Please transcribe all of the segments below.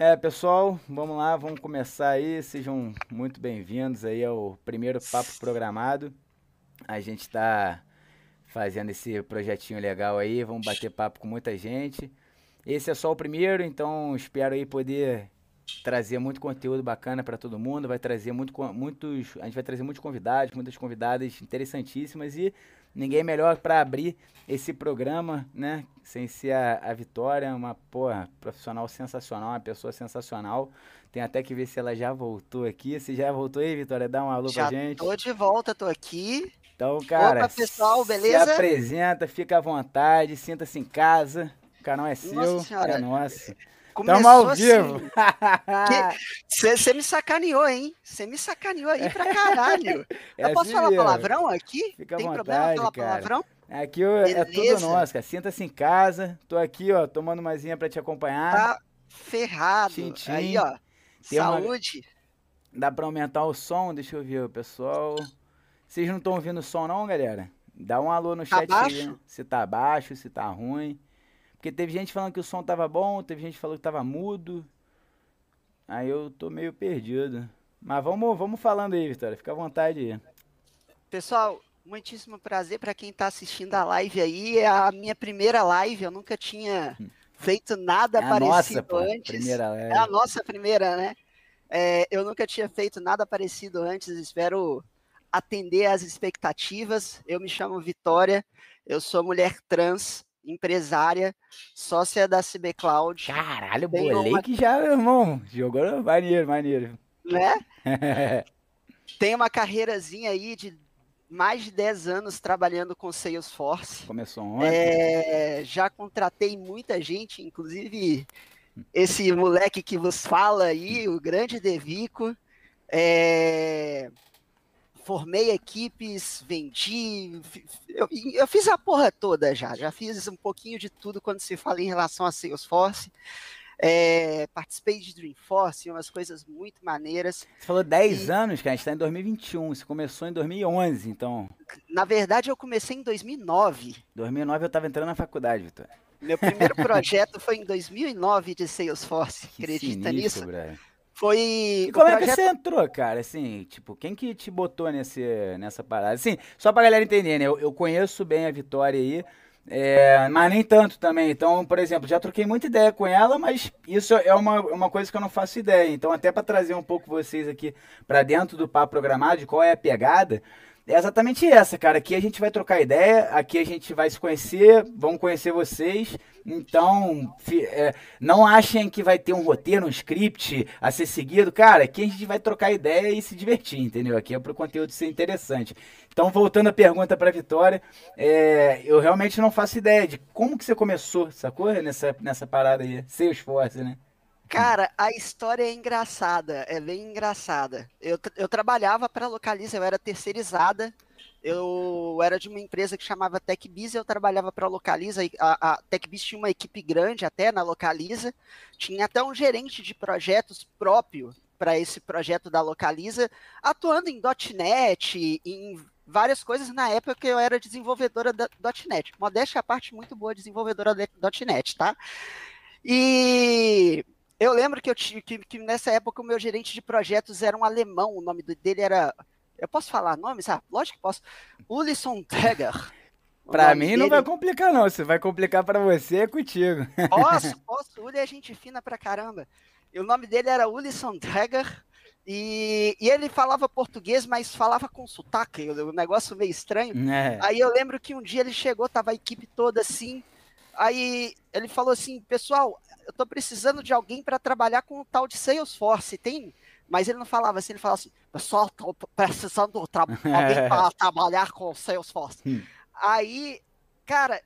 É, pessoal, vamos lá, vamos começar aí. Sejam muito bem-vindos aí ao primeiro papo programado. A gente está fazendo esse projetinho legal aí, vamos bater papo com muita gente. Esse é só o primeiro, então espero aí poder trazer muito conteúdo bacana para todo mundo, vai trazer muito, muitos, a gente vai trazer muitos convidados, muitas convidadas interessantíssimas e ninguém melhor para abrir esse programa, né? Sem ser a, a Vitória, uma porra, profissional sensacional, uma pessoa sensacional. Tem até que ver se ela já voltou aqui. Você já voltou aí, Vitória? Dá um alô já pra gente. Tô de volta, tô aqui. Então, cara, Opa, pessoal, beleza? se apresenta, fica à vontade, sinta-se em casa. O canal é seu, Nossa é nosso. Começou Tamo ao assim. vivo. Você me sacaneou, hein? Você me sacaneou aí pra caralho. É Eu posso assim falar mesmo. palavrão aqui? Fica Tem vontade, problema falar cara. palavrão? Aqui é tudo nosso, cara. Sinta-se em casa. Tô aqui, ó, tomando umazinha pra te acompanhar. Tá ferrado. Tchim, tchim. Aí, ó. Tem uma- Saúde. Dá pra aumentar o som? Deixa eu ver, pessoal. Vocês não estão ouvindo o som, não, galera? Dá um alô no Tá chat aí, baixo? né? Se tá baixo, se tá ruim. Porque teve gente falando que o som tava bom, teve gente falando que tava mudo. Aí eu tô meio perdido. Mas vamos, vamos falando aí, Vitória. Fica à vontade aí. Pessoal, muitíssimo prazer para quem tá assistindo a live aí. É a minha primeira live. Eu nunca tinha feito nada É parecido nossa, pô. antes. Primeira É a nossa primeira, né? É, eu nunca tinha feito nada parecido antes, espero atender às expectativas. Eu me chamo Vitória, eu sou mulher trans, empresária, sócia da CB Cloud, Caralho, Tem bolei uma- que já, irmão. Jogou maneiro, maneiro. né? Tenho uma carreirazinha aí de mais de 10 anos trabalhando com Salesforce. Começou ontem. É, já contratei muita gente, inclusive esse moleque que vos fala aí, o grande Devico. É, formei equipes, vendi. Eu, eu fiz a porra toda já. Já fiz um pouquinho de tudo quando se fala em relação a Salesforce. É, participei de Dreamforce, umas coisas muito maneiras. Você falou 10 e- anos, cara. A gente tá em 2021. Você começou em 2011, então. Na verdade, eu comecei em 2009. 2009 eu tava entrando na faculdade, Vitória. Meu primeiro projeto foi em 2009 de Salesforce. Que Acredita sinistro, nisso? brother. Foi. E como é que projeto- você entrou, cara? Assim, tipo, quem que te botou nesse, nessa parada? Assim, só pra galera entender, né? Eu, eu conheço bem a Vitória aí, é, mas nem tanto também. Então, por exemplo, já troquei muita ideia com ela, mas isso é uma, uma coisa que eu não faço ideia. Então, até pra trazer um pouco vocês aqui pra dentro do papo programado, de qual é a pegada, é exatamente essa, cara. Aqui a gente vai trocar ideia, aqui a gente vai se conhecer, vão conhecer vocês. Então, é, não achem que vai ter um roteiro, um script a ser seguido. Cara, aqui a gente vai trocar ideia e se divertir, entendeu? Aqui é pro conteúdo ser interessante. Então, voltando à pergunta pra Vitória, é, eu realmente não faço ideia de como que você começou, sacou? Nessa, nessa parada aí, Salesforce, né? Cara, a história é engraçada, é bem engraçada. Eu, eu trabalhava para a Localiza, eu era terceirizada. Eu era de uma empresa que chamava TechBiz, eu trabalhava para a Localiza. A, a TechBiz tinha uma equipe grande até na Localiza. Tinha até um gerente de projetos próprio para esse projeto da Localiza, atuando em .NET, em várias coisas. Na época que eu era desenvolvedora da .NET. Modéstia à parte, muito boa desenvolvedora de .NET, tá? E eu lembro que, eu tive, que, que nessa época o meu gerente de projetos era um alemão, o nome dele era. Eu posso falar nomes? Ah, lógico que posso. Ulisson Tegger. Pra mim não dele- vai complicar, não. Se vai complicar pra você, é contigo. Posso, posso. Uli é gente fina pra caramba. E o nome dele era Ulisson Dregger. E, e ele falava português, mas falava com sotaque, um negócio meio estranho. É. Aí eu lembro que um dia ele chegou, tava a equipe toda assim. Aí ele falou assim: Pessoal, eu tô precisando de alguém para trabalhar com o tal de Salesforce. Tem? Mas ele não falava assim, ele falava assim: Pessoal, tô precisando de alguém para trabalhar com o Salesforce. Hum. Aí, cara,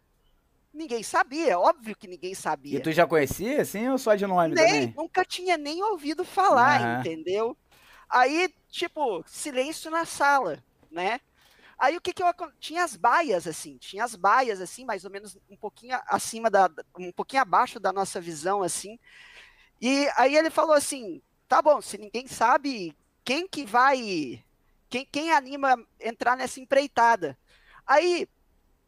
ninguém sabia, óbvio que ninguém sabia. E tu já conhecia, assim, ou só de nome Nem, também? nunca tinha nem ouvido falar, Aham. entendeu? Aí, tipo, silêncio na sala, né? Aí o que que eu tinha as baias assim, tinha as baias assim, mais ou menos um pouquinho acima da um pouquinho abaixo da nossa visão assim. E aí ele falou assim: "Tá bom, se ninguém sabe, quem que vai quem, quem anima entrar nessa empreitada?" Aí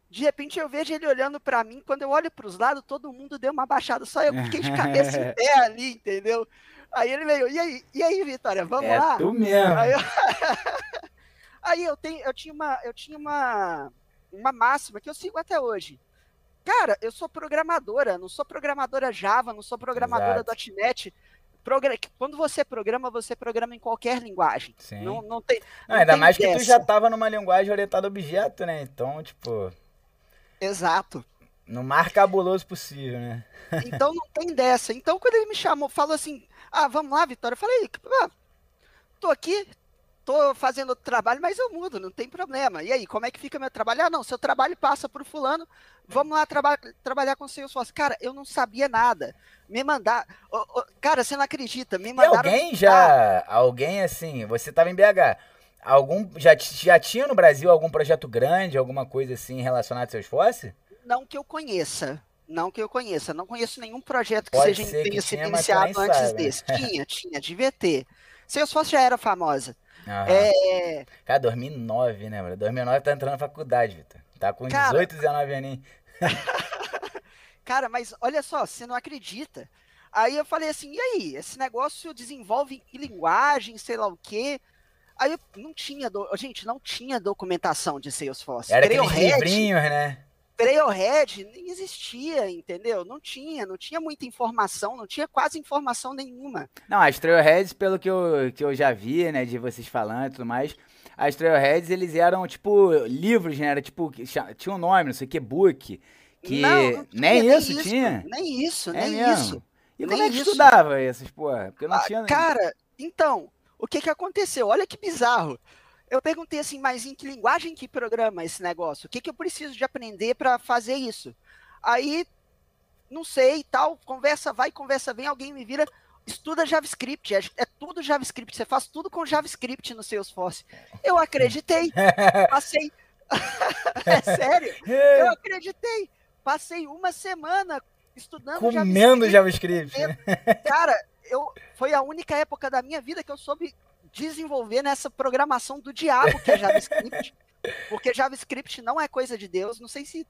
De repente eu vejo ele olhando para mim, quando eu olho para os lados, todo mundo deu uma baixada, só eu fiquei de cabeça em pé ali, entendeu? Aí ele veio, e aí, e aí Vitória, vamos é lá? Tu mesmo. Aí eu... aí eu, tenho, eu tinha, uma, eu tinha uma, uma máxima que eu sigo até hoje. Cara, eu sou programadora, não sou programadora Java, não sou programadora Exato. .NET. Quando você programa, você programa em qualquer linguagem. Sim. Não, não tem. Não, não ainda tem mais dessa. que tu já tava numa linguagem orientada a objeto, né? Então, tipo. Exato. No mais cabuloso possível, né? então não tem dessa. Então, quando ele me chamou, falou assim: ah, vamos lá, Vitória. Eu falei: ah, tô aqui, tô fazendo outro trabalho, mas eu mudo, não tem problema. E aí, como é que fica meu trabalho? Ah, não, seu trabalho passa por fulano, vamos lá traba trabalhar com o Salesforce. Cara, eu não sabia nada. Me mandar. Oh, oh, cara, você não acredita, me mandaram. E alguém já. Alguém assim, você tava em BH. Algum. Já, já tinha no Brasil algum projeto grande, alguma coisa assim relacionada ao Salesforce? Não que eu conheça. Não que eu conheça. Não conheço nenhum projeto que Pode seja tenha sido iniciado antes sabe. desse. Tinha, tinha, devia ter. Salesforce já era famosa. É... Cara, 2009, né, mano? 2009 tá entrando na faculdade, Vitor. Tá com Cara... 18, 19 aninhos. Cara, mas olha só, você não acredita. Aí eu falei assim, e aí, esse negócio desenvolve em linguagem, sei lá o quê. Aí não tinha, do... gente, não tinha documentação de Salesforce. Era aqueles livrinhos, né? Trailhead nem existia, entendeu? Não tinha, não tinha muita informação, não tinha quase informação nenhuma. Não, as Trailheads, pelo que eu, que eu já vi, né, de vocês falando e tudo mais, as Trailheads, eles eram, tipo, livros, né, era tipo, tinha um nome, não sei o que, book, que não, não tinha, nem, nem, isso, tinha? Nem isso, é nem mesmo. isso. E como é que isso. estudava essas, porra? Porque não ah, tinha... Cara, então, o que que aconteceu? Olha que bizarro eu perguntei assim, mas em que linguagem que programa esse negócio? O que, que eu preciso de aprender para fazer isso? Aí, não sei, tal, conversa vai, conversa vem, alguém me vira, estuda JavaScript, é, é tudo JavaScript, você faz tudo com JavaScript no Salesforce. Eu acreditei, passei, é sério, eu acreditei, passei uma semana estudando Comendo JavaScript. JavaScript. Cara, eu, foi a única época da minha vida que eu soube desenvolver nessa programação do diabo que é JavaScript. porque JavaScript não é coisa de Deus. Não sei se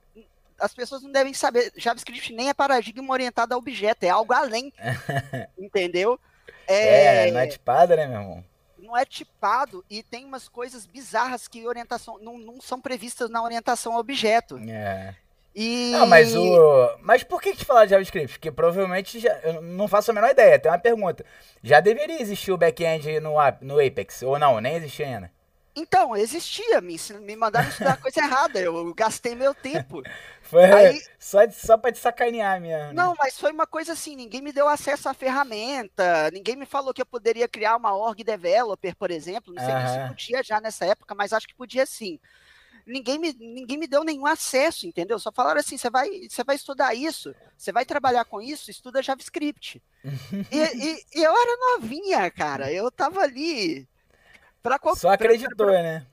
as pessoas não devem saber. JavaScript nem é paradigma orientado a objeto, é algo além. entendeu? É, é, não é tipado, né, meu irmão? Não é tipado e tem umas coisas bizarras que orientação não, não são previstas na orientação a objeto. É. E... Não, mas o. Mas por que te falar de JavaScript? Porque provavelmente já... eu não faço a menor ideia. Tem uma pergunta. Já deveria existir o back-end no, no Apex? Ou não? Nem existia ainda? Então, existia. Me, me mandaram estudar coisa errada. Eu gastei meu tempo. Foi Aí... só, só pra te sacanear mesmo. Né? Não, mas foi uma coisa assim: ninguém me deu acesso à ferramenta. Ninguém me falou que eu poderia criar uma org developer, por exemplo. Não sei se podia já nessa época, mas acho que podia sim ninguém me, ninguém me deu nenhum acesso, entendeu? Só falaram assim: você vai, você vai estudar isso, você vai trabalhar com isso, estuda JavaScript. e, e, e, eu era novinha, cara. Eu tava ali. Pra, Só acreditou, pra, né?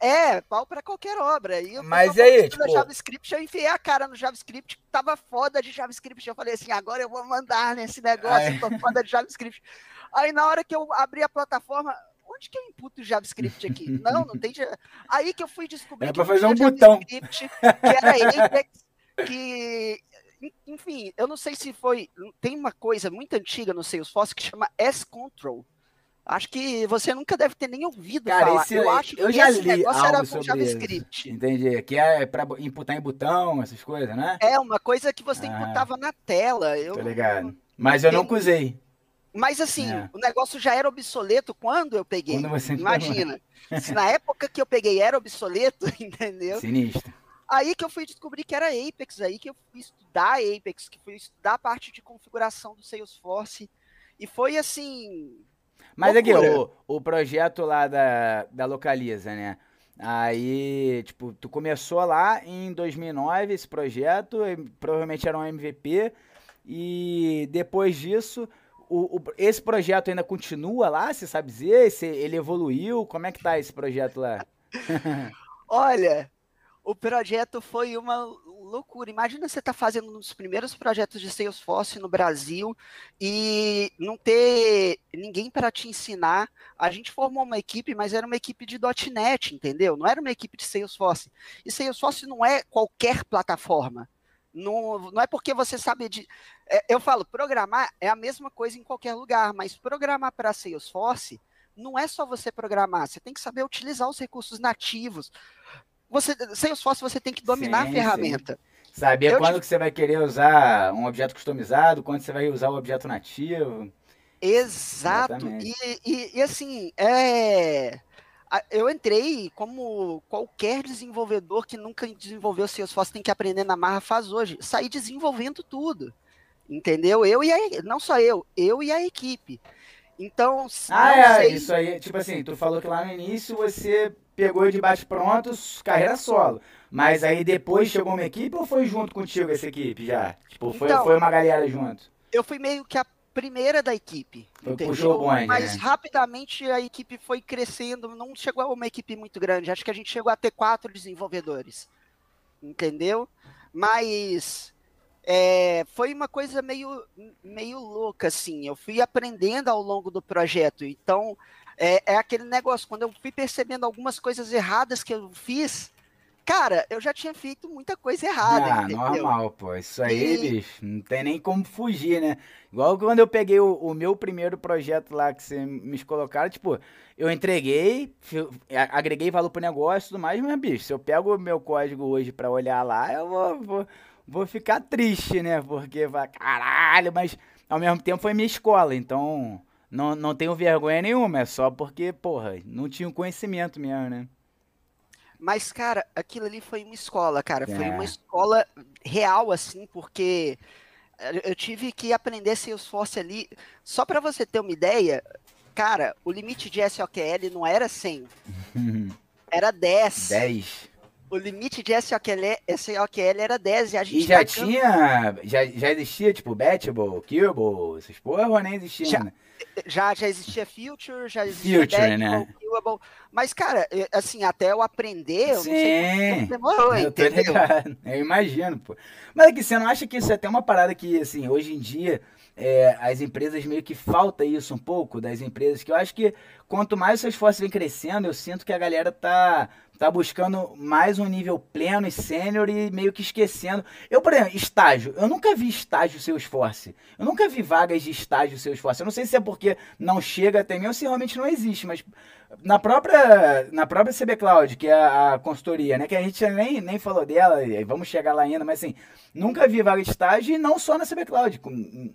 É, pau para qualquer obra. E Mas aí, tipo... JavaScript, eu enfiei a cara no JavaScript, tava foda de JavaScript. Eu falei assim, agora eu vou mandar nesse negócio, Ai. tô foda de JavaScript. Aí na hora que eu abri a plataforma, onde que eu imputo o JavaScript aqui? Não, não tem. Aí que eu fui descobrir. É para fazer um botão. Que era Apex, que. Enfim, eu não sei se foi. Tem uma coisa muito antiga no Salesforce que chama S-Control. Acho que você nunca deve ter nem ouvido Cara, falar. Esse, eu acho eu que já esse li negócio era com JavaScript. Isso. Entendi. Que é para imputar em botão, essas coisas, né? É, uma coisa que você ah, imputava na tela. Eu, tô ligado. Mas eu, eu nunca usei. Mas assim, é. o negócio já era obsoleto quando eu peguei. Quando você Imagina. se na época que eu peguei era obsoleto, entendeu? Sinistro. Aí que eu fui descobrir que era Apex, aí que eu fui estudar Apex, que fui estudar a parte de configuração do Salesforce. E foi assim. Mas loucura. aqui, o, o projeto lá da, da Localiza, né? Aí, tipo, tu começou lá em 2009 esse projeto, provavelmente era um MVP, e depois disso o, o, esse projeto ainda continua lá, você sabe dizer? Ele evoluiu? Como é que tá esse projeto lá? Olha, o projeto foi uma loucura. Imagina você estar tá fazendo um dos primeiros projetos de Salesforce no Brasil e não ter ninguém para te ensinar. A gente formou uma equipe, mas era uma equipe de .NET, entendeu? Não era uma equipe de Salesforce. E Salesforce não é qualquer plataforma. Não, não é porque você sabe de. É, eu falo, programar é a mesma coisa em qualquer lugar, mas programar para Salesforce não é só você programar, você tem que saber utilizar os recursos nativos. Você, Salesforce você tem que dominar sim, a ferramenta. Sim. Saber eu quando te... que você vai querer usar um objeto customizado, quando você vai usar o objeto nativo. Exato. E, e, e, assim, é... eu entrei como qualquer desenvolvedor que nunca desenvolveu Salesforce tem que aprender na marra faz hoje. Sair desenvolvendo tudo. Entendeu? Eu e a, não só eu, eu e a equipe. Então, ah, é, sei... isso aí, tipo assim, tu falou que lá no início você pegou de bate prontos, carreira solo. Mas aí depois chegou uma equipe ou foi junto contigo essa equipe já? Tipo, foi, então, foi uma galera junto? Eu fui meio que a primeira da equipe. Foi, puxou o bonde, Mas né? rapidamente a equipe foi crescendo, não chegou a uma equipe muito grande. Acho que a gente chegou a ter quatro desenvolvedores. Entendeu? Mas é, foi uma coisa meio, meio louca, assim. Eu fui aprendendo ao longo do projeto. Então, é, é, aquele negócio, quando eu fui percebendo algumas coisas erradas que eu fiz, cara, eu já tinha feito muita coisa errada. Ah, entendeu? normal, pô. Isso aí, e... bicho, não tem nem como fugir, né? Igual quando eu peguei o, o meu primeiro projeto lá que você me colocaram, tipo, eu entreguei, agreguei valor pro negócio e tudo mais, mas, bicho, se eu pego o meu código hoje para olhar lá, eu vou, vou vou ficar triste, né? Porque vai, caralho, mas ao mesmo tempo foi minha escola, então não, não tenho vergonha nenhuma, é só porque, porra, não tinha conhecimento mesmo, né? Mas, cara, aquilo ali foi uma escola, cara. É. Foi uma escola real, assim, porque eu tive que aprender Salesforce ali. Só para você ter uma ideia, cara, o limite de SOQL não era 100. era 10. 10 o limite de SOQL, SOQL era 10 e a gente. E já tá tinha. Já, já existia, tipo, Batable, Cubable, essas porra ou nem existia já, Já, já existia Future, já existia Future, né? Cubable. Mas, cara, assim, até eu aprender, eu Sim, não sei demorou, eu tô ligado. Eu imagino, pô. Mas aqui, você não acha que isso é até uma parada que, assim, hoje em dia. É, as empresas meio que falta isso um pouco das empresas, que eu acho que quanto mais o seu esforço vem crescendo, eu sinto que a galera tá tá buscando mais um nível pleno e sênior e meio que esquecendo. Eu, por exemplo, estágio. Eu nunca vi estágio seu esforço. Eu nunca vi vagas de estágio seu esforço. Eu não sei se é porque não chega até mim ou se realmente não existe, mas na própria, na própria CB Cloud, que é a, a consultoria, né? Que a gente nem, nem falou dela, vamos chegar lá ainda, mas assim, nunca vi vaga de estágio e não só na CB Cloud,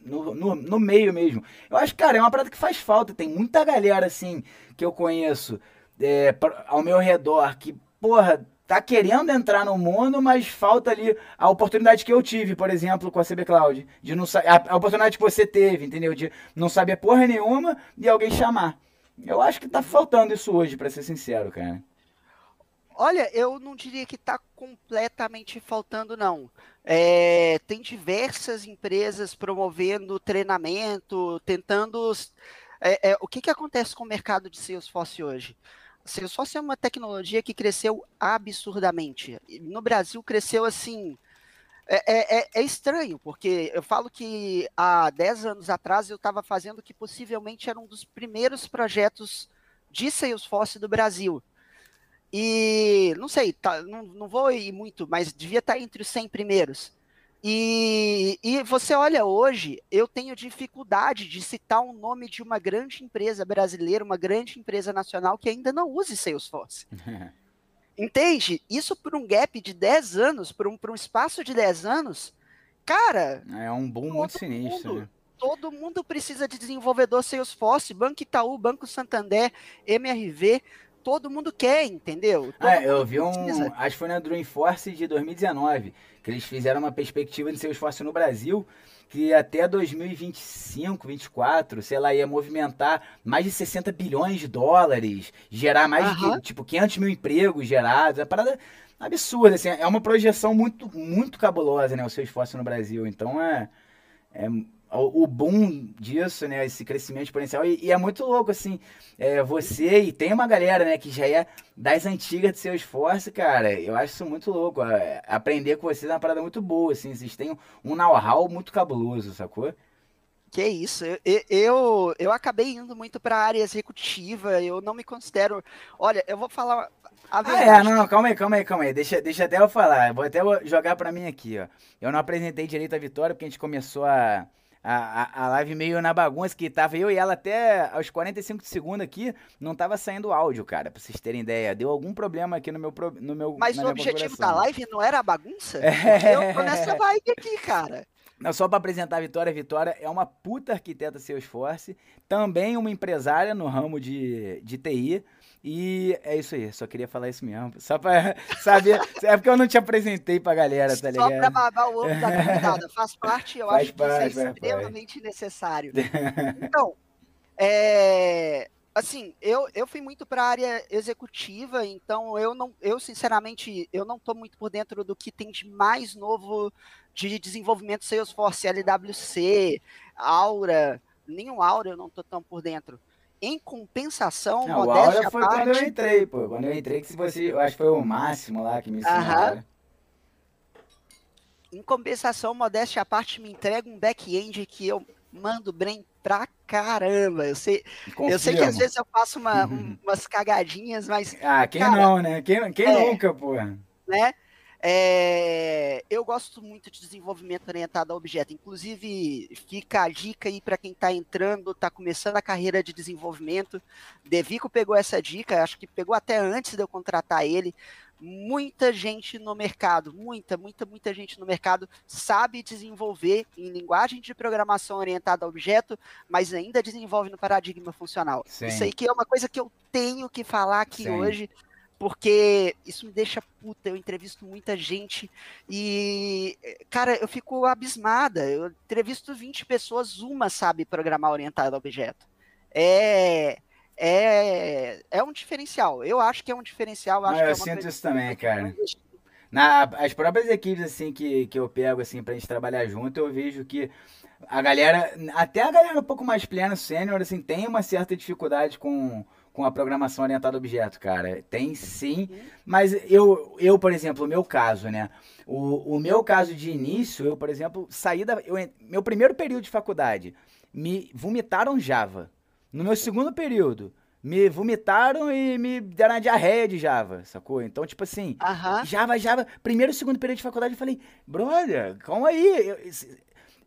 no, no, no meio mesmo. Eu acho, cara, é uma parada que faz falta. Tem muita galera, assim, que eu conheço é, ao meu redor que, porra, tá querendo entrar no mundo, mas falta ali a oportunidade que eu tive, por exemplo, com a CB Cloud, de não a, a oportunidade que você teve, entendeu? De não saber porra nenhuma e alguém chamar. Eu acho que tá faltando isso hoje, para ser sincero, cara. Olha, eu não diria que está completamente faltando, não. É, tem diversas empresas promovendo treinamento, tentando. É, é, o que, que acontece com o mercado de Salesforce hoje? Salesforce é uma tecnologia que cresceu absurdamente. No Brasil cresceu assim. É, é, é, é estranho, porque eu falo que há 10 anos atrás eu estava fazendo que possivelmente era um dos primeiros projetos de Salesforce do Brasil. E não sei, tá, não, não vou ir muito, mas devia estar entre os 100 primeiros. E, e você olha hoje, eu tenho dificuldade de citar um nome de uma grande empresa brasileira, uma grande empresa nacional que ainda não use Salesforce. Entende? Isso por um gap de 10 anos, por um, por um espaço de 10 anos, cara. É um boom muito sinistro. Mundo, né? Todo mundo precisa de desenvolvedor Salesforce, Banco Itaú, Banco Santander, MRV todo mundo quer, entendeu? Todo ah, eu vi um. Precisa. Acho que foi na Dreamforce de 2019, que eles fizeram uma perspectiva de seu esforço no Brasil, que até 2025, 2024, sei lá, ia movimentar mais de 60 bilhões de dólares, gerar mais de tipo 500 mil empregos gerados. É uma parada absurda, assim, é uma projeção muito, muito cabulosa, né? O seu esforço no Brasil. Então é. É, o, boom disso, né? Esse crescimento exponencial. E, e é muito louco, assim. É, você e tem uma galera, né, que já é das antigas de seu esforço, cara. Eu acho isso muito louco. É, aprender com vocês é uma parada muito boa, assim. Vocês têm um know-how muito cabuloso, sacou? Que isso, eu, eu, eu acabei indo muito para a área executiva, eu não me considero. Olha, eu vou falar a verdade. Ah, é, não, calma aí, calma aí, calma aí. Deixa, deixa até eu falar. Vou até jogar para mim aqui, ó. Eu não apresentei direito a vitória porque a gente começou a, a, a live meio na bagunça, que tava eu e ela até aos 45 de segundo aqui, não tava saindo áudio, cara, pra vocês terem ideia. Deu algum problema aqui no meu. No meu Mas o objetivo da live não era a bagunça? É... Eu tô nessa vibe aqui, cara. Não, só para apresentar a Vitória, a Vitória é uma puta arquiteta Salesforce, também uma empresária no ramo de, de TI. E é isso aí, só queria falar isso mesmo. Só pra saber. é porque eu não te apresentei pra galera, tá ligado? Só pra babar o ovo da convidada. Faz parte, eu faz acho parte, que isso é extremamente necessário. Então, é, assim, eu, eu fui muito para a área executiva, então eu não, eu sinceramente, eu não estou muito por dentro do que tem de mais novo de desenvolvimento Salesforce, LWC, Aura, nenhum Aura eu não estou tão por dentro. Em compensação, não, modéstia o Aura foi parte... quando eu entrei, pô. Quando eu entrei, que se você, eu acho que foi o máximo lá que me ensinou. Em compensação, modéstia à parte, me entrega um back-end que eu mando bem pra caramba. Eu sei, eu sei que às vezes eu faço uma, um, umas cagadinhas, mas. Ah, quem cara, não, né? Quem, quem é, nunca, pô? Né? É, eu gosto muito de desenvolvimento orientado a objeto. Inclusive, fica a dica aí para quem está entrando, está começando a carreira de desenvolvimento. Devico pegou essa dica, acho que pegou até antes de eu contratar ele. Muita gente no mercado, muita, muita, muita gente no mercado sabe desenvolver em linguagem de programação orientada a objeto, mas ainda desenvolve no paradigma funcional. Sim. Isso aí que é uma coisa que eu tenho que falar aqui Sim. hoje porque isso me deixa puta. Eu entrevisto muita gente e, cara, eu fico abismada. Eu entrevisto 20 pessoas, uma sabe programar orientado a objeto. É. É, é um diferencial. Eu acho que é um diferencial. Acho eu, é sinto isso também, cara. Na, as próprias equipes assim que, que eu pego assim pra gente trabalhar junto, eu vejo que a galera, até a galera um pouco mais plena, sênior, assim, tem uma certa dificuldade com, com a programação orientada a objeto, cara. Tem sim, mas eu, eu por exemplo, o meu caso, né? O, o meu caso de início, eu, por exemplo, saí da. Eu, meu primeiro período de faculdade, me vomitaram Java. No meu segundo período, me vomitaram e me deram uma diarreia de Java, sacou? Então, tipo assim, uh -huh. Java, Java, primeiro e segundo período de faculdade, eu falei, brother, calma aí, eu,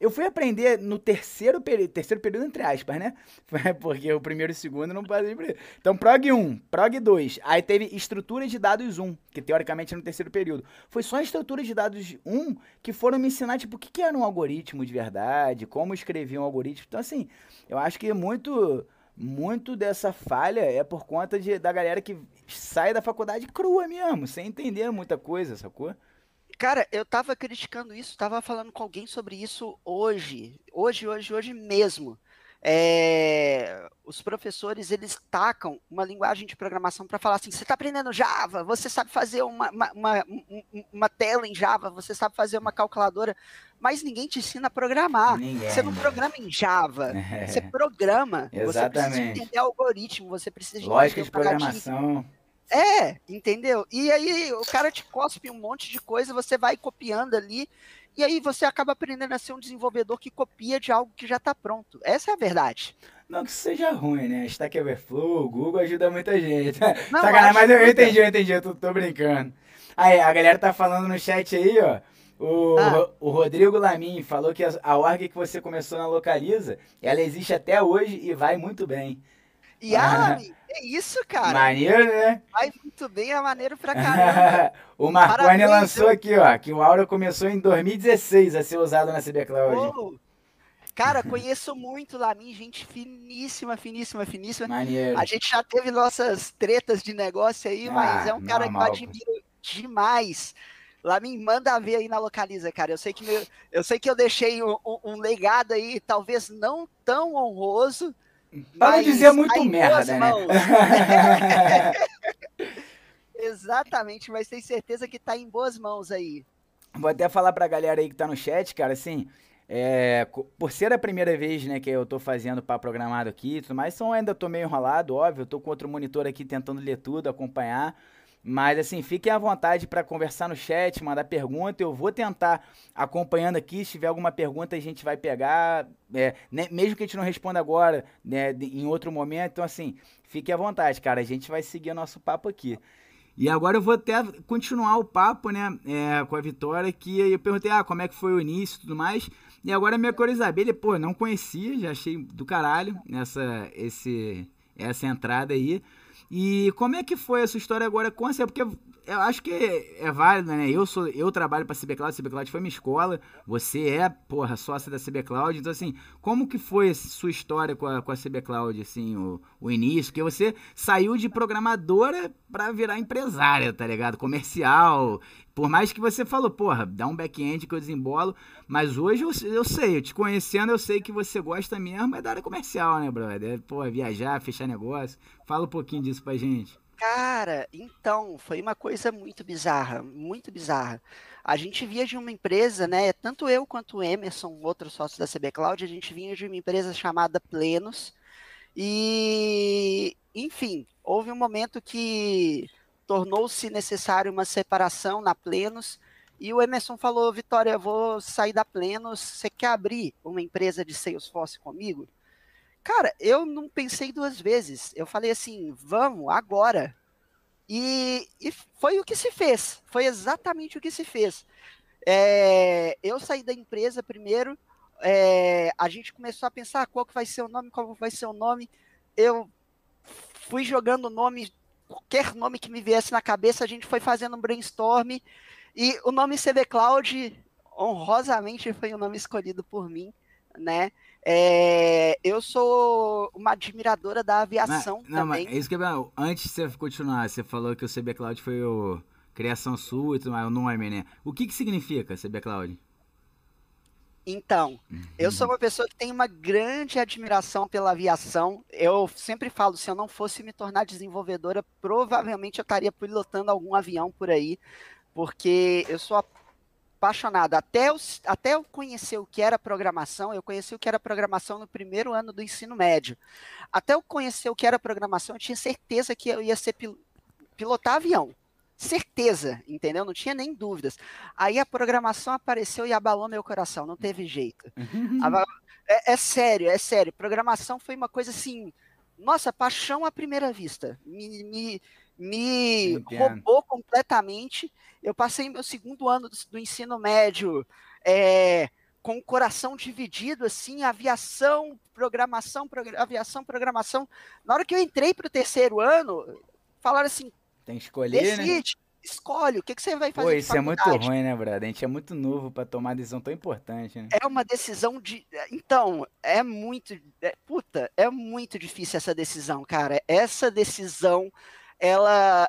eu fui aprender no terceiro período, terceiro período entre aspas, né? Porque o primeiro e o segundo não passei por Então, prog 1, prog 2, aí teve estrutura de dados 1, que teoricamente é no terceiro período. Foi só a estrutura de dados 1 que foram me ensinar, tipo, o que, que era um algoritmo de verdade, como escrever um algoritmo. Então, assim, eu acho que muito muito dessa falha é por conta de, da galera que sai da faculdade crua mesmo, sem entender muita coisa, sacou? Cara, eu tava criticando isso, tava falando com alguém sobre isso hoje. Hoje, hoje, hoje mesmo. É, os professores eles tacam uma linguagem de programação para falar assim: você está aprendendo Java, você sabe fazer uma, uma, uma, uma, tela em Java, você sabe fazer uma calculadora, mas ninguém te ensina a programar. Ninguém, você não programa em Java, é. você programa. Exatamente. Você precisa entender algoritmo, você precisa de lógica de programação. É, entendeu? E aí o cara te cospe um monte de coisa, você vai copiando ali, e aí você acaba aprendendo a ser um desenvolvedor que copia de algo que já está pronto. Essa é a verdade. Não que isso seja ruim, né? Stack Overflow, Google ajuda muita gente. Não, Sacanagem, mas eu entendi, eu entendi, eu tô, tô, brincando. Aí, a galera tá falando no chat aí, ó. O, ah. o Rodrigo Lamin falou que a, a org que você começou na Localiza, ela existe até hoje e vai muito bem. E ah, é isso, cara. Maneiro, né? Vai muito bem, é maneiro pra caramba. o Marconi Parabéns, lançou eu... aqui, ó, que o Aura começou em 2016 a ser usado na CB Cloud. Oh, cara, conheço muito Lamin, gente finíssima, finíssima, finíssima. Maneiro. A gente já teve nossas tretas de negócio aí, ah, mas é um cara normal, que eu admiro demais. Lamin, manda ver aí na Localiza, cara. Eu sei que, meu, eu, sei que eu deixei um, um legado aí, talvez não tão honroso, para não dizer muito merda, né? Exatamente, mas tem certeza que tá em boas mãos aí. Vou até falar pra galera aí que tá no chat, cara, assim, É, por ser a primeira vez né, que eu tô fazendo para programado aqui e tudo mais, então ainda tô meio enrolado, óbvio. Tô com outro monitor aqui tentando ler tudo, acompanhar. Mas assim, fiquem à vontade para conversar no chat, mandar pergunta. Eu vou tentar acompanhando aqui. Se tiver alguma pergunta, a gente vai pegar. É, né, mesmo que a gente não responda agora, né, em outro momento. Então, assim, fique à vontade, cara. A gente vai seguir o nosso papo aqui. E agora eu vou até continuar o papo, né, é, com a Vitória, que eu perguntei, ah, como é que foi o início e tudo mais. E agora a minha cor Isabelle, pô, não conhecia, já achei do caralho essa, esse, essa entrada aí. E como é que foi essa história agora com você? Porque eu acho que é, válida, né? Eu sou, eu trabalho para a CB Cloud, a CB Cloud foi minha escola, você é, porra, sócia da CB Cloud, então assim, como que foi sua história com a, com a CB Cloud, assim, o, o início? Porque você saiu de programadora para virar empresária, tá ligado? Comercial. Por mais que você falou, porra, dá um back-end que eu desembolo, mas hoje eu, eu sei, eu te conhecendo, eu sei que você gosta mesmo é da área comercial, né, brother? É, porra, viajar, fechar negócio. Fala um pouquinho disso pra gente. Cara, então, foi uma coisa muito bizarra, muito bizarra. A gente via de uma empresa, né? Tanto eu quanto o Emerson, outro sócio da CB Cloud, a gente vinha de uma empresa chamada Plenos. E, enfim, houve um momento que tornou-se necessário uma separação na Plenos. E o Emerson falou: Vitória, eu vou sair da Plenos. Você quer abrir uma empresa de Salesforce comigo? Cara, eu não pensei duas vezes. Eu falei assim, vamos, agora. E, e foi o que se fez. Foi exatamente o que se fez. É, eu saí da empresa primeiro. É, a gente começou a pensar qual que vai ser o nome, qual vai ser o nome. Eu fui jogando nome, qualquer nome que me viesse na cabeça, a gente foi fazendo um brainstorm. E o nome CB Cloud, honrosamente, foi o nome escolhido por mim, né? É, eu sou uma admiradora da aviação não, também. Mas, isso que é Antes de você continuar, você falou que o CB Cloud foi o criação sua e tudo mais, o nome, né? O que que significa CB Cloud? Então, uhum. eu sou uma pessoa que tem uma grande admiração pela aviação. Eu sempre falo, se eu não fosse me tornar desenvolvedora, provavelmente eu estaria pilotando algum avião por aí, porque eu sou apaixonado. Até eu, até eu conhecer o que era programação, eu conheci o que era programação no primeiro ano do ensino médio. Até eu conhecer o que era programação, eu tinha certeza que eu ia ser pil pilotar avião. Certeza, entendeu? Não tinha nem dúvidas. Aí a programação apareceu e abalou meu coração, não teve jeito. é, é sério, é sério. Programação foi uma coisa assim, nossa, paixão à primeira vista. Me, me, me roubou completamente. Eu passei meu segundo ano do, do ensino médio é, com o coração dividido, assim, aviação, programação, aviação, programação. Na hora que eu entrei para o terceiro ano, falaram assim: tem que escolher, né? decide, né? escolhe, o que, que você vai fazer? Pô, isso é muito ruim, né, Brad? A gente é muito novo para tomar uma decisão tão importante, né? É uma decisão de. Então, é muito. É, puta, é muito difícil essa decisão, cara. Essa decisão, ela.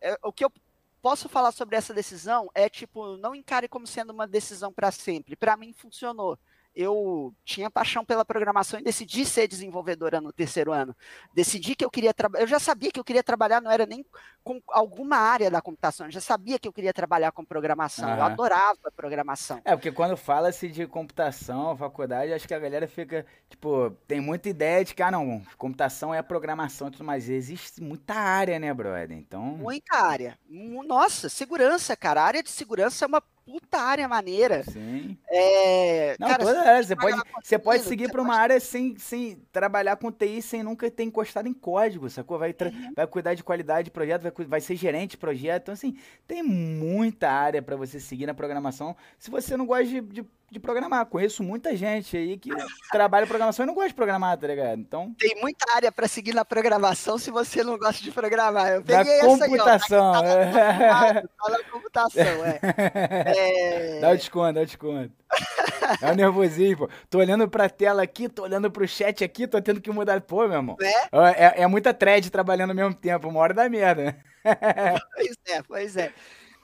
É, o que eu posso falar sobre essa decisão é tipo, não encare como sendo uma decisão para sempre. Para mim funcionou eu tinha paixão pela programação e decidi ser desenvolvedora no terceiro ano. Decidi que eu queria trabalhar. Eu já sabia que eu queria trabalhar, não era nem com alguma área da computação, eu já sabia que eu queria trabalhar com programação. Uhum. Eu adorava programação. É, porque quando fala-se de computação, faculdade, acho que a galera fica, tipo, tem muita ideia de que, ah, não, computação é programação tudo mais. Existe muita área, né, brother? Então. Muita área. Nossa, segurança, cara. A área de segurança é uma puta área maneira. Sim. É, não, cara, toda área. Você pode, você pode seguir para uma pode... área sem, sem trabalhar com TI, sem nunca ter encostado em código, sacou? Vai, uhum. vai cuidar de qualidade de projeto, vai, vai ser gerente de projeto. Então, assim, tem muita área para você seguir na programação. Se você não gosta de, de de programar. Conheço muita gente aí que trabalha programação e não gosta de programar, tá ligado? Então. Tem muita área para seguir na programação se você não gosta de programar. Eu peguei da computação. Aí, ó, é. Fala computação, é. é. Dá o desconto, dá o desconto. É o nervosismo, pô. Tô olhando pra tela aqui, tô olhando pro chat aqui, tô tendo que mudar. Pô, meu irmão. É, é, é muita thread trabalhando ao mesmo tempo, uma hora da merda. pois é, pois é.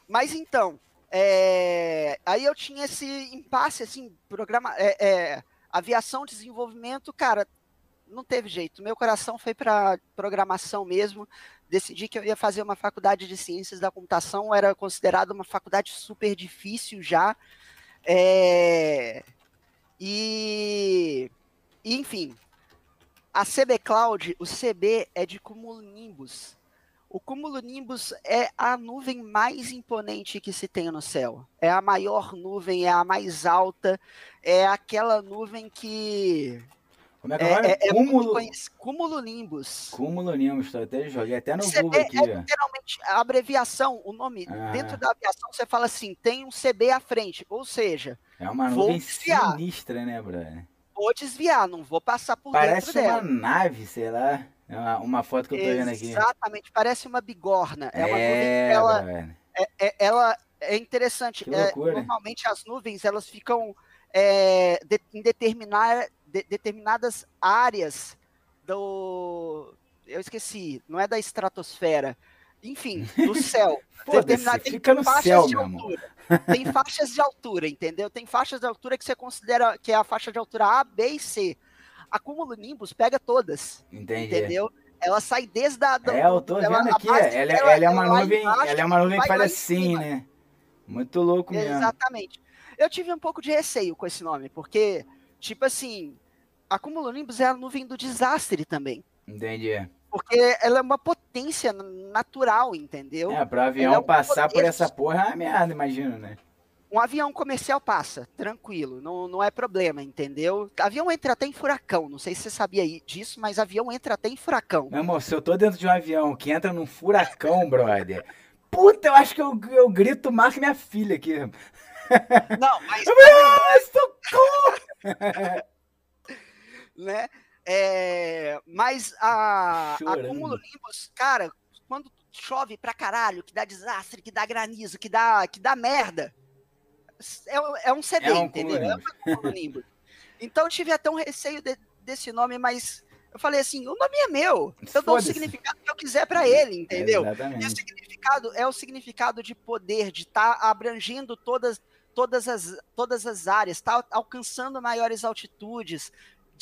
Mas então, é, aí eu tinha esse impasse, assim, programa, é, é, aviação, desenvolvimento, cara, não teve jeito. Meu coração foi para programação mesmo. Decidi que eu ia fazer uma faculdade de ciências da computação, era considerada uma faculdade super difícil já. É, E, enfim, a CB Cloud, o CB é de cumulonimbus. O cumulonimbus é a nuvem mais imponente que se tem no céu. É a maior nuvem, é a mais alta, é aquela nuvem que como é que é, é, é Cúmulo... Cumulonimbus. Cumulonimbus, até joguei até no CB Google aqui. É literalmente a abreviação, o nome. Ah. Dentro da aviação você fala assim, tem um CB à frente, ou seja... É uma nuvem desviar. sinistra, né, brother? Vou desviar, não vou passar por parece dentro dela. Parece uma nave, sei lá. É uma, uma, foto que eu tô Exatamente, vendo aqui. Exatamente, parece uma bigorna. É, uma nuvem que ela... É, é, ela é interessante. É, normalmente as nuvens, elas ficam... É, de, em determinar, de, determinadas áreas do. Eu esqueci, não é da estratosfera. Enfim, do céu. Determinado, tem fica no faixas céu, de altura. Tem faixas de altura, entendeu? Tem faixas de altura que você considera que é a faixa de altura A, B e C. A Nimbus pega todas. Entendi. Entendeu? Ela sai desde a. é, eu tô vendo aqui. Ela, ela, ela, é uma nuvem. Embaixo, ela é uma nuvem que faz assim, né? Muito louco mesmo. Exatamente. Eu tive um pouco de receio com esse nome, porque, tipo assim, a Cumulonimbus é a nuvem do desastre também. Entendi. Porque ela é uma potência natural, entendeu? É, para avião é passar por essa porra é uma merda, imagino, né? Um avião comercial passa, tranquilo, não, não é problema, entendeu? Avião entra até em furacão, não sei se você sabia disso, mas avião entra até em furacão. Meu amor, se eu tô dentro de um avião que entra num furacão, brother, puta, eu acho que eu, eu grito mais que minha filha aqui. Não, mas. Ah, socorro! né? É, mas a, a cumulonimbus, cara, quando chove pra caralho, que dá desastre, que dá granizo, que dá, que dá merda, é, é um CD, é um entendeu? É um cumulonimbus. então eu tive até um receio de, desse nome, mas eu falei assim, o nome é meu, eu dou o significado que eu quiser para ele, entendeu? Exatamente. E o significado é o significado de poder, de estar tá abrangendo todas todas as, todas as áreas, está alcançando maiores altitudes,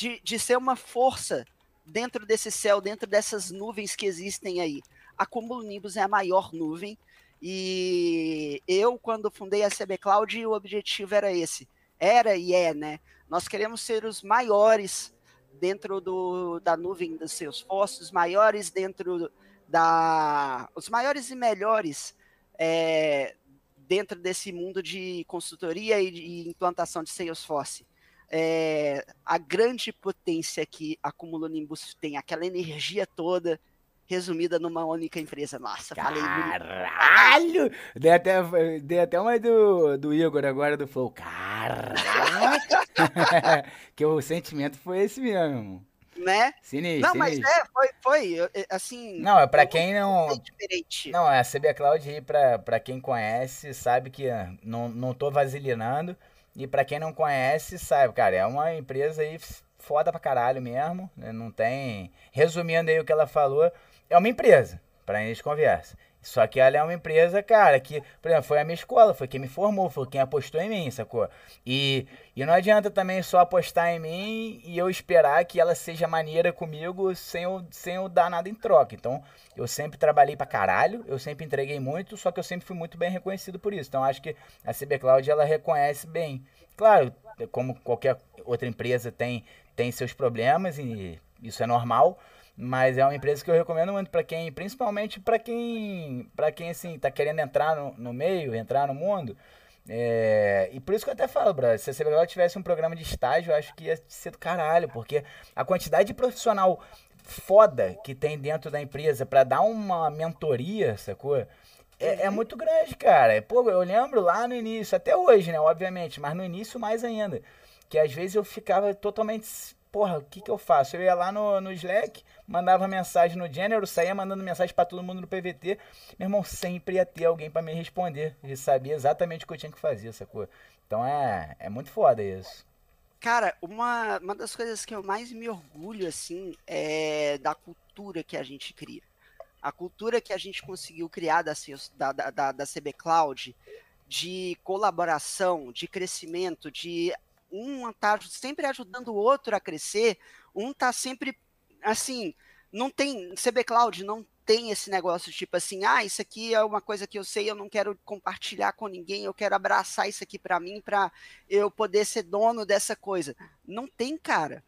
de, de ser uma força dentro desse céu, dentro dessas nuvens que existem aí. A Cumulonimbus é a maior nuvem e eu, quando fundei a CB Cloud, o objetivo era esse. Era e é, né? Nós queremos ser os maiores dentro do, da nuvem dos seus postos, maiores dentro da. os maiores e melhores é, dentro desse mundo de consultoria e de implantação de Salesforce é, a grande potência que a Cumulonimbus tem, aquela energia toda resumida numa única empresa. Nossa, Caralho! falei. Dei até, dei até uma do, do Igor agora do Flow. Caralho! que o sentimento foi esse mesmo. Né? Sinistro. Não, mas é, foi, foi assim. Não, é pra quem não. Diferente. Não, é a CB Cloud pra, pra quem conhece, sabe que não, não tô vaselinando. E para quem não conhece, sabe, cara, é uma empresa aí foda pra caralho mesmo. Né? Não tem. Resumindo aí o que ela falou, é uma empresa, pra gente conversa. Só que ela é uma empresa, cara, que, por exemplo, foi a minha escola, foi quem me formou, foi quem apostou em mim, sacou? E, e não adianta também só apostar em mim e eu esperar que ela seja maneira comigo sem eu, sem eu dar nada em troca. Então, eu sempre trabalhei pra caralho, eu sempre entreguei muito, só que eu sempre fui muito bem reconhecido por isso. Então, acho que a CB Cloud, ela reconhece bem. Claro, como qualquer outra empresa tem, tem seus problemas e isso é normal, mas é uma empresa que eu recomendo muito para quem, principalmente para quem, para quem assim tá querendo entrar no, no meio, entrar no mundo. É, e por isso que eu até falo, brother, se a tivesse um programa de estágio, eu acho que ia ser do caralho, porque a quantidade de profissional foda que tem dentro da empresa para dar uma mentoria, sacou? É, é, uhum. muito grande, cara. Pô, eu lembro lá no início, até hoje, né, obviamente, mas no início mais ainda, que às vezes eu ficava totalmente porra, o que que eu faço? Eu ia lá no, no Slack, mandava mensagem no General, saía mandando mensagem para todo mundo no PVT. Meu irmão, sempre ia ter alguém para me responder. E sabia exatamente o que eu tinha que fazer, sacou? Então é, é muito foda isso. Cara, uma, uma das coisas que eu mais me orgulho, assim, é da cultura que a gente cria. A cultura que a gente conseguiu criar da, da, da, da CB Cloud, de colaboração, de crescimento, de um tá sempre ajudando o outro a crescer, um tá sempre assim, não tem CB Cloud não tem esse negócio tipo assim, ah, isso aqui é uma coisa que eu sei, eu não quero compartilhar com ninguém, eu quero abraçar isso aqui para mim, para eu poder ser dono dessa coisa. Não tem, cara.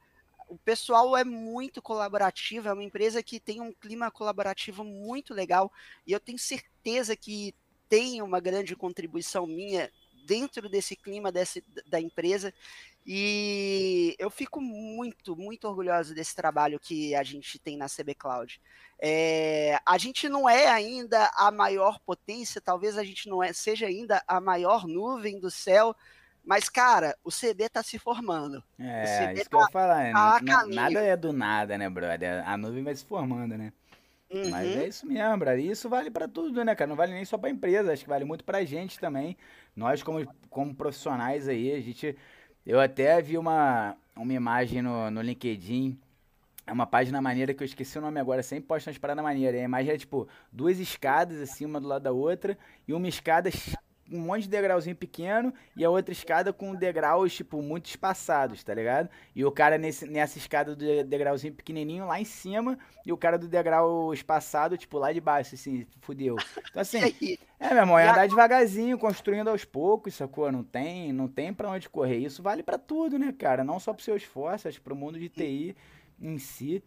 O pessoal é muito colaborativo, é uma empresa que tem um clima colaborativo muito legal e eu tenho certeza que tem uma grande contribuição minha dentro desse clima desse, da empresa e eu fico muito, muito orgulhoso desse trabalho que a gente tem na CB Cloud. É, a gente não é ainda a maior potência, talvez a gente não é, seja ainda a maior nuvem do céu, mas, cara, o CB tá se formando. É, isso tá, que eu ia falar, né? Tá nada é do nada, né, brother? A nuvem vai se formando, né? Uhum. Mas é isso mesmo, brother. E isso vale para tudo, né, cara? Não vale nem só pra empresa, acho que vale muito pra gente também. Nós, como, como profissionais aí, a gente eu até vi uma, uma imagem no, no LinkedIn. É uma página maneira que eu esqueci o nome agora, sempre posto umas paradas maneiras. A imagem é tipo duas escadas assim, uma do lado da outra, e uma escada um monte de degrauzinho pequeno e a outra escada com degraus, tipo, muito espaçados, tá ligado? E o cara nesse, nessa escada do degrauzinho pequenininho lá em cima e o cara do degrau espaçado, tipo, lá de baixo, assim, fudeu. Então, assim, é, meu irmão, é andar devagarzinho, construindo aos poucos, sacou? Não tem, não tem pra onde correr. Isso vale para tudo, né, cara? Não só pro seu esforço, acho pro mundo de TI em si.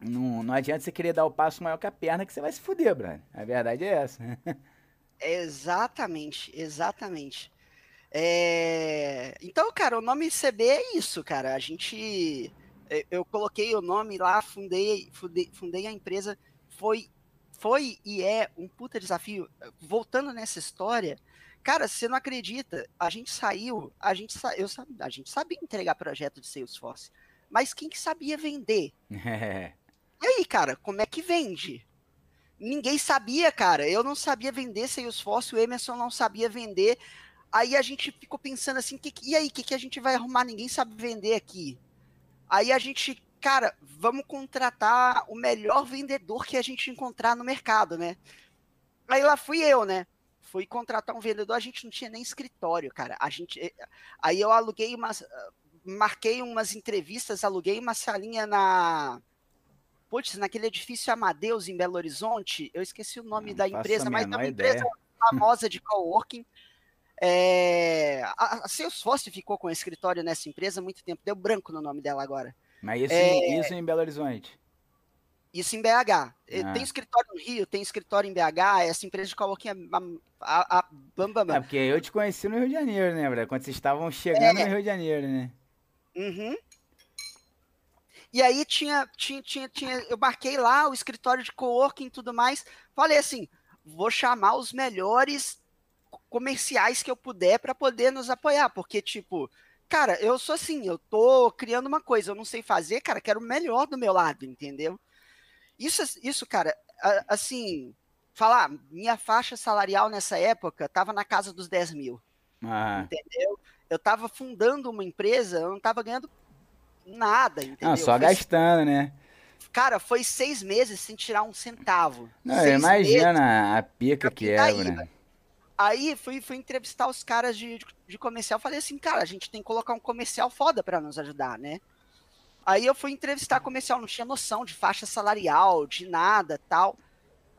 Não, não adianta você querer dar o passo maior que a perna que você vai se fuder, brother. A verdade é essa. Exatamente, exatamente. É... Então, cara, o nome CB é isso, cara. A gente. Eu coloquei o nome lá, fundei, fundei, fundei a empresa. Foi, foi e é um puta desafio. Voltando nessa história, cara, você não acredita. A gente saiu, a gente, sa... eu, a gente sabia entregar projeto de Salesforce. Mas quem que sabia vender? e aí, cara, como é que vende? Ninguém sabia, cara. Eu não sabia vender Salesforce, o Emerson não sabia vender. Aí a gente ficou pensando assim, que, e aí, o que, que a gente vai arrumar? Ninguém sabe vender aqui. Aí a gente, cara, vamos contratar o melhor vendedor que a gente encontrar no mercado, né? Aí lá fui eu, né? Fui contratar um vendedor, a gente não tinha nem escritório, cara. A gente, eh, aí eu aluguei umas, marquei umas entrevistas, aluguei uma salinha na putz, naquele edifício Amadeus em Belo Horizonte, eu esqueci o nome não da empresa, mas é uma ideia. empresa famosa de coworking. É, a, a Salesforce ficou com escritório nessa empresa há muito tempo, deu branco no nome dela agora. Mas isso, é, isso em Belo Horizonte? Isso em BH. Ah. Tem escritório no Rio, tem escritório em BH, essa empresa de coworking é a, a, bam, bam, bam. É porque eu te conheci no Rio de Janeiro, né, Quando vocês estavam chegando é. no Rio de Janeiro, né? Uhum. E aí tinha, tinha, tinha, tinha, eu marquei lá o escritório de coworking e tudo mais. Falei assim, vou chamar os melhores comerciais que eu puder para poder nos apoiar, porque tipo, cara, eu sou assim, eu tô criando uma coisa, eu não sei fazer, cara, quero o melhor do meu lado, entendeu? Isso, isso, cara, assim, falar, minha faixa salarial nessa época tava na casa dos 10 mil, ah. entendeu? Eu tava fundando uma empresa, eu não tava ganhando nada, ah, entendeu? Ah, só gastando, né? Cara, foi seis meses sem tirar um centavo. Não, seis imagina meses, a pica que é, né? Aí fui, fui entrevistar os caras de, de, de comercial. Falei assim, cara, a gente tem que colocar um comercial foda para nos ajudar, né? Aí eu fui entrevistar comercial, não tinha noção de faixa salarial, de nada tal.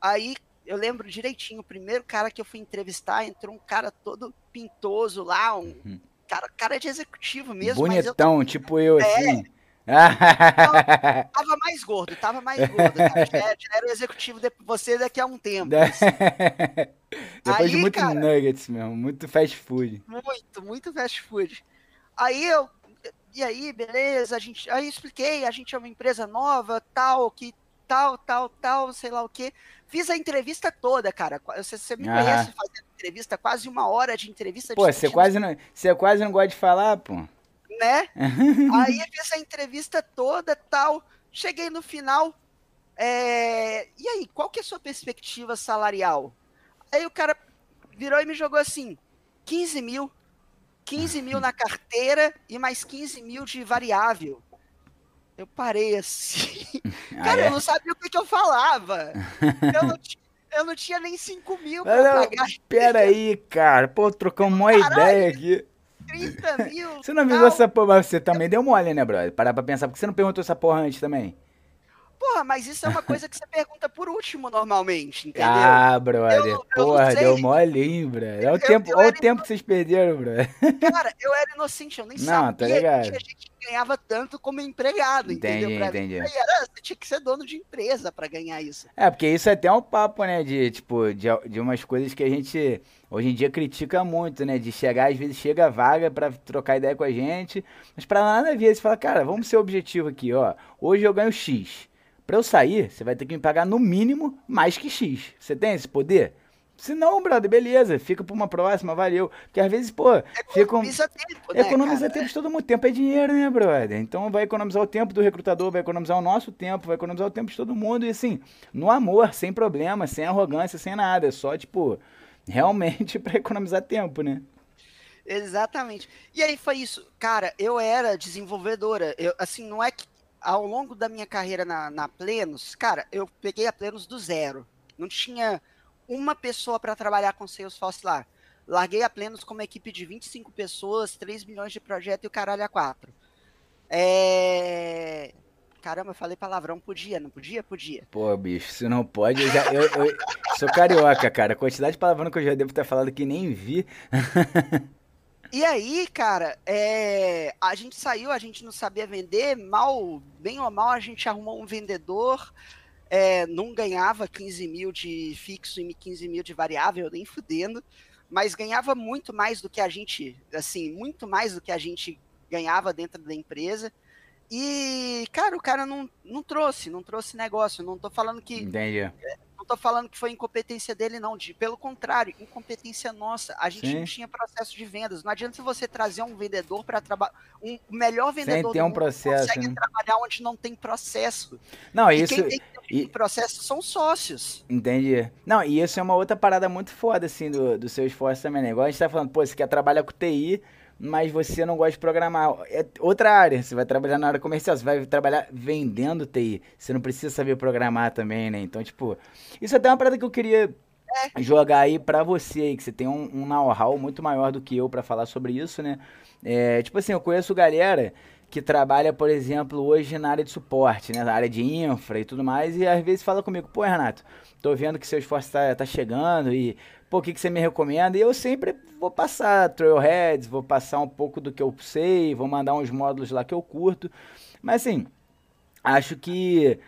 Aí eu lembro direitinho, o primeiro cara que eu fui entrevistar entrou um cara todo pintoso lá, um, uhum cara, cara de executivo mesmo. Bonitão, eu, tipo eu, é, assim. tava, tava, mais gordo, tava mais gordo. Cara. Já, já era o executivo de você daqui a um tempo. Assim. Depois Aí, de muito cara, nuggets mesmo, muito fast food. Muito, muito fast food. Aí eu. E aí, beleza, a gente. Aí eu expliquei, a gente é uma empresa nova, tal, que tal, tal, tal, sei lá o quê. Fiz a entrevista toda, cara. Você, você me conhece fazendo entrevista, quase uma hora de entrevista. Pô, você quase, não, você quase não gosta de falar, pô. Né? Aí fiz a entrevista toda, tal. Cheguei no final. É... E aí, qual que é a sua perspectiva salarial? Aí o cara virou e me jogou assim: 15 mil. 15 mil na carteira e mais 15 mil de variável. Eu parei assim. Ah, cara, é? eu não sabia o que, que eu falava. Eu não, eu não, tinha nem 5 mil pra não, pagar. Pera aí, cara. Pô, trocamos uma Caralho, ideia aqui. 30 mil. Você não avisou essa porra, mas você também deu mole, né, brother? Parar pra pensar. Por que você não perguntou essa porra antes também? Porra, mas isso é uma coisa que você pergunta por último normalmente, entendeu? Ah, brother. Eu, Porra, deu mole, hein, brother. Olha o, tempo, olha o tempo que vocês perderam, brother. Cara, eu era inocente, eu nem Não, sabia tá ligado. que a gente ganhava tanto como empregado, entendi, entendeu? Pra entendi. Mim, era, você tinha que ser dono de empresa para ganhar isso. É, porque isso é até um papo, né, de, tipo, de, de umas coisas que a gente hoje em dia critica muito, né, de chegar, às vezes chega a vaga para trocar ideia com a gente, mas para nada ver, você fala, cara, vamos ser objetivo aqui, ó, hoje eu ganho X. Para eu sair, você vai ter que me pagar no mínimo mais que X. Você tem esse poder? Se não, brother, beleza, fica pra uma próxima, valeu. Porque às vezes, pô, economiza fica tempo, né, Economiza tempo de todo mundo. Tempo é dinheiro, né, brother? Então vai economizar o tempo do recrutador, vai economizar o nosso tempo, vai economizar o tempo de todo mundo. E assim, no amor, sem problema, sem arrogância, sem nada. É só, tipo, realmente para economizar tempo, né? Exatamente. E aí foi isso. Cara, eu era desenvolvedora. Eu, assim, não é que ao longo da minha carreira na, na Plenos, cara, eu peguei a Plenos do zero. Não tinha uma pessoa para trabalhar com Salesforce lá. Larguei a Plenos com uma equipe de 25 pessoas, 3 milhões de projeto e o caralho a 4. É... Caramba, eu falei palavrão, podia, não podia? Podia. Pô, bicho, se não pode, eu já. Eu, eu sou carioca, cara. A quantidade de palavrão que eu já devo ter falado que nem vi. E aí, cara, é, a gente saiu, a gente não sabia vender, mal, bem ou mal, a gente arrumou um vendedor, é, não ganhava 15 mil de fixo e 15 mil de variável, nem fudendo, mas ganhava muito mais do que a gente, assim, muito mais do que a gente ganhava dentro da empresa. E, cara, o cara não, não trouxe, não trouxe negócio. Não tô falando que. Entendi não tô falando que foi incompetência dele, não. De, pelo contrário, incompetência nossa. A gente Sim. não tinha processo de vendas. Não adianta você trazer um vendedor para trabalhar. Um melhor vendedor Sem ter um processo, consegue né? trabalhar onde não tem processo. Não, e isso. Quem tem e... processo são sócios. Entendi. Não, e isso é uma outra parada muito foda, assim, do, do seu esforço também, né? Igual a gente tá falando, pô, você quer trabalhar com TI mas você não gosta de programar. É outra área. Você vai trabalhar na área comercial, você vai trabalhar vendendo TI. Você não precisa saber programar também, né? Então, tipo, isso é até uma parada que eu queria é. jogar aí pra você aí, que você tem um, um know-how muito maior do que eu para falar sobre isso, né? É, tipo assim, eu conheço galera que trabalha, por exemplo, hoje na área de suporte, né? Na área de infra e tudo mais, e às vezes fala comigo, pô, Renato, tô vendo que seu esforço tá, tá chegando e pô, o que, que você me recomenda? E eu sempre vou passar trailheads, vou passar um pouco do que eu sei, vou mandar uns módulos lá que eu curto. Mas assim, acho que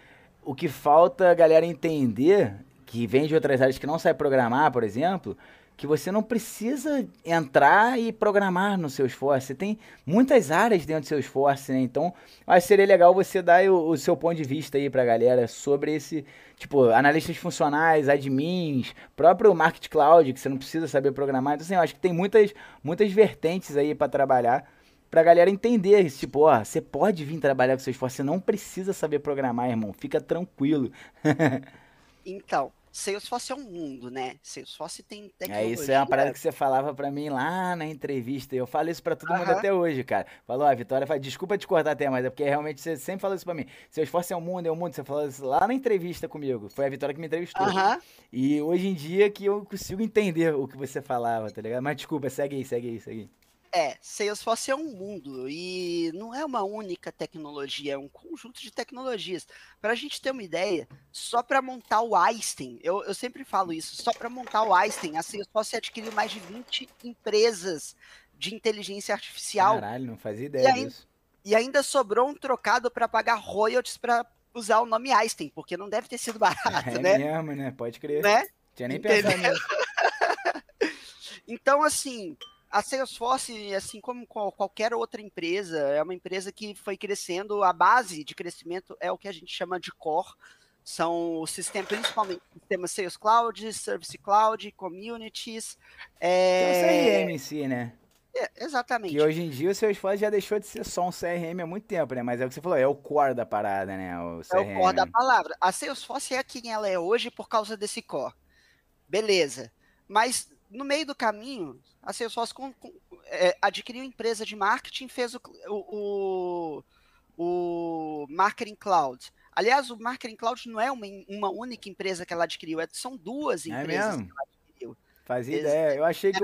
o que falta a galera entender, que vem de outras áreas que não sabe programar, por exemplo, que você não precisa entrar e programar no seu esforço. Você tem muitas áreas dentro do seu esforço, né? Então, acho que seria legal você dar o, o seu ponto de vista aí pra galera sobre esse, tipo, analistas funcionais, admins, próprio Market Cloud, que você não precisa saber programar. Então, assim, eu acho que tem muitas, muitas vertentes aí para trabalhar pra galera entender, tipo, ó, você pode vir trabalhar com seu esforço, você não precisa saber programar, irmão, fica tranquilo. então, Salesforce é um mundo, né? Salesforce tem tecnologia. É, isso é uma parada que você falava para mim lá na entrevista. Eu falo isso para todo mundo até hoje, cara. Falou, a Vitória fala, desculpa te cortar até, mas é porque realmente você sempre falou isso para mim. Salesforce é um mundo, é um mundo. Você falou isso lá na entrevista comigo. Foi a Vitória que me entrevistou. E hoje em dia que eu consigo entender o que você falava, tá ligado? Mas desculpa, segue aí, segue aí, segue aí. É, Salesforce é um mundo e não é uma única tecnologia, é um conjunto de tecnologias. Para a gente ter uma ideia, só para montar o Einstein, eu, eu sempre falo isso, só para montar o Einstein, a Salesforce adquiriu mais de 20 empresas de inteligência artificial. Caralho, não fazia ideia e disso. e ainda sobrou um trocado para pagar royalties para usar o nome Einstein, porque não deve ter sido barato, é né? É mesmo, né? Pode crer. Né? Tinha nem pensado nisso. então, assim, a Salesforce, assim como qualquer outra empresa, é uma empresa que foi crescendo, a base de crescimento é o que a gente chama de core, são os sistemas, principalmente sistemas Sales Cloud, Service Cloud, Communities. É... Tem o CRM em si, né? É, exatamente. Que hoje em dia o Salesforce já deixou de ser só um CRM há muito tempo, né? Mas é o que você falou, é o core da parada, né? O CRM. É o core da palavra. A Salesforce é quem ela é hoje por causa desse core. Beleza. Mas no meio do caminho, a Salesforce com, com, é, adquiriu empresa de marketing, fez o, o, o, Marketing Cloud. Aliás, o Marketing Cloud não é uma, uma única empresa que ela adquiriu, é, são duas é empresas é que ela adquiriu. Fazia ideia. Eu, achei que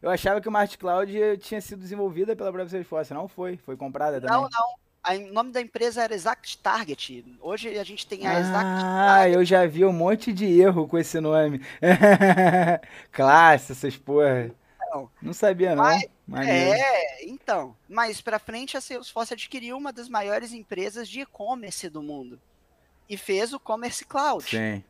eu achava que o Marketing Cloud tinha sido desenvolvida pela própria Salesforce. Não foi. Foi comprada também. Não, não. O nome da empresa era Exact Target. Hoje a gente tem a Exact Ah, Target. eu já vi um monte de erro com esse nome. Classe, essas porra. Então, Não sabia, não. Mas-. É, então. Mais pra frente, a Salesforce adquiriu uma das maiores empresas de e-commerce do mundo. E fez o Commerce Cloud, Sim.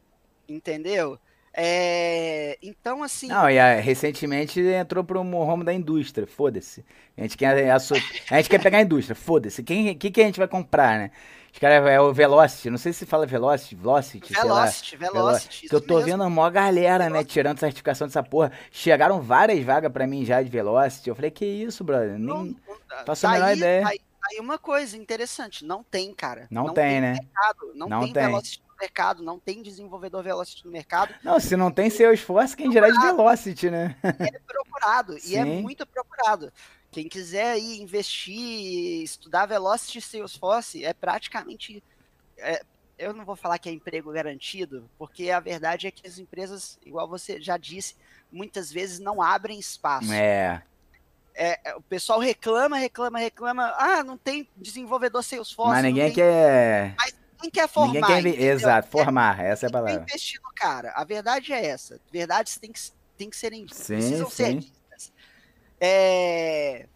entendeu? É, então, assim, Não, e a- recentemente entrou pro ramo da indústria, foda-se. A gente quer, asso- a gente quer pegar a indústria, foda-se. O que, que, a gente vai comprar, né? Os caras, é o Velocity, não sei se fala Velocity, Velocity, sei lá. Velocity, Velocity. Que eu tô mesmo. vendo a maior galera, né, tirando certificação dessa porra. Chegaram várias vagas pra mim já de Velocity. Eu falei, que isso, brother? Não, Nem... não- faço a menor ideia. Aí, aí uma coisa interessante, não tem, cara. Não, tem, né? mercado, não, Não tem, tem. Velocity mercado, não tem desenvolvedor Velocity no mercado, Não, se não tem Salesforce, quem dirá de Velocity, né? é procurado, e é Sim. muito procurado. Quem quiser aí investir, estudar Velocity e Salesforce, é praticamente. é, eu não vou falar que é emprego garantido, porque a verdade é que as empresas, igual você já disse, muitas vezes não abrem espaço. É. É, o pessoal reclama, reclama, reclama. Ah, não tem desenvolvedor Salesforce. Mas ninguém tem- quer. Ninguém quer formar. Ninguém quer. entendeu? Exato, É- formar, essa é a tem palavra. investir no cara. A verdade é essa. Verdades têm que, têm que serem Sim, precisam ser sim. ditas. É...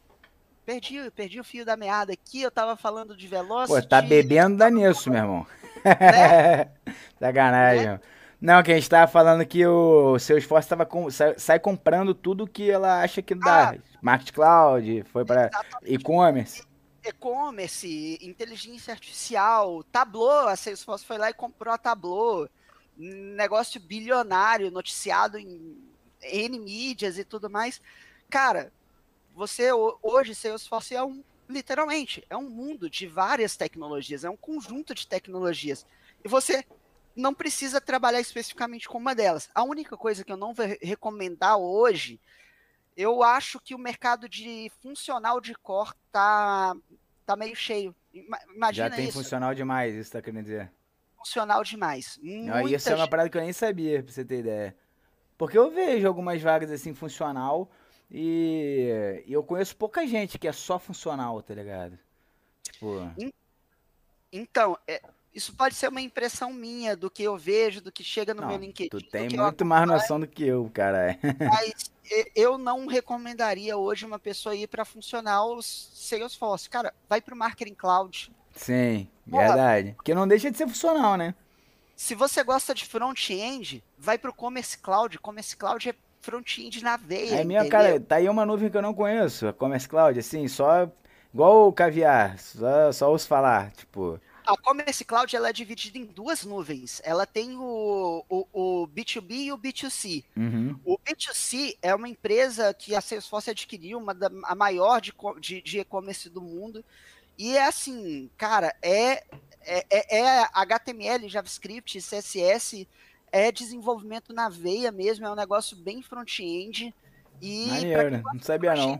Perdi, perdi o fio da meada aqui, eu tava falando de Velocity. Pô, tá bebendo dá nisso, meu irmão. Né? Sacanagem. Né? Não, que a gente tava falando que o seu esforço tava com, sai, sai comprando tudo que ela acha que dá. Ah. Market Cloud, foi pra Exatamente. e-commerce. E-commerce, inteligência artificial, Tableau, a Salesforce foi lá e comprou a Tableau. Negócio bilionário, noticiado em N mídias e tudo mais. Cara, você ho- hoje, Salesforce é um, literalmente, é um mundo de várias tecnologias, é um conjunto de tecnologias. E você não precisa trabalhar especificamente com uma delas. A única coisa que eu não vou re- recomendar hoje, eu acho que o mercado de funcional de core tá, tá meio cheio. Ima- Imagina Já tem isso, funcional demais, isso tá querendo dizer. funcional demais. Não, Muita isso é uma gente- parada que eu nem sabia, pra você ter ideia. Porque eu vejo algumas vagas assim, funcional, e, e eu conheço pouca gente que é só funcional, tá ligado? Tipo, Então, é, isso pode ser uma impressão minha do que eu vejo, do que chega no não, meu LinkedIn. tu tem muito mais noção do que eu, cara. Mas e- eu não recomendaria hoje uma pessoa ir para funcional Salesforce. Cara, vai para o Marketing Cloud. Sim, Porra. verdade. Porque não deixa de ser funcional, né? Se você gosta de front-end, vai para o Commerce Cloud. Commerce Cloud é front-end na veia, É minha, cara, tá aí uma nuvem que eu não conheço, a Commerce Cloud, assim, só igual o caviar, só, só ouço falar, tipo, A Commerce Cloud ela é dividida em duas nuvens. Ela tem o, o, o B2B e o B2C. uhum, O B2C é uma empresa que a Salesforce adquiriu, uma da, a maior de de de e-commerce do mundo. E é assim, cara, é, é, é- é HTML, JavaScript, CSS, é desenvolvimento na veia mesmo, é um negócio bem front-end. E maneiro, não sabia não. é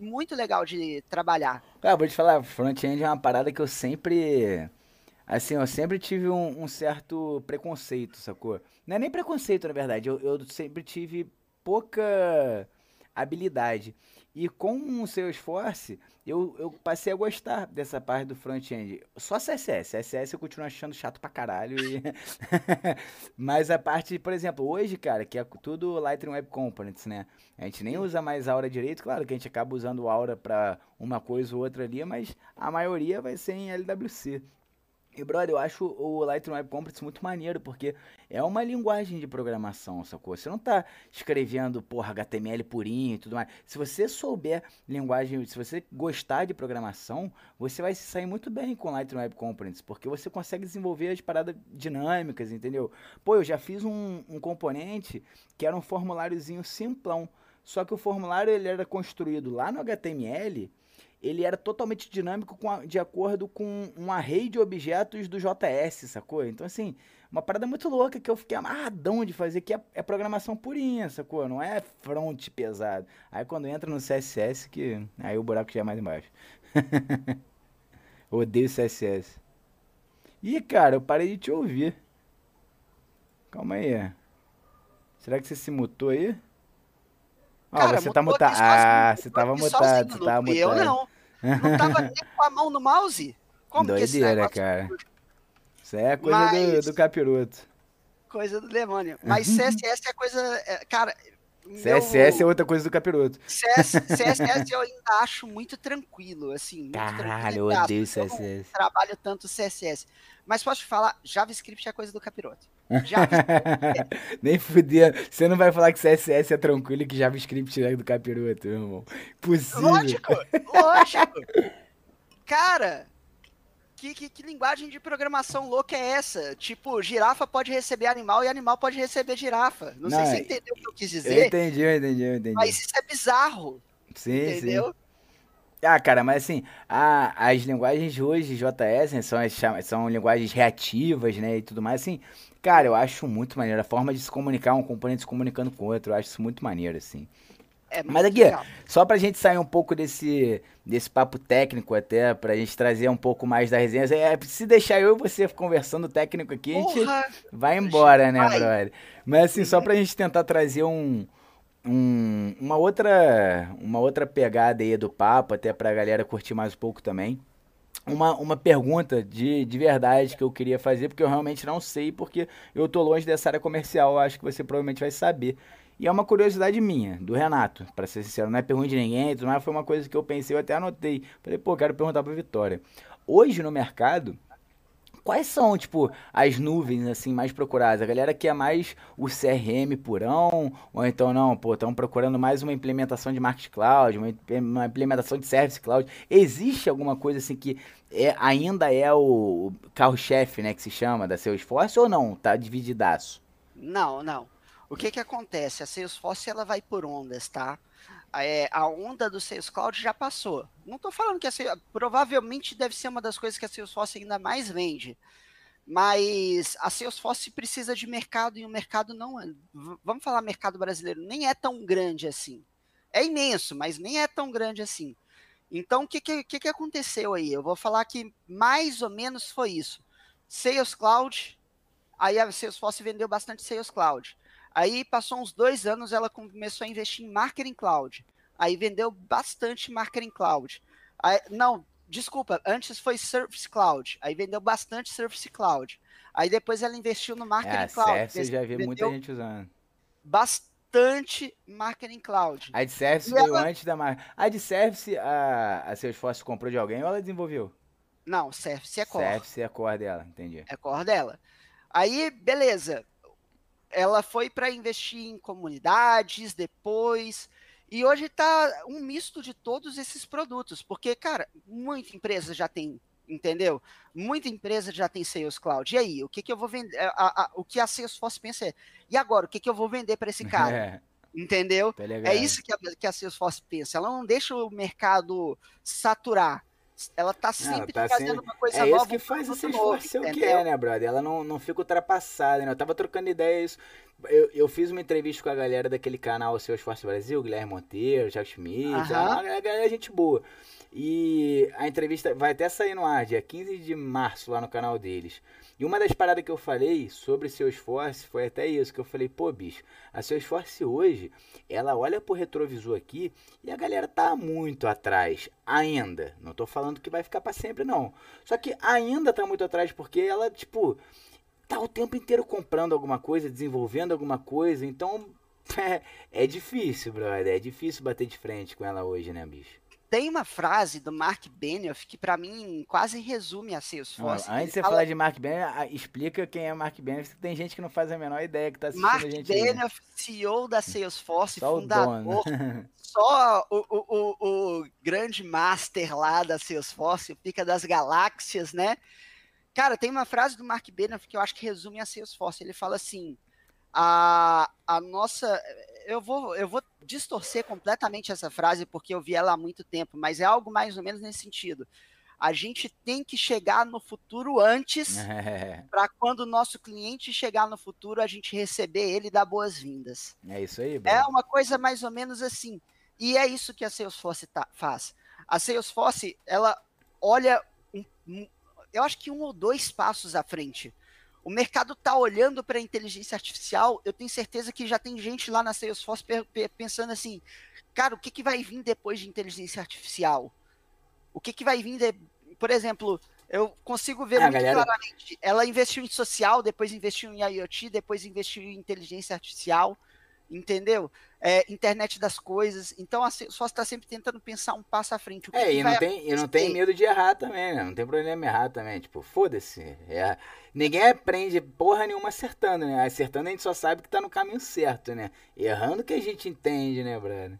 muito legal de trabalhar. Cara, vou te falar, front-end é uma parada que eu sempre, assim, eu sempre tive um, um certo preconceito, sacou? Não é nem preconceito, na verdade, eu, eu sempre tive pouca habilidade. E com o Salesforce, eu, eu passei a gostar dessa parte do front-end. Só CSS. CSS eu continuo achando chato pra caralho. e- Mas a parte, por exemplo, hoje, cara, que é tudo Lightroom Web Components, né? A gente nem usa mais Aura direito. Claro que a gente acaba usando Aura pra uma coisa ou outra ali, mas a maioria vai ser em LWC. E, brother, eu acho o Lightroom Web Components muito maneiro, porque é uma linguagem de programação, sacou? Você não tá escrevendo, porra, HTML purinho e tudo mais. Se você souber linguagem, se você gostar de programação, você vai se sair muito bem com Lightroom Web Components, porque você consegue desenvolver as paradas dinâmicas, entendeu? Pô, eu já fiz um, um componente que era um formuláriozinho simplão, só que o formulário ele era construído lá no HTML, ele era totalmente dinâmico a- de acordo com um array de objetos do JS, sacou? Então, assim, uma parada muito louca que eu fiquei amarradão de fazer, que é, é programação purinha, sacou? Não é front pesado. Aí quando entra no CSS, que aí o buraco já é mais embaixo. Odeio CSS. Ih, cara, eu parei de te ouvir. Calma aí. Será que você se mutou aí? Cara, você tá mutado. Ah, você tava mutado, você tava não fui Eu mutado. não. Não tava nem com a mão no mouse. Como Doideira, que cara. Isso é coisa Mas- do, do capiroto. Coisa do demônio. Mas CSS é coisa. é, cara. CSS é meu- outra coisa do capiroto. CS, CSS eu ainda acho muito tranquilo, assim. Muito Caralho, eu odeio aspas. Eu não CSS. trabalho tanto CSS. Mas posso te falar, JavaScript é coisa do capiroto. JavaScript Nem fuder. Você não vai falar que CSS é tranquilo e que JavaScript é do capiroto, meu irmão. Possível. Lógico, lógico. Cara, que, que, que linguagem de programação louca é essa? Tipo, girafa pode receber animal e animal pode receber girafa. Não, sei Não, se você é- entendeu o que eu quis Eu dizer, entendi, eu entendi, eu entendi. mas isso é bizarro, sim, entendeu? sim. Ah, cara, mas assim, a- as linguagens hoje, JS, né, são, as são linguagens reativas, né, e tudo mais, assim, cara, eu acho muito maneiro. A forma de se comunicar, um componente se comunicando com o outro, eu acho isso muito maneiro, assim. É Mas aqui, legal. Só pra gente sair um pouco desse, desse papo técnico até, pra gente trazer um pouco mais da resenha. É, se deixar eu e você conversando técnico aqui, a gente Porra, vai embora, né, vai. brother? Mas assim, só pra gente tentar trazer um, um- uma outra uma outra pegada aí do papo, até pra galera curtir mais um pouco também. Uma, uma pergunta de, de verdade que eu queria fazer, porque eu realmente não sei, porque eu tô longe dessa área comercial, eu acho que você provavelmente vai saber. E é uma curiosidade minha, do Renato, pra ser sincero, não é pergunta de ninguém, mais, foi uma coisa que eu pensei, eu até anotei. Falei, pô, quero perguntar pra Vitória. Hoje no mercado, Quais são, tipo, as nuvens, assim, mais procuradas? A galera quer mais o CRM purão? Ou então, não, pô, estão procurando mais uma implementação de Market Cloud, uma implementação de Service Cloud. Existe alguma coisa, assim, que é, ainda é o carro-chefe, né, que se chama, da Salesforce, ou não? Tá divididaço? Não, não. O que que acontece? A Salesforce ela vai por ondas, tá? É, a onda do Sales Cloud já passou. Não estou falando que a provavelmente deve ser uma das coisas que a Salesforce ainda mais vende. Mas a Salesforce precisa de mercado e o mercado não é. Vamos falar mercado brasileiro, nem é tão grande assim. É imenso, mas nem é tão grande assim. Então, o que, que que aconteceu aí? Eu vou falar que mais ou menos foi isso. Sales Cloud, aí a Salesforce vendeu bastante Sales Cloud. Aí passou uns dois anos, ela começou a investir em Marketing Cloud. Aí vendeu bastante Marketing Cloud. Aí- não, desculpa, antes foi Service Cloud. Aí vendeu bastante Service Cloud. Aí depois ela investiu no É, Marketing a Cloud. Service eu já vi muita gente usando. Bastante Marketing Cloud. A de Service veio ela- antes da marca. A de Service, a, a Salesforce comprou de alguém ou ela desenvolveu? Não, Service é core. Service é core dela, entendi. É core dela. Aí, beleza. Ela foi para investir em comunidades depois. E hoje tá um misto de todos esses produtos. Porque, cara, muita empresa já tem, entendeu? Muita empresa já tem Sales Cloud. E aí, o que, que eu vou vender? A- a- o que a Salesforce pensa é, e agora, o que, que eu vou vender para esse cara? É, Entendeu? tá. É isso que a, que a Salesforce pensa. Ela não deixa o mercado saturar. Ela tá sempre tá trazendo sempre- uma coisa É nova. isso que faz Salesforce ser novo, o que é, né, brother? Ela não, não fica ultrapassada, né? Eu tava trocando ideia isso. Eu, eu fiz uma entrevista com a galera daquele canal Salesforce Brasil, Guilherme Monteiro, Thiago Schmidt, Aham. a galera é gente boa. E a entrevista vai até sair no ar, dia 15 de março, lá no canal deles. E uma das paradas que eu falei sobre Salesforce foi até isso, que eu falei, pô, bicho, a Salesforce hoje, ela olha pro retrovisor aqui e a galera tá muito atrás, ainda. Não tô falando que vai ficar para sempre, não. Só que ainda tá muito atrás porque ela, tipo, tá o tempo inteiro comprando alguma coisa, desenvolvendo alguma coisa, então é, é difícil, brother, é difícil bater de frente com ela hoje, né, bicho? Tem uma frase do Mark Benioff que para mim quase resume a Ó, Salesforce. antes de você fala- falar de Mark Benioff, explica quem é Mark Benioff, que tem gente que não faz a menor ideia que tá assistindo Mark a gente aí. né? Benioff, CEO da Salesforce, Só fundador, dono. só o, o, o, o grande master lá da Salesforce, o pica das galáxias, né? Cara, tem uma frase do Mark Benioff que eu acho que resume a Salesforce. Ele fala assim: a, a nossa. Eu vou, eu vou distorcer completamente essa frase porque eu vi ela há muito tempo, mas é algo mais ou menos nesse sentido. A gente tem que chegar no futuro antes É, para quando o nosso cliente chegar no futuro a gente receber ele e dar boas-vindas. é isso aí, É brother. uma coisa mais ou menos assim. E é isso que a Salesforce tá- faz. A Salesforce, ela olha, um- um- eu acho que um ou dois passos à frente. O mercado está olhando para a inteligência artificial. Eu tenho certeza que já tem gente lá na Salesforce pe- pe- pensando assim, cara, o que, que vai vir depois de inteligência artificial? O que, que vai vir, de, por exemplo, eu consigo ver é, muito galera... claramente. Ela investiu em social, depois investiu em IoT, depois investiu em inteligência artificial, entendeu? É, internet das coisas. Então a só está sempre tentando pensar um passo à frente. é, e não, tem, e não tem medo de errar também, né? Não tem problema errar também. Tipo, foda-se. É, ninguém aprende porra nenhuma acertando, né? Acertando a gente só sabe que tá no caminho certo, né? Errando que a gente entende, né, brother?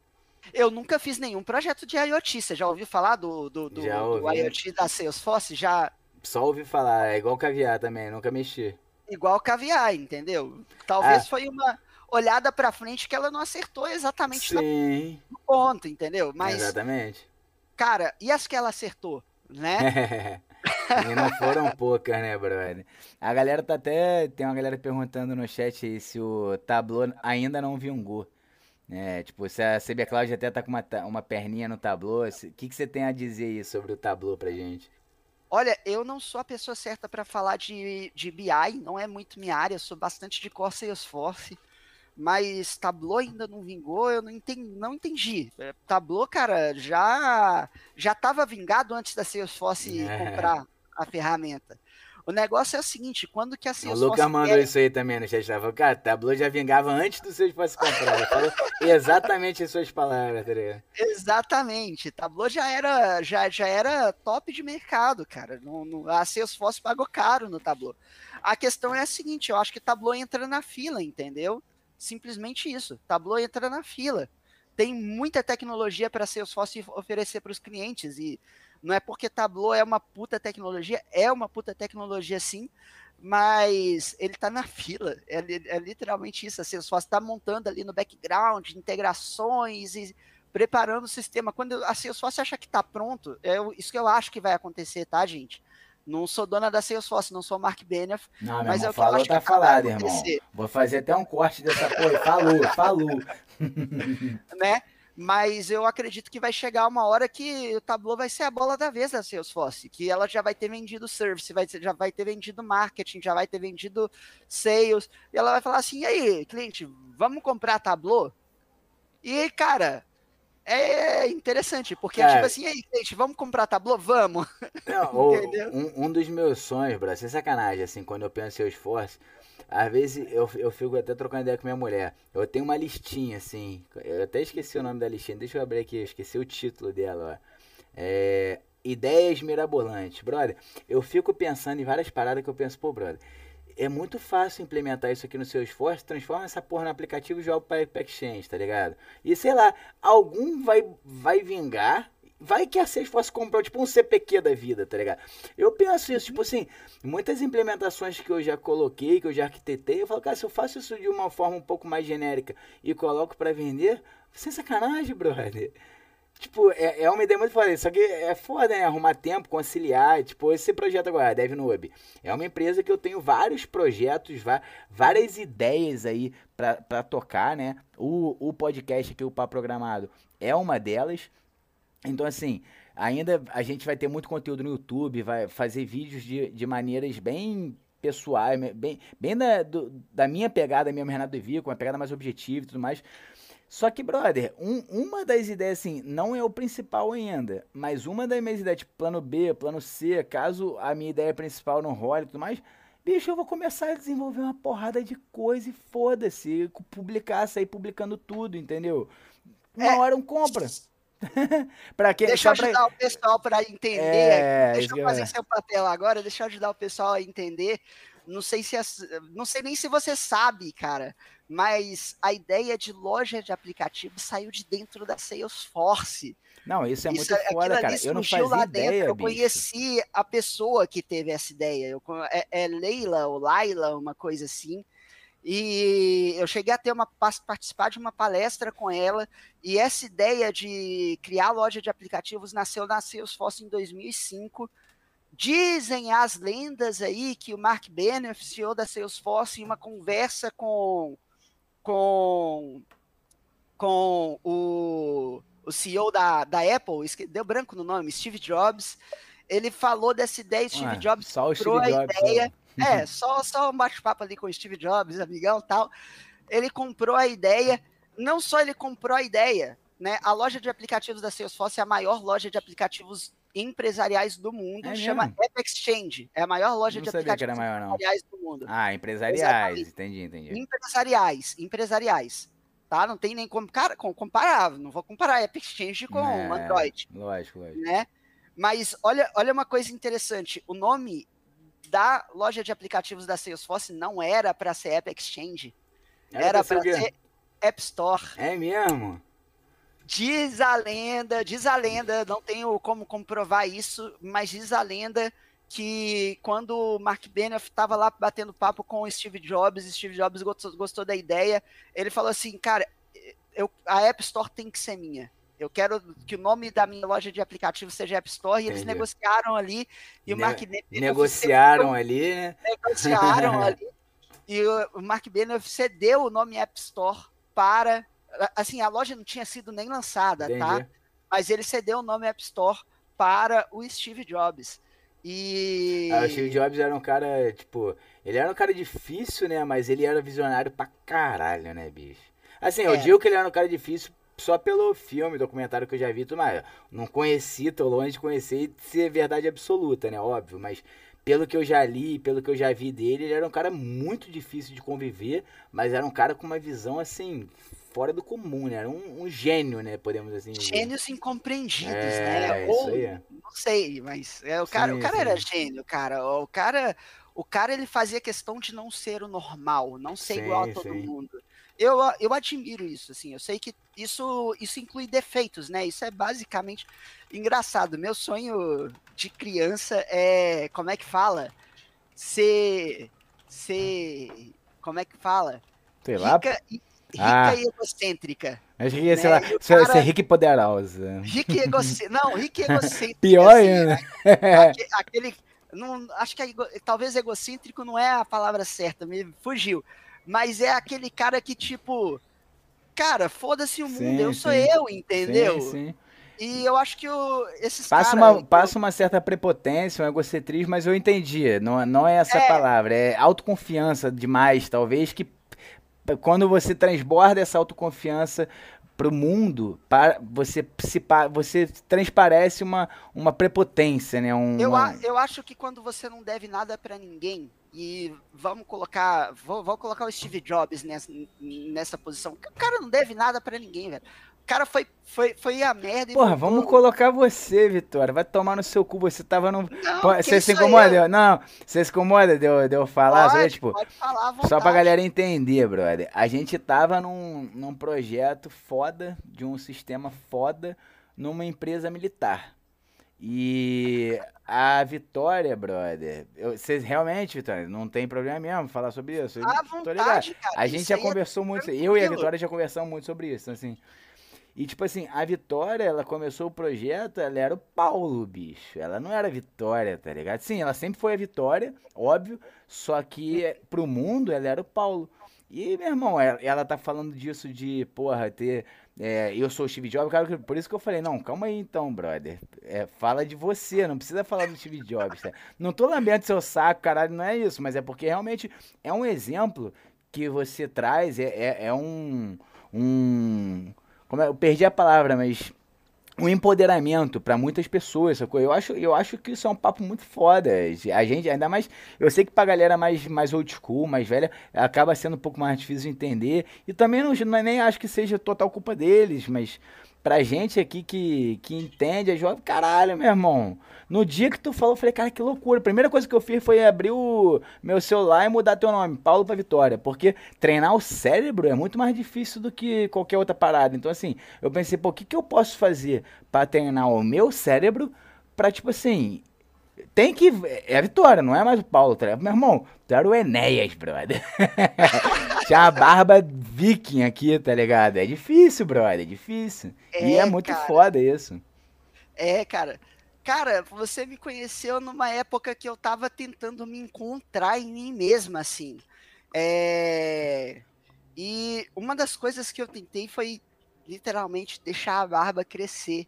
Eu nunca fiz nenhum projeto de IoT. Você já ouviu falar do, do, do, do IoT da Salesforce? Já. Só ouvi falar, é igual caviar também, nunca mexi. Igual caviar, entendeu? Talvez ah. foi uma olhada para frente que ela não acertou exatamente Sim. no ponto, entendeu? Mas, exatamente. Cara, e as que ela acertou, né? e não foram poucas, né, brother? A galera tá até. Tem uma galera perguntando no chat aí se o Tableau ainda não vingou. É, tipo, se a CB Cloud até tá com uma, uma perninha no Tableau, o que, que você tem a dizer aí sobre o Tableau pra gente? Olha, eu não sou a pessoa certa para falar de, de BI, não é muito minha área, eu sou bastante de Core Salesforce, mas Tableau ainda não vingou, eu não entendi. Não entendi. É, Tableau, cara, já já estava vingado antes da Salesforce é. comprar a ferramenta. O negócio é o seguinte, quando que a Salesforce... O Lucas mandou quer... isso aí também no chat. Falou, cara, Tableau já vingava antes do Salesforce comprar. Falou exatamente as suas palavras, tá ligado? Exatamente. Tableau já era, já, já era top de mercado, cara. No, no, a Salesforce pagou caro no Tableau. A questão é a seguinte, eu acho que Tableau entra na fila, entendeu? Simplesmente isso. Tableau entra na fila. Tem muita tecnologia para Salesforce oferecer para os clientes e não é porque Tableau é uma puta tecnologia, é uma puta tecnologia sim, mas ele está na fila. É, é, literalmente isso. A Salesforce está montando ali no background integrações e preparando o sistema. Quando a Salesforce acha que está pronto, é isso que eu acho que vai acontecer, tá, gente? Não sou dona da Salesforce, não sou Mark Benioff. Não, mas irmão, é o que falou, eu acho tá que falado, irmão. Vou fazer até um corte dessa porra. Falou, falou. né? mas eu acredito que vai chegar uma hora que o Tableau vai ser a bola da vez da Salesforce, que ela já vai ter vendido service, vai, já vai ter vendido marketing, já vai ter vendido sales, e ela vai falar assim, e aí, cliente, vamos comprar Tableau? E, cara, é interessante, porque é, tipo assim, aí, cliente, vamos comprar Tableau? Vamos! Não, um, um, dos meus sonhos, bro, sem sacanagem, assim, quando eu penso em Salesforce, às vezes eu, eu fico até trocando ideia com minha mulher. Eu tenho uma listinha, assim. Eu até esqueci o nome da listinha. Deixa eu abrir aqui, eu esqueci o título dela, ó. É, ideias mirabolantes. Brother, eu fico pensando em várias paradas que eu penso, pô, brother. É muito fácil implementar isso aqui no seu esforço, transforma essa porra no aplicativo e joga para Exchange, tá ligado? E sei lá, algum vai, vai vingar Vai que a Salesforce comprou tipo um CPQ da vida, tá ligado? Eu penso isso, tipo assim, muitas implementações que eu já coloquei, que eu já arquitetei, eu falo, cara, se eu faço isso de uma forma um pouco mais genérica e coloco para vender, sem sacanagem, brother. Tipo, é, é uma ideia muito foda. Só que é foda, né? Arrumar tempo, conciliar. Tipo, esse projeto agora, DevNob, é uma empresa que eu tenho vários projetos, várias ideias aí para tocar, né? O, o podcast aqui, o Papo Programado, é uma delas. Então, assim, ainda a gente vai ter muito conteúdo no YouTube, vai fazer vídeos de, de maneiras bem pessoais, bem, bem da, do, da minha pegada mesmo, Renato Devia, com uma pegada mais objetiva e tudo mais. Só que, brother, um, uma das ideias, assim, não é o principal ainda, mas uma das minhas ideias, tipo, plano B, plano C, caso a minha ideia principal não role e tudo mais, bicho, eu vou começar a desenvolver uma porrada de coisa e foda-se, publicar, sair publicando tudo, entendeu? Uma é, hora um compra. para quem Deixa eu ajudar pra... o pessoal para entender. É, deixa eu fazer é. seu papel agora, deixa eu ajudar o pessoal a entender. Não sei se as... não sei nem se você sabe, cara, mas a ideia de loja de aplicativos saiu de dentro da Salesforce. Não, isso é muito é, foda, cara. Eu não fazia ideia, dentro. Eu conheci a pessoa que teve essa ideia. Eu, é, é Leila ou Laila, uma coisa assim. E eu cheguei a ter uma participar de uma palestra com ela, e essa ideia de criar loja de aplicativos nasceu na Salesforce em 2005. Dizem as lendas aí que o Mark Benioff, CEO da Salesforce, em uma conversa com, com, com o, o CEO da, da Apple, deu branco no nome, Steve Jobs, ele falou dessa ideia, Steve Ué, Jobs só o Steve a Jobs, ideia. Né? É, só, só um bate-papo ali com o Steve Jobs, amigão tal. Ele comprou a ideia. Não só ele comprou a ideia, né? A loja de aplicativos da Salesforce é a maior loja de aplicativos empresariais do mundo, é chama App Exchange. É a maior loja não de aplicativos maior, empresariais do mundo. Ah, empresariais, Exatamente. entendi, entendi. Empresariais, empresariais. Tá? Não tem nem como cara, comparar, não vou comparar App Exchange com é, Android. Lógico, lógico. Né? Mas olha, olha uma coisa interessante, o nome da loja de aplicativos da Salesforce não era para ser App Exchange. Era, para ser App Store. É mesmo? Diz a lenda, diz a lenda, não tenho como comprovar isso, mas diz a lenda que quando o Mark Benioff estava lá batendo papo com o Steve Jobs, Steve Jobs gostou, gostou da ideia, ele falou assim, cara, eu, a App Store tem que ser minha. Eu quero que o nome da minha loja de aplicativos seja App Store, e eles negociaram ali, e o ne Mark Benioff... Negociaram ali, né? Negociaram ali, e o, o Mark Benioff cedeu o nome App Store para assim, a loja não tinha sido nem lançada, tá? Entendi. tá? Mas ele cedeu o nome App Store para o Steve Jobs. E. Ah, o Steve Jobs era um cara, tipo, ele era um cara difícil, né? Mas ele era visionário pra caralho, né, bicho? Assim, eu é. digo que ele era um cara difícil só pelo filme, documentário que eu já vi, mas não conheci, tô longe de conhecer e ser verdade absoluta, né? Óbvio, mas pelo que eu já li, pelo que eu já vi dele, ele era um cara muito difícil de conviver, mas era um cara com uma visão assim fora do comum, né? Era um, um gênio, né? Podemos assim. Dizer. Gênios incompreendidos, é, né? Ou não sei, mas é, o cara, sim, o cara era gênio, cara. O cara, o cara ele fazia questão de não ser o normal, não ser sim, igual a todo mundo. Eu, eu admiro isso, assim. Eu sei que isso, isso inclui defeitos, né? Isso é basicamente engraçado. Meu sonho de criança é. Como é que fala? Ser. Ser. Como é que fala? Sei lá. Rica, rica ah. e egocêntrica. Acho que, né? sei lá, cara... ser rica e poderosa. Rica e egocêntrica. Não, rica e egocêntrica. Pior assim, ainda. Aquele, aquele, não, acho que é, talvez egocêntrico não é a palavra certa, me fugiu. Mas é aquele cara que, tipo, cara, foda-se o mundo, sim, eu sim. sou eu, entendeu? Sim, sim. E eu acho que o, esses passa cara, uma Passa uma certa prepotência, um egocentrismo, mas eu entendi. Não, não é essa é... palavra. É autoconfiança demais, talvez, que quando você transborda essa autoconfiança para o mundo, para, você, se, você transparece uma, uma prepotência, né? Um, eu, eu acho que quando você não deve nada para ninguém, e vamos colocar, vou, vou, colocar o Steve Jobs nessa, nessa posição. O cara não deve nada para ninguém, velho cara foi, foi, foi a merda. Porra, vamos colocar você, Vitória. Vai tomar no seu cu. Você tava no. Não, você se incomoda? Eu? Não, você se incomoda de eu, de eu falar? Pode, tipo, pode falar Só pra galera entender, brother. A gente tava num, num projeto foda, de um sistema foda, numa empresa militar. E a Vitória, brother, vocês realmente, Vitória, não tem problema mesmo falar sobre isso. À vontade, cara, a gente já é conversou é muito, eu e a Vitória já conversamos muito sobre isso, então, assim. E, tipo assim, a Vitória, ela começou o projeto, ela era o Paulo, bicho. Ela não era a Vitória, tá ligado? Sim, ela sempre foi a Vitória, óbvio. Só que pro mundo, ela era o Paulo. E, meu irmão, ela, ela tá falando disso de, porra, ter. É, eu sou o Steve Jobs, cara, por isso que eu falei, não, calma aí então, brother. É, fala de você, não precisa falar do Steve Jobs, tá? Não tô lambendo seu saco, caralho, não é isso, mas é porque realmente é um exemplo que você traz, é, é, é um. um como é, eu perdi a palavra, mas um empoderamento para muitas pessoas, sacou? Eu acho, eu acho que isso é um papo muito foda. A gente, ainda mais, eu sei que pra galera mais, mais old school, mais velha, acaba sendo um pouco mais difícil de entender. E também não, não nem acho que seja total culpa deles, mas pra gente aqui que, que entende, é jovem, caralho, meu irmão. No dia que tu falou, eu falei, cara, que loucura. A primeira coisa que eu fiz foi abrir o meu celular e mudar teu nome, Paulo pra Vitória. Porque treinar o cérebro é muito mais difícil do que qualquer outra parada. Então, assim, eu pensei, pô, o que, que eu posso fazer para treinar o meu cérebro pra, tipo assim, tem que. É a vitória, não é mais o Paulo. Tá? Meu irmão, tu era o Enéas, brother. Tinha a barba viking aqui, tá ligado? É difícil, brother, é difícil. É, e é muito cara. foda isso. É, cara. Cara, você me conheceu numa época que eu tava tentando me encontrar em mim mesma, assim. É... E uma das coisas que eu tentei foi literalmente deixar a barba crescer,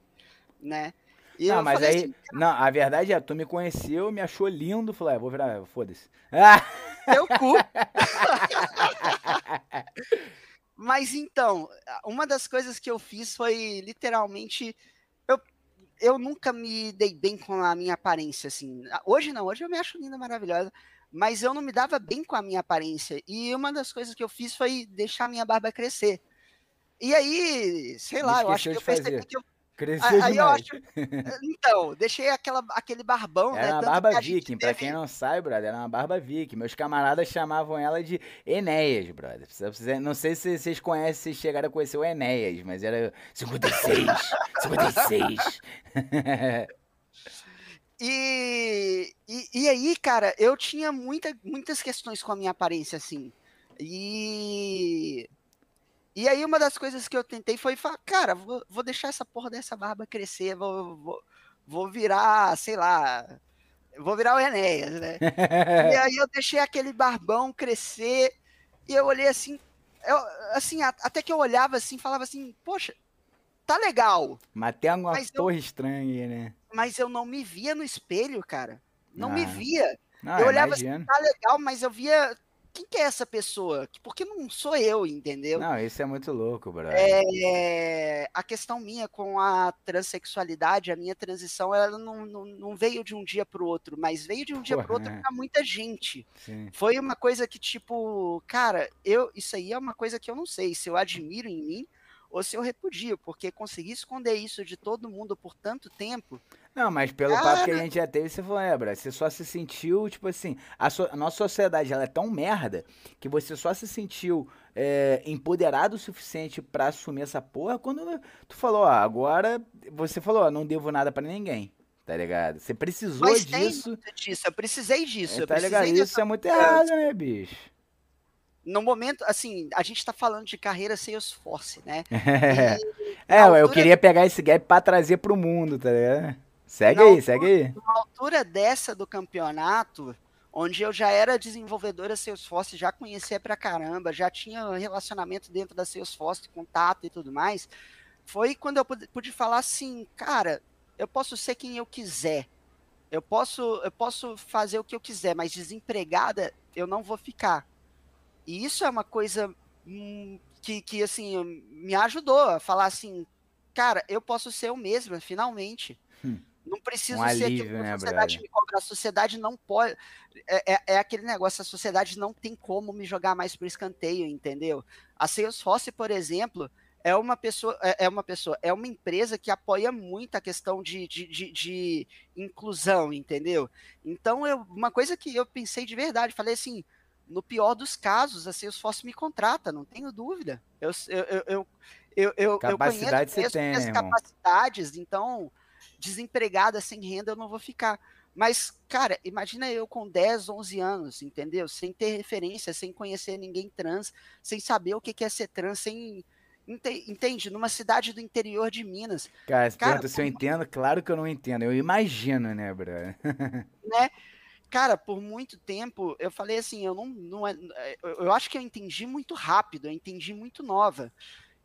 né? E não, mas aí. Assim, não, a verdade é, tu me conheceu, me achou lindo, falou, é, vou virar, foda-se. Ah! Teu cu! mas então, uma das coisas que eu fiz foi literalmente eu nunca me dei bem com a minha aparência, assim. Hoje não, hoje eu me acho linda, maravilhosa. Mas eu não me dava bem com a minha aparência. E uma das coisas que eu fiz foi deixar a minha barba crescer. E aí, sei lá, eu acho que eu percebi que eu Cresceu aí demais. eu acho. Então, deixei aquela, aquele barbão, era né? Uma barba viking, pra quem não sabe, brother, era uma barba viking. Meus camaradas chamavam ela de Enéas, brother. Não sei se vocês conhecem, se chegaram a conhecer o Enéas, mas era 56, 56. e, e, e aí, cara, eu tinha muita, muitas questões com a minha aparência, assim. E e aí uma das coisas que eu tentei foi falar, cara, vou, vou deixar essa porra dessa barba crescer, vou, vou, vou virar, sei lá, vou virar o Enéas, né? e aí eu deixei aquele barbão crescer e eu olhei assim, eu, assim, até que eu olhava assim, falava assim, poxa, tá legal. Mas tem alguma mas torre eu, estranha aí, né? Mas eu não me via no espelho, cara. Não ah. me via. eu olhava assim, imagino. assim, tá legal, mas eu via quem que é essa pessoa? Porque não sou eu, entendeu? Não, isso é muito louco, brother. É, a questão minha com a transexualidade, a minha transição, ela não, não, não veio de um dia para o outro, mas veio de um dia para o outro é. para muita gente. Sim. Foi uma coisa que, tipo, cara, eu isso aí é uma coisa que eu não sei se eu admiro em mim ou se eu repudio, porque conseguir esconder isso de todo mundo por tanto tempo. Não, mas pelo cara... papo que a gente já teve, você falou, é, Bra, você só se sentiu, tipo assim, a, so, a, nossa sociedade ela é tão merda que você só se sentiu é, empoderado o suficiente para assumir essa porra quando tu falou, ó, agora você falou, ó, não devo nada para ninguém. Tá ligado? Você precisou mas disso. Tem disso, eu precisei disso. É, tá ligado? Isso é muito errado, né, bicho? no momento, assim, a gente tá falando de carreira Salesforce, né? E, é, altura... eu queria pegar esse gap para trazer pro mundo, tá ligado? Segue aí, altura, segue aí. Na altura dessa do campeonato, onde eu já era desenvolvedora Salesforce, já conhecia pra caramba, já tinha relacionamento dentro da Salesforce, contato e tudo mais, foi quando eu pude falar assim, cara, eu posso ser quem eu quiser. Eu posso, eu posso fazer o que eu quiser, mas desempregada eu não vou ficar. E isso é uma coisa hum, que, que, assim, me ajudou a falar assim, cara, eu posso ser eu mesma, finalmente. Hum. Não preciso um ser alívio, aquilo que a né, sociedade né, me cobra. A sociedade não pode. É, é, é, aquele negócio, a sociedade não tem como me jogar mais por escanteio, entendeu? A Salesforce, por exemplo, é uma pessoa, é, é uma pessoa, é uma empresa que apoia muito a questão de, de, de, de inclusão, entendeu? Então, eu, uma coisa que eu pensei de verdade, falei assim, no pior dos casos, a Salesforce me contrata, não tenho dúvida. Eu, eu, eu, eu, eu, Capacidade eu conheço, você tem, minhas capacidades, então desempregada, sem renda, eu não vou ficar. Mas, cara, imagina eu com 10, 11 anos, entendeu? Sem ter referência, sem conhecer ninguém trans, sem saber o que é ser trans, sem. Entende? Numa cidade do interior de Minas. Cara, cara pergunta se eu entendo, claro que eu não entendo. Eu imagino, né, bro? né? cara, por muito tempo eu falei assim, eu não, não é, eu acho que eu entendi muito rápido, eu entendi muito nova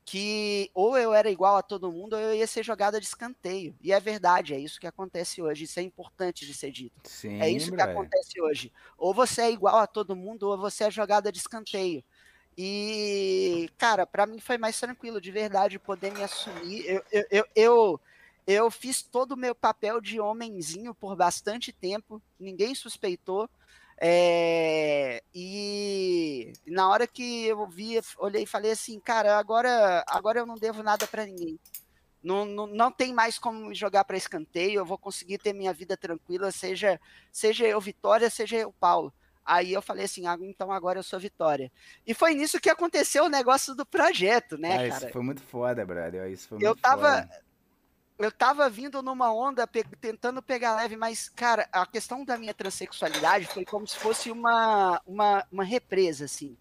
que ou eu era igual a todo mundo ou eu ia ser jogada de escanteio. E é verdade, é isso que acontece hoje, isso é importante de ser dito. Sim, é isso que acontece hoje. Ou você é igual a todo mundo ou você é jogada de escanteio. E, cara, para mim foi mais tranquilo, de verdade, poder me assumir. Eu, eu, eu, eu eu fiz todo o meu papel de homenzinho por bastante tempo, ninguém suspeitou. É, e na hora que eu vi, olhei e falei assim, cara, agora, agora eu não devo nada para ninguém. Não, não, não tem mais como me jogar para escanteio, eu vou conseguir ter minha vida tranquila, seja, seja eu Vitória, seja eu Paulo. Aí eu falei assim, ah, então agora eu sou Vitória. E foi nisso que aconteceu o negócio do projeto, né, ah, cara? Isso foi muito foda, brother. Isso foi muito eu tava, foda eu tava vindo numa onda pe tentando pegar leve, mas, cara, a questão da minha transexualidade foi como se fosse uma, uma, uma represa, assim.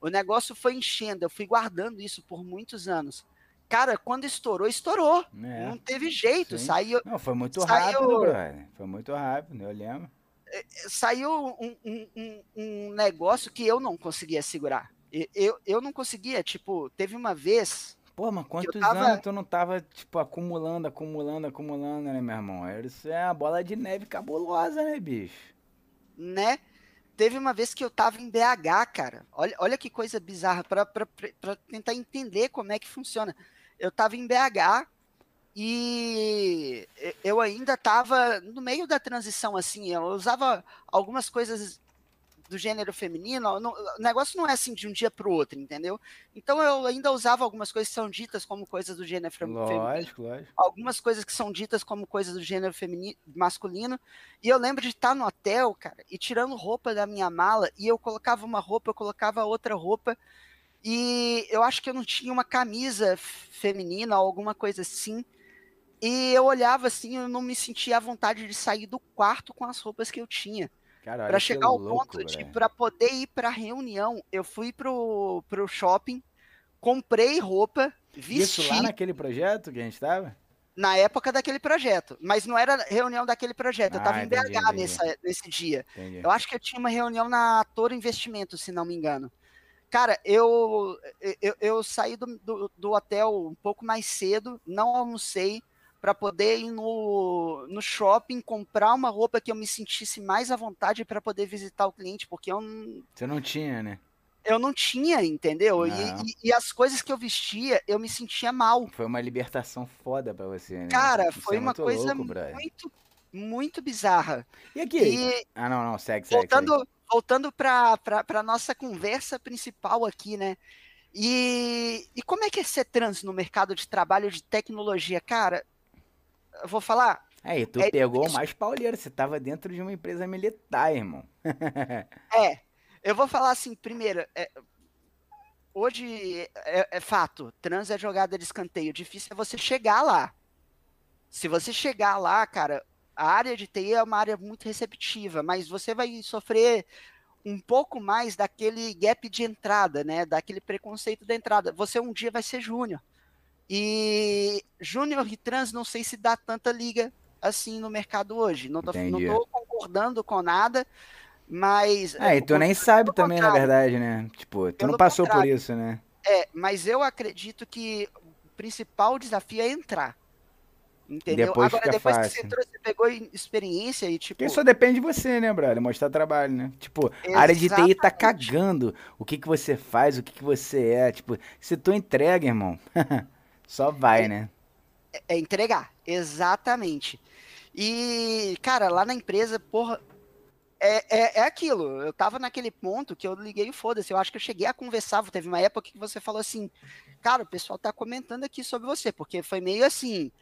O negócio foi enchendo, eu fui guardando isso por muitos anos. Cara, quando estourou, estourou. É, não teve jeito, sim. saiu. Não, foi muito saiu, rápido, brother. Foi muito rápido, eu lembro. É, é, saiu um, um, um, negócio que eu não conseguia segurar. Eu, eu não conseguia, tipo, teve uma vez Pô, mas quantos tava... anos tu não tava, tipo, acumulando, acumulando, acumulando, né, meu irmão? Isso é uma bola de neve cabulosa, né, bicho? Né? Teve uma vez que eu tava em BH, cara. Olha, olha que coisa bizarra, pra, pra, pra tentar entender como é que funciona. Eu tava em BH E eu ainda estava no meio da transição, assim, eu usava algumas coisas do gênero feminino, não, o negócio não é assim de um dia para o outro, entendeu? Então eu ainda usava algumas coisas que são ditas como coisas do gênero lógico, feminino. Lógico, lógico. Algumas coisas que são ditas como coisas do gênero feminino, masculino. E eu lembro de estar no hotel, cara, e tirando roupa da minha mala, e eu colocava uma roupa, eu colocava outra roupa, e eu acho que eu não tinha uma camisa feminina ou alguma coisa assim. E eu olhava assim, eu não me sentia à vontade de sair do quarto com as roupas que eu tinha. Para chegar ao ponto de para poder ir para reunião, eu fui pro, pro shopping, comprei roupa, vesti. Isso lá naquele projeto que a gente estava? Na época daquele projeto, mas não era reunião daquele projeto, eu estava ah, em BH entendi. Nessa, nesse dia. Entendi. Eu acho que eu tinha uma reunião na Toro Investimento, se não me engano. Cara, eu, eu, eu saí do, do, do hotel um pouco mais cedo, não almocei, para poder ir no, no shopping comprar uma roupa que eu me sentisse mais à vontade para poder visitar o cliente, porque eu não. Você não tinha, né? Eu não tinha, entendeu? E, e, e, as coisas que eu vestia, eu me sentia mal. Foi uma libertação foda para você, né? Cara, Isso foi é uma coisa louco, muito, muito bizarra. E aqui? E, ah, não, não, segue, segue. Voltando, segue. voltando para a nossa conversa principal aqui, né? E, e como é que é ser trans no mercado de trabalho de tecnologia? Cara, vou falar. Aí, tu é, pegou o mais pauleiro, você tava dentro de uma empresa militar, irmão. é, eu vou falar assim, primeiro, é, hoje é, é, fato, trans é jogada de escanteio, difícil é você chegar lá. Se você chegar lá, cara, a área de TI é uma área muito receptiva, mas você vai sofrer um pouco mais daquele gap de entrada, né? Daquele preconceito da entrada. Você um dia vai ser júnior. E Júnior e Trans não sei se dá tanta liga assim no mercado hoje. Não tô, não tô concordando com nada, mas. É, e tu nem sabe também, na verdade, né? Tipo, tu não passou por isso, né? É, mas eu acredito que o principal desafio é entrar. Entendeu? Depois Agora, depois fácil. que você entrou, você pegou experiência e tipo. Porque só depende de você, né, brother? Mostrar trabalho, né? Tipo, a área de TI tá cagando o que, que você faz, o que, que você é. Tipo, se tu entrega, irmão. Só vai, é, né? É, é entregar, exatamente. E, cara, lá na empresa, porra, é, é, é, aquilo. Eu tava naquele ponto que eu liguei o foda-se. Eu acho que eu cheguei a conversar. Teve uma época que você falou assim, cara, o pessoal tá comentando aqui sobre você, porque foi meio assim.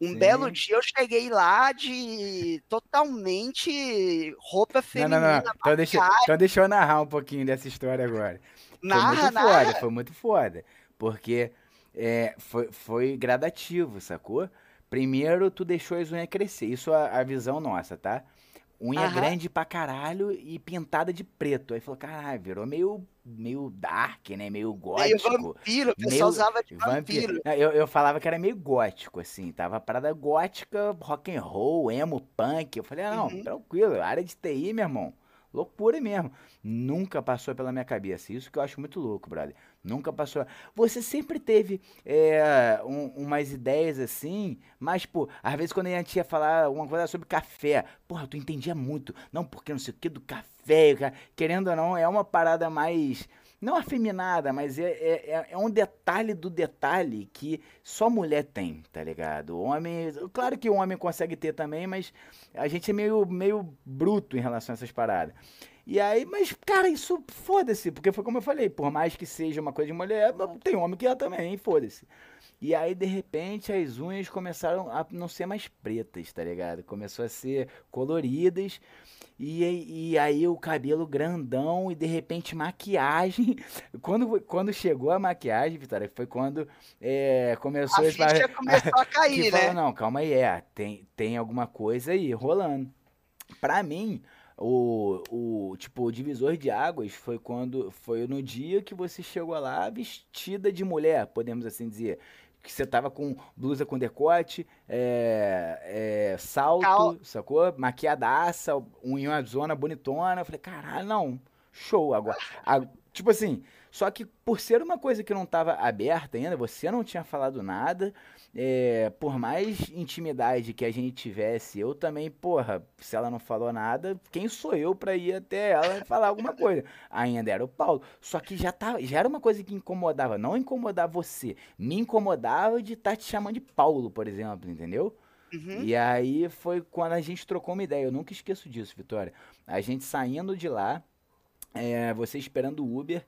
Um Sim. belo dia eu cheguei lá de totalmente roupa feminina. Não, não, não. Então deixa, então deixa eu narrar um pouquinho dessa história agora. Narra, foi muito narra. foda, foi muito foda. Porque é, foi, foi gradativo, sacou? Primeiro, tu deixou as unhas crescer. Isso é a visão nossa, tá? Unha Aham. grande pra caralho e pintada de preto. Aí falou, caralho, virou meio, meio dark, né? Meio gótico. Meio vampiro, o pessoal meio usava de vampiro. vampiro. Eu, eu falava que era meio gótico, assim. Tava parada gótica, rock and roll, emo, punk. Eu falei, ah, não, uhum. tranquilo, área de TI, meu irmão. Loucura mesmo. Nunca passou pela minha cabeça. Isso que eu acho muito louco, brother. Nunca passou. Você sempre teve é, um, umas ideias assim, mas, pô, às vezes quando a gente ia falar alguma coisa sobre café, porra, tu entendia muito. Não, porque não sei o que do café, querendo ou não, é uma parada mais. Não afeminada, mas é, é, é, é um detalhe do detalhe que só mulher tem, tá ligado? Homem. Claro que o homem consegue ter também, mas a gente é meio, meio bruto em relação a essas paradas. E aí, mas, cara, isso foda-se, porque foi como eu falei, por mais que seja uma coisa de mulher, tem homem que é também, foda-se. E aí, de repente, as unhas começaram a não ser mais pretas, tá ligado? Começou a ser coloridas. E, e aí o cabelo grandão e de repente maquiagem. Quando, quando chegou a maquiagem, Vitória, foi quando é, começou a, a começou a cair, né? Falou, não, calma aí, é, tem, tem alguma coisa aí rolando. Pra mim, o, o tipo o divisor de águas foi quando foi no dia que você chegou lá vestida de mulher, podemos assim dizer. Que você tava com blusa com decote, é, é, salto, Cal... sacou? Maquiadaça, unha zona bonitona. Eu falei, caralho, não. show. Agora, a, tipo assim, só que por ser uma coisa que não estava aberta ainda, você não tinha falado nada, é, por mais intimidade que a gente tivesse, eu também, porra, se ela não falou nada, quem sou eu para ir até ela e falar alguma coisa? Ainda era o Paulo. Só que já, tava, já era uma coisa que incomodava, não incomodar você, me incomodava de estar tá te chamando de Paulo, por exemplo, entendeu? Uhum. E aí foi quando a gente trocou uma ideia. Eu nunca esqueço disso, Vitória. A gente saindo de lá, é, você esperando o Uber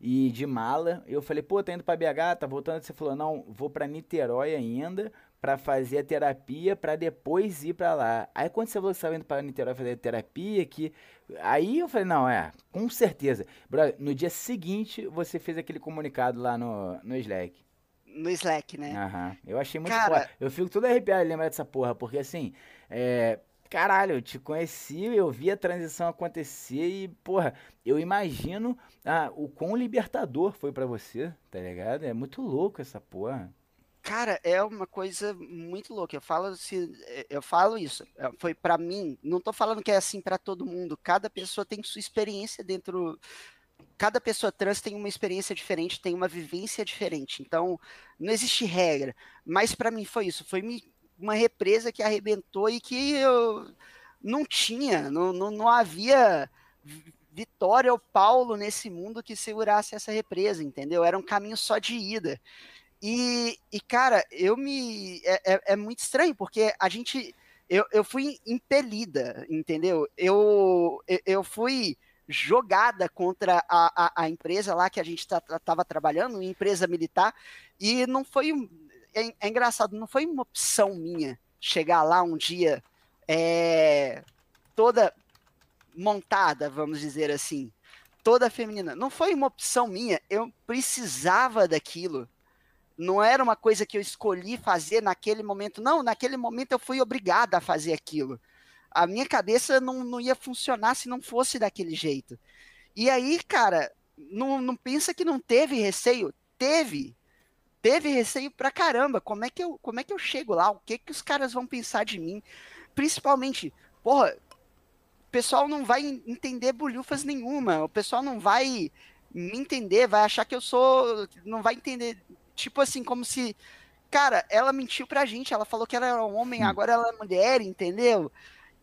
e de mala. Eu falei, pô, tá indo pra BH, tá voltando. Você falou, não, vou pra Niterói ainda para fazer a terapia para depois ir para lá. Aí quando você falou que estava indo para Niterói fazer a terapia, que aí eu falei, não, é, com certeza. Brother, no dia seguinte você fez aquele comunicado lá no, no Slack. No Slack, né? Aham. Eu achei muito Cara... foda. Eu fico todo arrepiado de lembrar dessa porra, porque assim, é, caralho, eu te conheci, eu vi a transição acontecer e, porra, eu imagino ah, o quão libertador foi para você, tá ligado? É muito louco essa porra. Cara, é uma coisa muito louca. Eu falo, se, eu falo isso. É, foi para mim. Não tô falando que é assim para todo mundo. Cada pessoa tem sua experiência dentro. Cada pessoa trans tem uma experiência diferente, tem uma vivência diferente. Então, não existe regra. Mas para mim foi isso. Foi me uma represa que arrebentou e que eu não tinha, não, não, não havia Vitória ou Paulo nesse mundo que segurasse essa represa, entendeu? Era um caminho só de ida. E, e cara, eu me. É, é, é muito estranho, porque a gente. Eu, eu fui impelida, entendeu? Eu, eu fui jogada contra a, a, a empresa lá que a gente estava tá, trabalhando, empresa militar, e não foi é, é, engraçado, não foi uma opção minha chegar lá um dia é, toda montada, vamos dizer assim, toda feminina. Não foi uma opção minha, eu precisava daquilo. Não era uma coisa que eu escolhi fazer naquele momento. Não, naquele momento eu fui obrigada a fazer aquilo. A minha cabeça não, não ia funcionar se não fosse daquele jeito. E aí, cara, não, não pensa que não teve receio? Teve teve receio pra caramba. Como é que eu, como é que eu chego lá? O que que os caras vão pensar de mim? Principalmente, porra, o pessoal não vai entender bolhufas nenhuma. O pessoal não vai me entender, vai achar que eu sou, não vai entender, tipo assim, como se cara, ela mentiu pra gente, ela falou que ela era um homem, hum. agora ela é mulher, entendeu?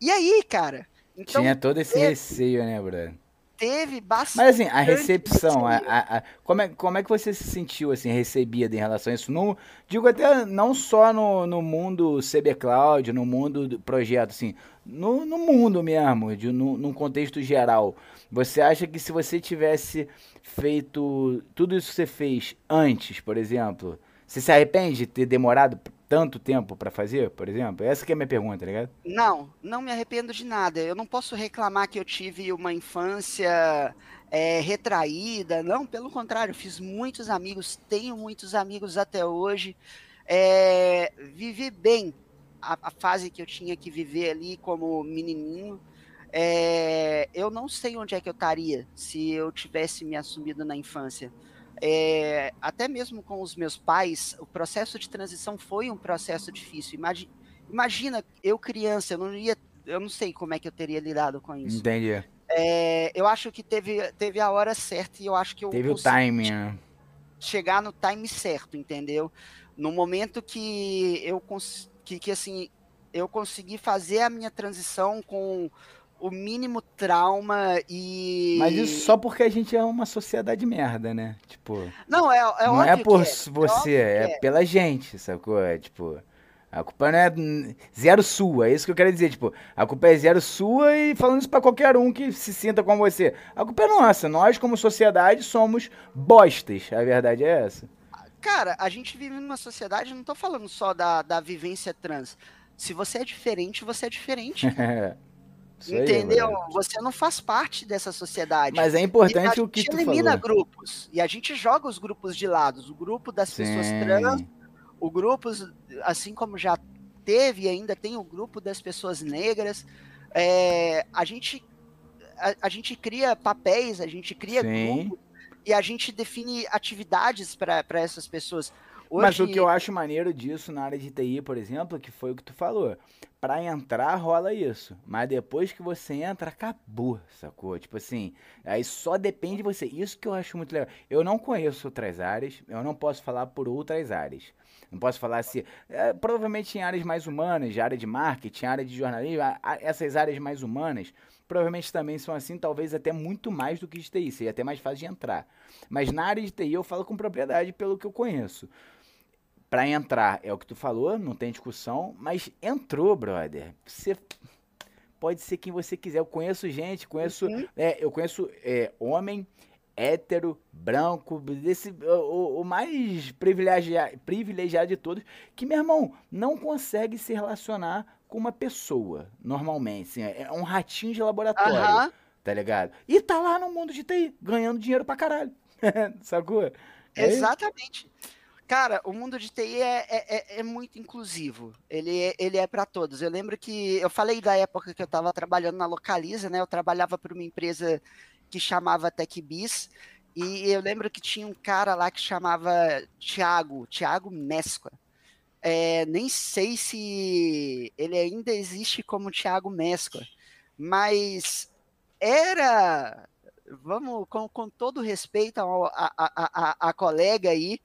E aí, cara? Então, Tinha todo esse é... receio, né, Bruno? Teve bastante. Mas assim, a recepção, a, a, a, como, é, como é que você se sentiu assim, recebida em relação a isso? No, digo até não só no, no mundo CB Cloud, no mundo do projeto, assim, no, no mundo mesmo, de, no, num contexto geral. Você acha que se você tivesse feito tudo isso que você fez antes, por exemplo, você se arrepende de ter demorado tanto tempo para fazer, por exemplo? Essa que é a minha pergunta, tá ligado? Não, não me arrependo de nada. Eu não posso reclamar que eu tive uma infância é, retraída. Não, pelo contrário, fiz muitos amigos, tenho muitos amigos até hoje. É, vivi bem a, a, fase que eu tinha que viver ali como menininho. É, eu não sei onde é que eu estaria se eu tivesse me assumido na infância. É, até mesmo com os meus pais, o processo de transição foi um processo difícil. Imagina, imagina eu criança, eu não ia, eu não sei como é que eu teria lidado com isso. Entendi. É, eu acho que teve, teve a hora certa e eu acho que eu teve o timing. Né? Chegar no time certo, entendeu? No momento que eu que, que assim eu consegui fazer a minha transição com o mínimo trauma e. Mas isso só porque a gente é uma sociedade merda, né? Tipo. Não, é, é Não é por é. é você, é, é, pela gente, sacou? É tipo. A culpa não é zero sua, é isso que eu quero dizer. Tipo, a culpa é zero sua e falando isso pra qualquer um que se sinta como você. A culpa é nossa. Nós, como sociedade, somos bostas. A verdade é essa. Cara, a gente vive numa sociedade, não tô falando só da, da vivência trans. Se você é diferente, você é diferente. Entendeu? Aí, você não faz parte dessa sociedade. Mas é importante o que tu falou. A gente elimina grupos e a gente joga os grupos de lado. O grupo das Sim. pessoas trans, o grupo, assim como já teve e ainda tem o grupo das pessoas negras. É, a gente a, a, gente cria papéis, a gente cria Sim. grupos e a gente define atividades para essas pessoas. Hoje... Mas o que eu acho maneiro disso na área de TI, por exemplo, que foi o que tu falou. Para entrar rola isso, mas depois que você entra, acabou, sacou? Tipo assim, aí só depende de você. Isso que eu acho muito legal. Eu não conheço outras áreas, eu não posso falar por outras áreas. Não posso falar se. É, provavelmente em áreas mais humanas, de área de marketing, área de jornalismo, essas áreas mais humanas, provavelmente também são assim, talvez até muito mais do que de TI, seria até mais fácil de entrar. Mas na área de TI eu falo com propriedade pelo que eu conheço. Para entrar, é o que tu falou, não tem discussão, mas entrou, brother. Você pode ser quem você quiser. Eu conheço gente, conheço, uhum. é, eu conheço é, homem hétero, branco, desse, o, o mais privilegiado, privilegiado de todos, que, meu irmão, não consegue se relacionar com uma pessoa, normalmente. Assim, é um ratinho de laboratório, tá ligado? E tá lá no mundo de TI, ganhando dinheiro pra caralho. Sacou? É Exatamente. Cara, o mundo de TI é, é, é, é muito inclusivo. Ele é, ele é para todos. Eu lembro que eu falei da época que eu estava trabalhando na Localiza, né? Eu trabalhava para uma empresa que chamava TechBiz. E eu lembro que tinha um cara lá que chamava Thiago, Thiago Mesqua. É, nem sei se ele ainda existe como Thiago Mesqua, mas era, vamos, com, com todo respeito a, a, a, a colega aí,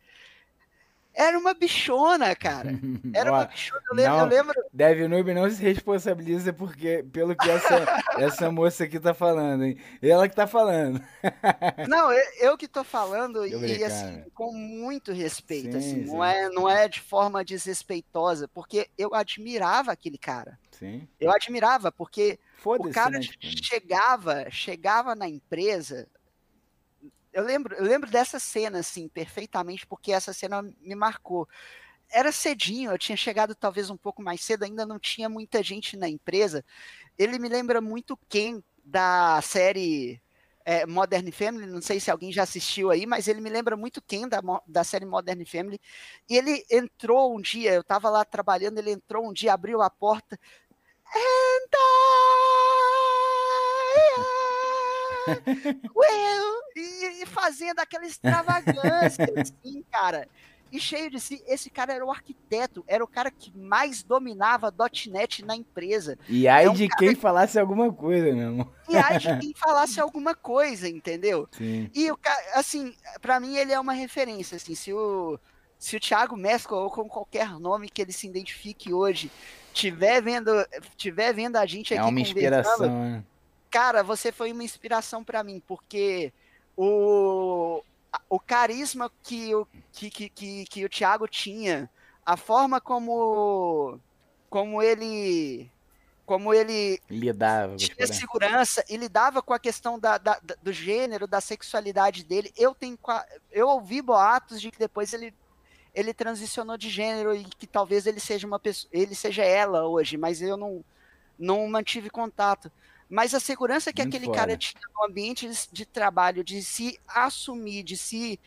era uma bichona, cara. Era uma bichona. Eu lembro. Não, eu lembro... Deve Noob não se responsabiliza porque, pelo que essa, essa moça aqui tá falando, hein? Ela que tá falando. não, eu, eu, que tô falando e assim, com muito respeito. Sim, assim, sim. Não, é, não é de forma desrespeitosa, porque eu admirava aquele cara. Sim. Eu admirava, porque o cara né, tipo... chegava, chegava na empresa, eu lembro, eu lembro dessa cena, assim, perfeitamente, porque essa cena me marcou. Era cedinho, eu tinha chegado talvez um pouco mais cedo, ainda não tinha muita gente na empresa. Ele me lembra muito quem da série é, Modern Family, não sei se alguém já assistiu aí, mas ele me lembra muito quem da, da série Modern Family. E ele entrou um dia, eu estava lá trabalhando, ele entrou um dia, abriu a porta. And I, well, e, e fazendo aquela extravagância, assim, cara. E cheio de si, esse cara era o arquiteto, era o cara que mais dominava .NET na empresa. E aí é um de quem falasse alguma coisa, meu irmão. E aí de quem falasse alguma coisa, entendeu? Sim. E o assim, para mim ele é uma referência, assim, se o se o Thiago Mesco ou com qualquer nome que ele se identifique hoje tiver vendo tiver vendo a gente é aqui é uma inspiração, né? cara, você foi uma inspiração para mim, porque o, o carisma que o, que, que, que, que o Thiago tinha, a forma como, como ele como ele lidava tinha segurança e lidava com a questão da, da, do gênero, da sexualidade dele. Eu tenho eu ouvi boatos de que depois ele ele transicionou de gênero e que talvez ele seja uma pessoa, ele seja ela hoje, mas eu não não mantive contato. Mas a segurança que Muito aquele cara tinha no ambiente de trabalho, de se assumir, de se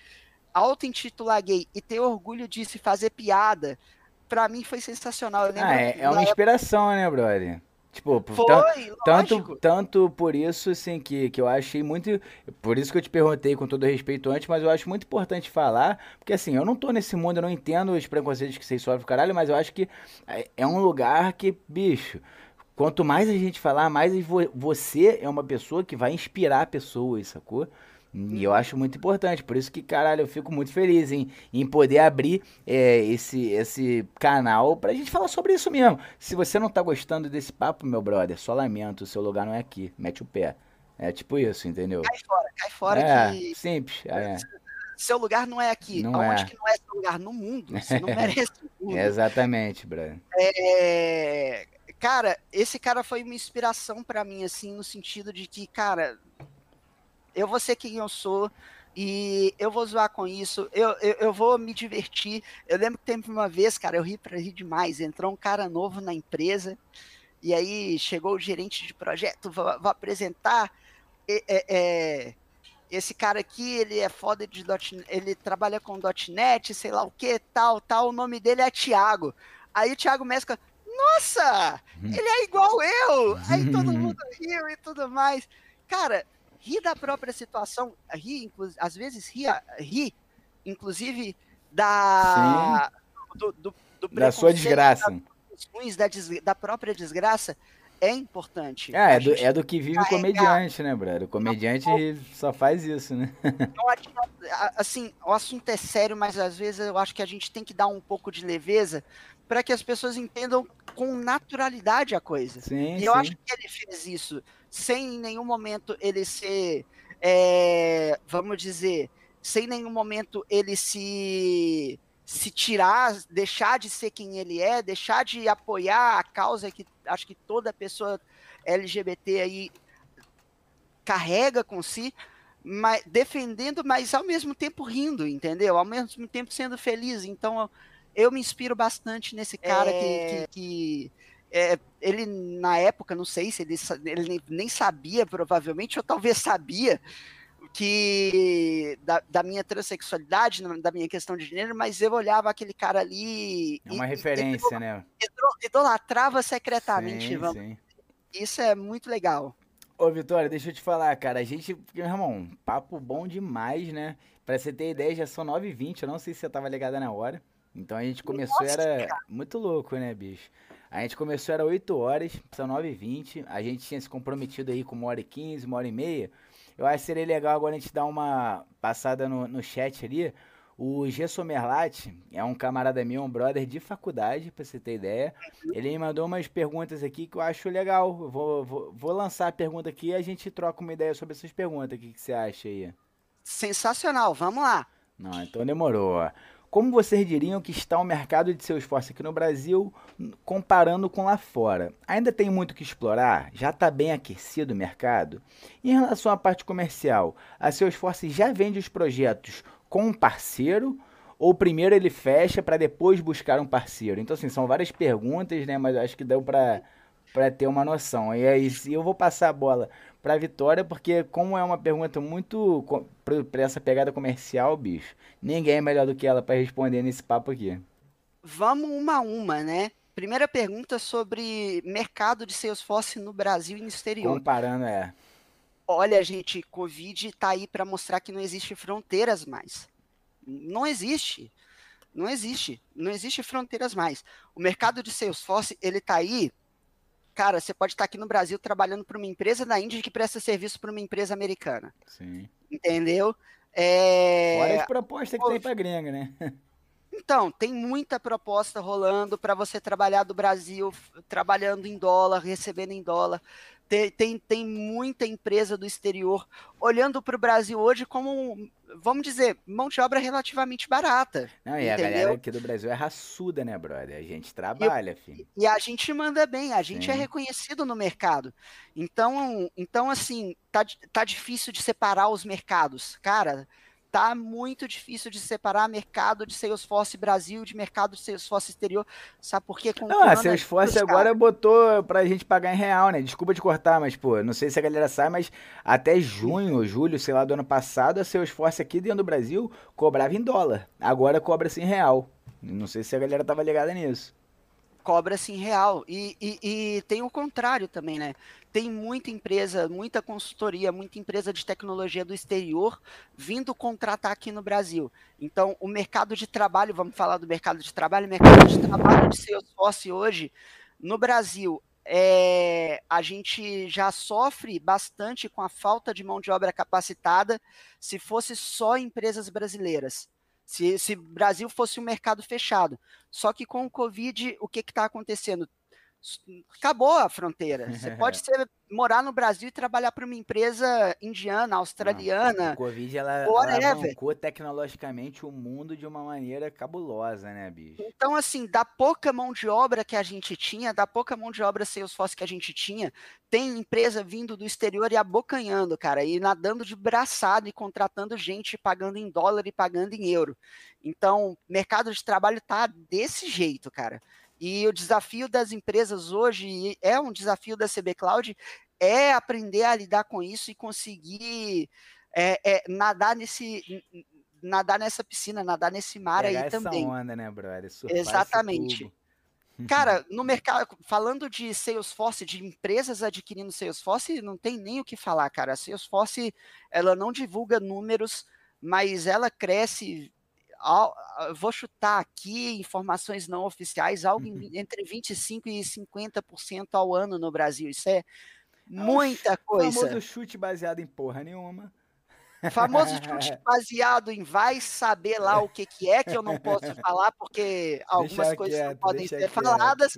auto-intitular gay e ter orgulho de se fazer piada, para mim foi sensacional. ah, é, é uma inspiração, né, brother? Tipo, Foi, tanto, tanto por isso, assim, que, que eu achei muito. Por isso que eu te perguntei com todo respeito antes, mas eu acho muito importante falar, porque assim, eu não tô nesse mundo, eu não entendo os preconceitos que vocês sofrem, caralho, mas eu acho que é, é um lugar que, bicho, Quanto mais a gente falar, mais você é uma pessoa que vai inspirar pessoas, sacou? E eu acho muito importante, por isso que, caralho, eu fico muito feliz em, em poder abrir é, esse, esse canal pra gente falar sobre isso mesmo. Se você não tá gostando desse papo, meu brother, só lamento, o seu lugar não é aqui, mete o pé. É tipo isso, entendeu? Cai fora, cai fora é, que... simples, é. Seu lugar não é aqui. Não Aonde é. que não é seu lugar? No mundo. Você não merece o mundo. Exatamente, brother. É... Cara, esse cara foi uma inspiração para mim, assim, no sentido de que, cara, eu vou ser quem eu sou e eu vou zoar com isso, eu, eu, eu vou me divertir. Eu lembro que teve uma vez, cara, eu ri pra rir demais. Entrou um cara novo na empresa e aí chegou o gerente de projeto, vou, vou apresentar. É, é, esse cara aqui, ele é foda de .NET, ele trabalha com .NET, sei lá o que, tal, tal, o nome dele é Thiago. Aí o Thiago Mesca, nossa, uhum. ele é igual eu. Aí todo mundo riu e tudo mais. Cara, ri da própria situação, ri, às vezes ri, ri, inclusive da, do, do, do da sua desgraça. Da, da, da própria desgraça é importante. É, é do, é do que vive o comediante, né, brother? O comediante só faz isso, né? assim, o assunto é sério, mas às vezes eu acho que a gente tem que dar um pouco de leveza para que as pessoas entendam com naturalidade a coisa. Sim, e sim. eu acho que ele fez isso sem em nenhum momento ele ser, é, vamos dizer, sem nenhum momento ele se se tirar, deixar de ser quem ele é, deixar de apoiar a causa que acho que toda pessoa LGBT aí carrega com si, mas defendendo, mas ao mesmo tempo rindo, entendeu? Ao mesmo tempo sendo feliz. Então eu, me inspiro bastante nesse cara é... que, que, que é, ele na época, não sei se ele, ele nem sabia, provavelmente, ou talvez sabia, que da, da, minha transexualidade, da minha questão de gênero, mas eu olhava aquele cara ali. É uma e, referência, e, né? Idolatrava secretamente. Sim, vamos. Sim. Isso é muito legal. Ô, Vitória, deixa eu te falar, cara. A gente, meu irmão, papo bom demais, né? Pra você ter ideia, já são 9h20. Eu não sei se você tava ligada na hora. Então a gente começou, Nossa, era cara. muito louco, né, bicho? A gente começou, era 8 horas, são 9h20. A gente tinha se comprometido aí com uma hora e 15, uma hora e meia. Eu acho que seria legal agora a gente dar uma passada no, no chat ali. O G. Somerlat é um camarada meu, um brother de faculdade, pra você ter ideia. Ele me mandou umas perguntas aqui que eu acho legal. vou, vou, vou lançar a pergunta aqui e a gente troca uma ideia sobre essas perguntas. O que, que você acha aí? Sensacional, vamos lá. Não, então demorou. Como vocês diriam que está o mercado de seus esforço aqui no Brasil comparando com lá fora? Ainda tem muito que explorar? Já está bem aquecido o mercado? Em relação à parte comercial, a seus esforço já vende os projetos com um parceiro ou primeiro ele fecha para depois buscar um parceiro? Então, assim, são várias perguntas, né? Mas acho que deu para ter uma noção. E aí, eu vou passar a bola para Vitória, porque como é uma pergunta muito para essa pegada comercial, bicho, ninguém é melhor do que ela para responder nesse papo aqui. Vamos uma a uma, né? Primeira pergunta sobre mercado de Salesforce no Brasil e no exterior. Comparando, é. Olha, gente, Covid está aí para mostrar que não existe fronteiras mais. Não existe. Não existe. Não existe fronteiras mais. O mercado de Salesforce, ele está aí cara, você pode estar aqui no Brasil trabalhando para uma empresa da Índia que presta serviço para uma empresa americana. Sim. Entendeu? É... Fora as propostas que tem para gringa, né? Então, tem muita proposta rolando para você trabalhar do Brasil, trabalhando em dólar, recebendo em dólar. Tem, tem, tem muita empresa do exterior olhando para o Brasil hoje como, vamos dizer, mão de obra relativamente barata. Não, e entendeu? a galera aqui do Brasil é raçuda, né, brother? A gente trabalha, e, filho. E a gente manda bem, a gente é Sim. é reconhecido no mercado. Então, então assim, tá, tá difícil de separar os mercados. Cara, tá muito difícil de separar mercado de Salesforce Brasil de mercado de Salesforce exterior. Sabe por quê? Com não, a Salesforce agora cara. botou pra gente pagar em real, né? Desculpa de cortar, mas, pô, não sei se a galera sabe, mas até junho, julho, sei lá, do ano passado, a Salesforce aqui dentro do Brasil cobrava em dólar. Agora cobra-se em real. Não sei se a galera tava ligada nisso cobra-se em real. E, e, e, tem o contrário também, né? Tem muita empresa, muita consultoria, muita empresa de tecnologia do exterior vindo contratar aqui no Brasil. Então, o mercado de trabalho, vamos falar do mercado de trabalho, o mercado de trabalho de Salesforce hoje, no Brasil, é, a gente já sofre bastante com a falta de mão de obra capacitada se fosse só empresas brasileiras. Se, se Brasil fosse um mercado fechado. Só que com o Covid, o que está acontecendo? Acabou a fronteira. Você pode ser, morar no Brasil e trabalhar para uma empresa indiana, australiana. o Covid ela, ela avançou tecnologicamente o mundo de uma maneira cabulosa, né, bicho? Então, assim, da pouca mão de obra que a gente tinha, da pouca mão de obra Salesforce que a gente tinha, tem empresa vindo do exterior e abocanhando, cara, e nadando de braçado e contratando gente, pagando em dólar e pagando em euro. Então, mercado de trabalho tá desse jeito, cara. E o desafio das empresas hoje, é um desafio da CB Cloud, é aprender a lidar com isso e conseguir é, é, nadar nesse nadar nessa piscina, nadar nesse mar Pegar aí essa também. onda, né, brother? Surfar Exatamente. Cara, no mercado, falando de Salesforce, de empresas adquirindo Salesforce, não tem nem o que falar, cara. A Salesforce, ela não divulga números, mas ela cresce vou chutar aqui informações não oficiais, algo entre 25% e 50% ao ano no Brasil. Isso é, é muita coisa. Famoso chute baseado em porra nenhuma. Famoso chute baseado em vai saber lá o que, que é, que eu não posso falar, porque algumas deixa coisas quieto, não podem ser quieto, faladas.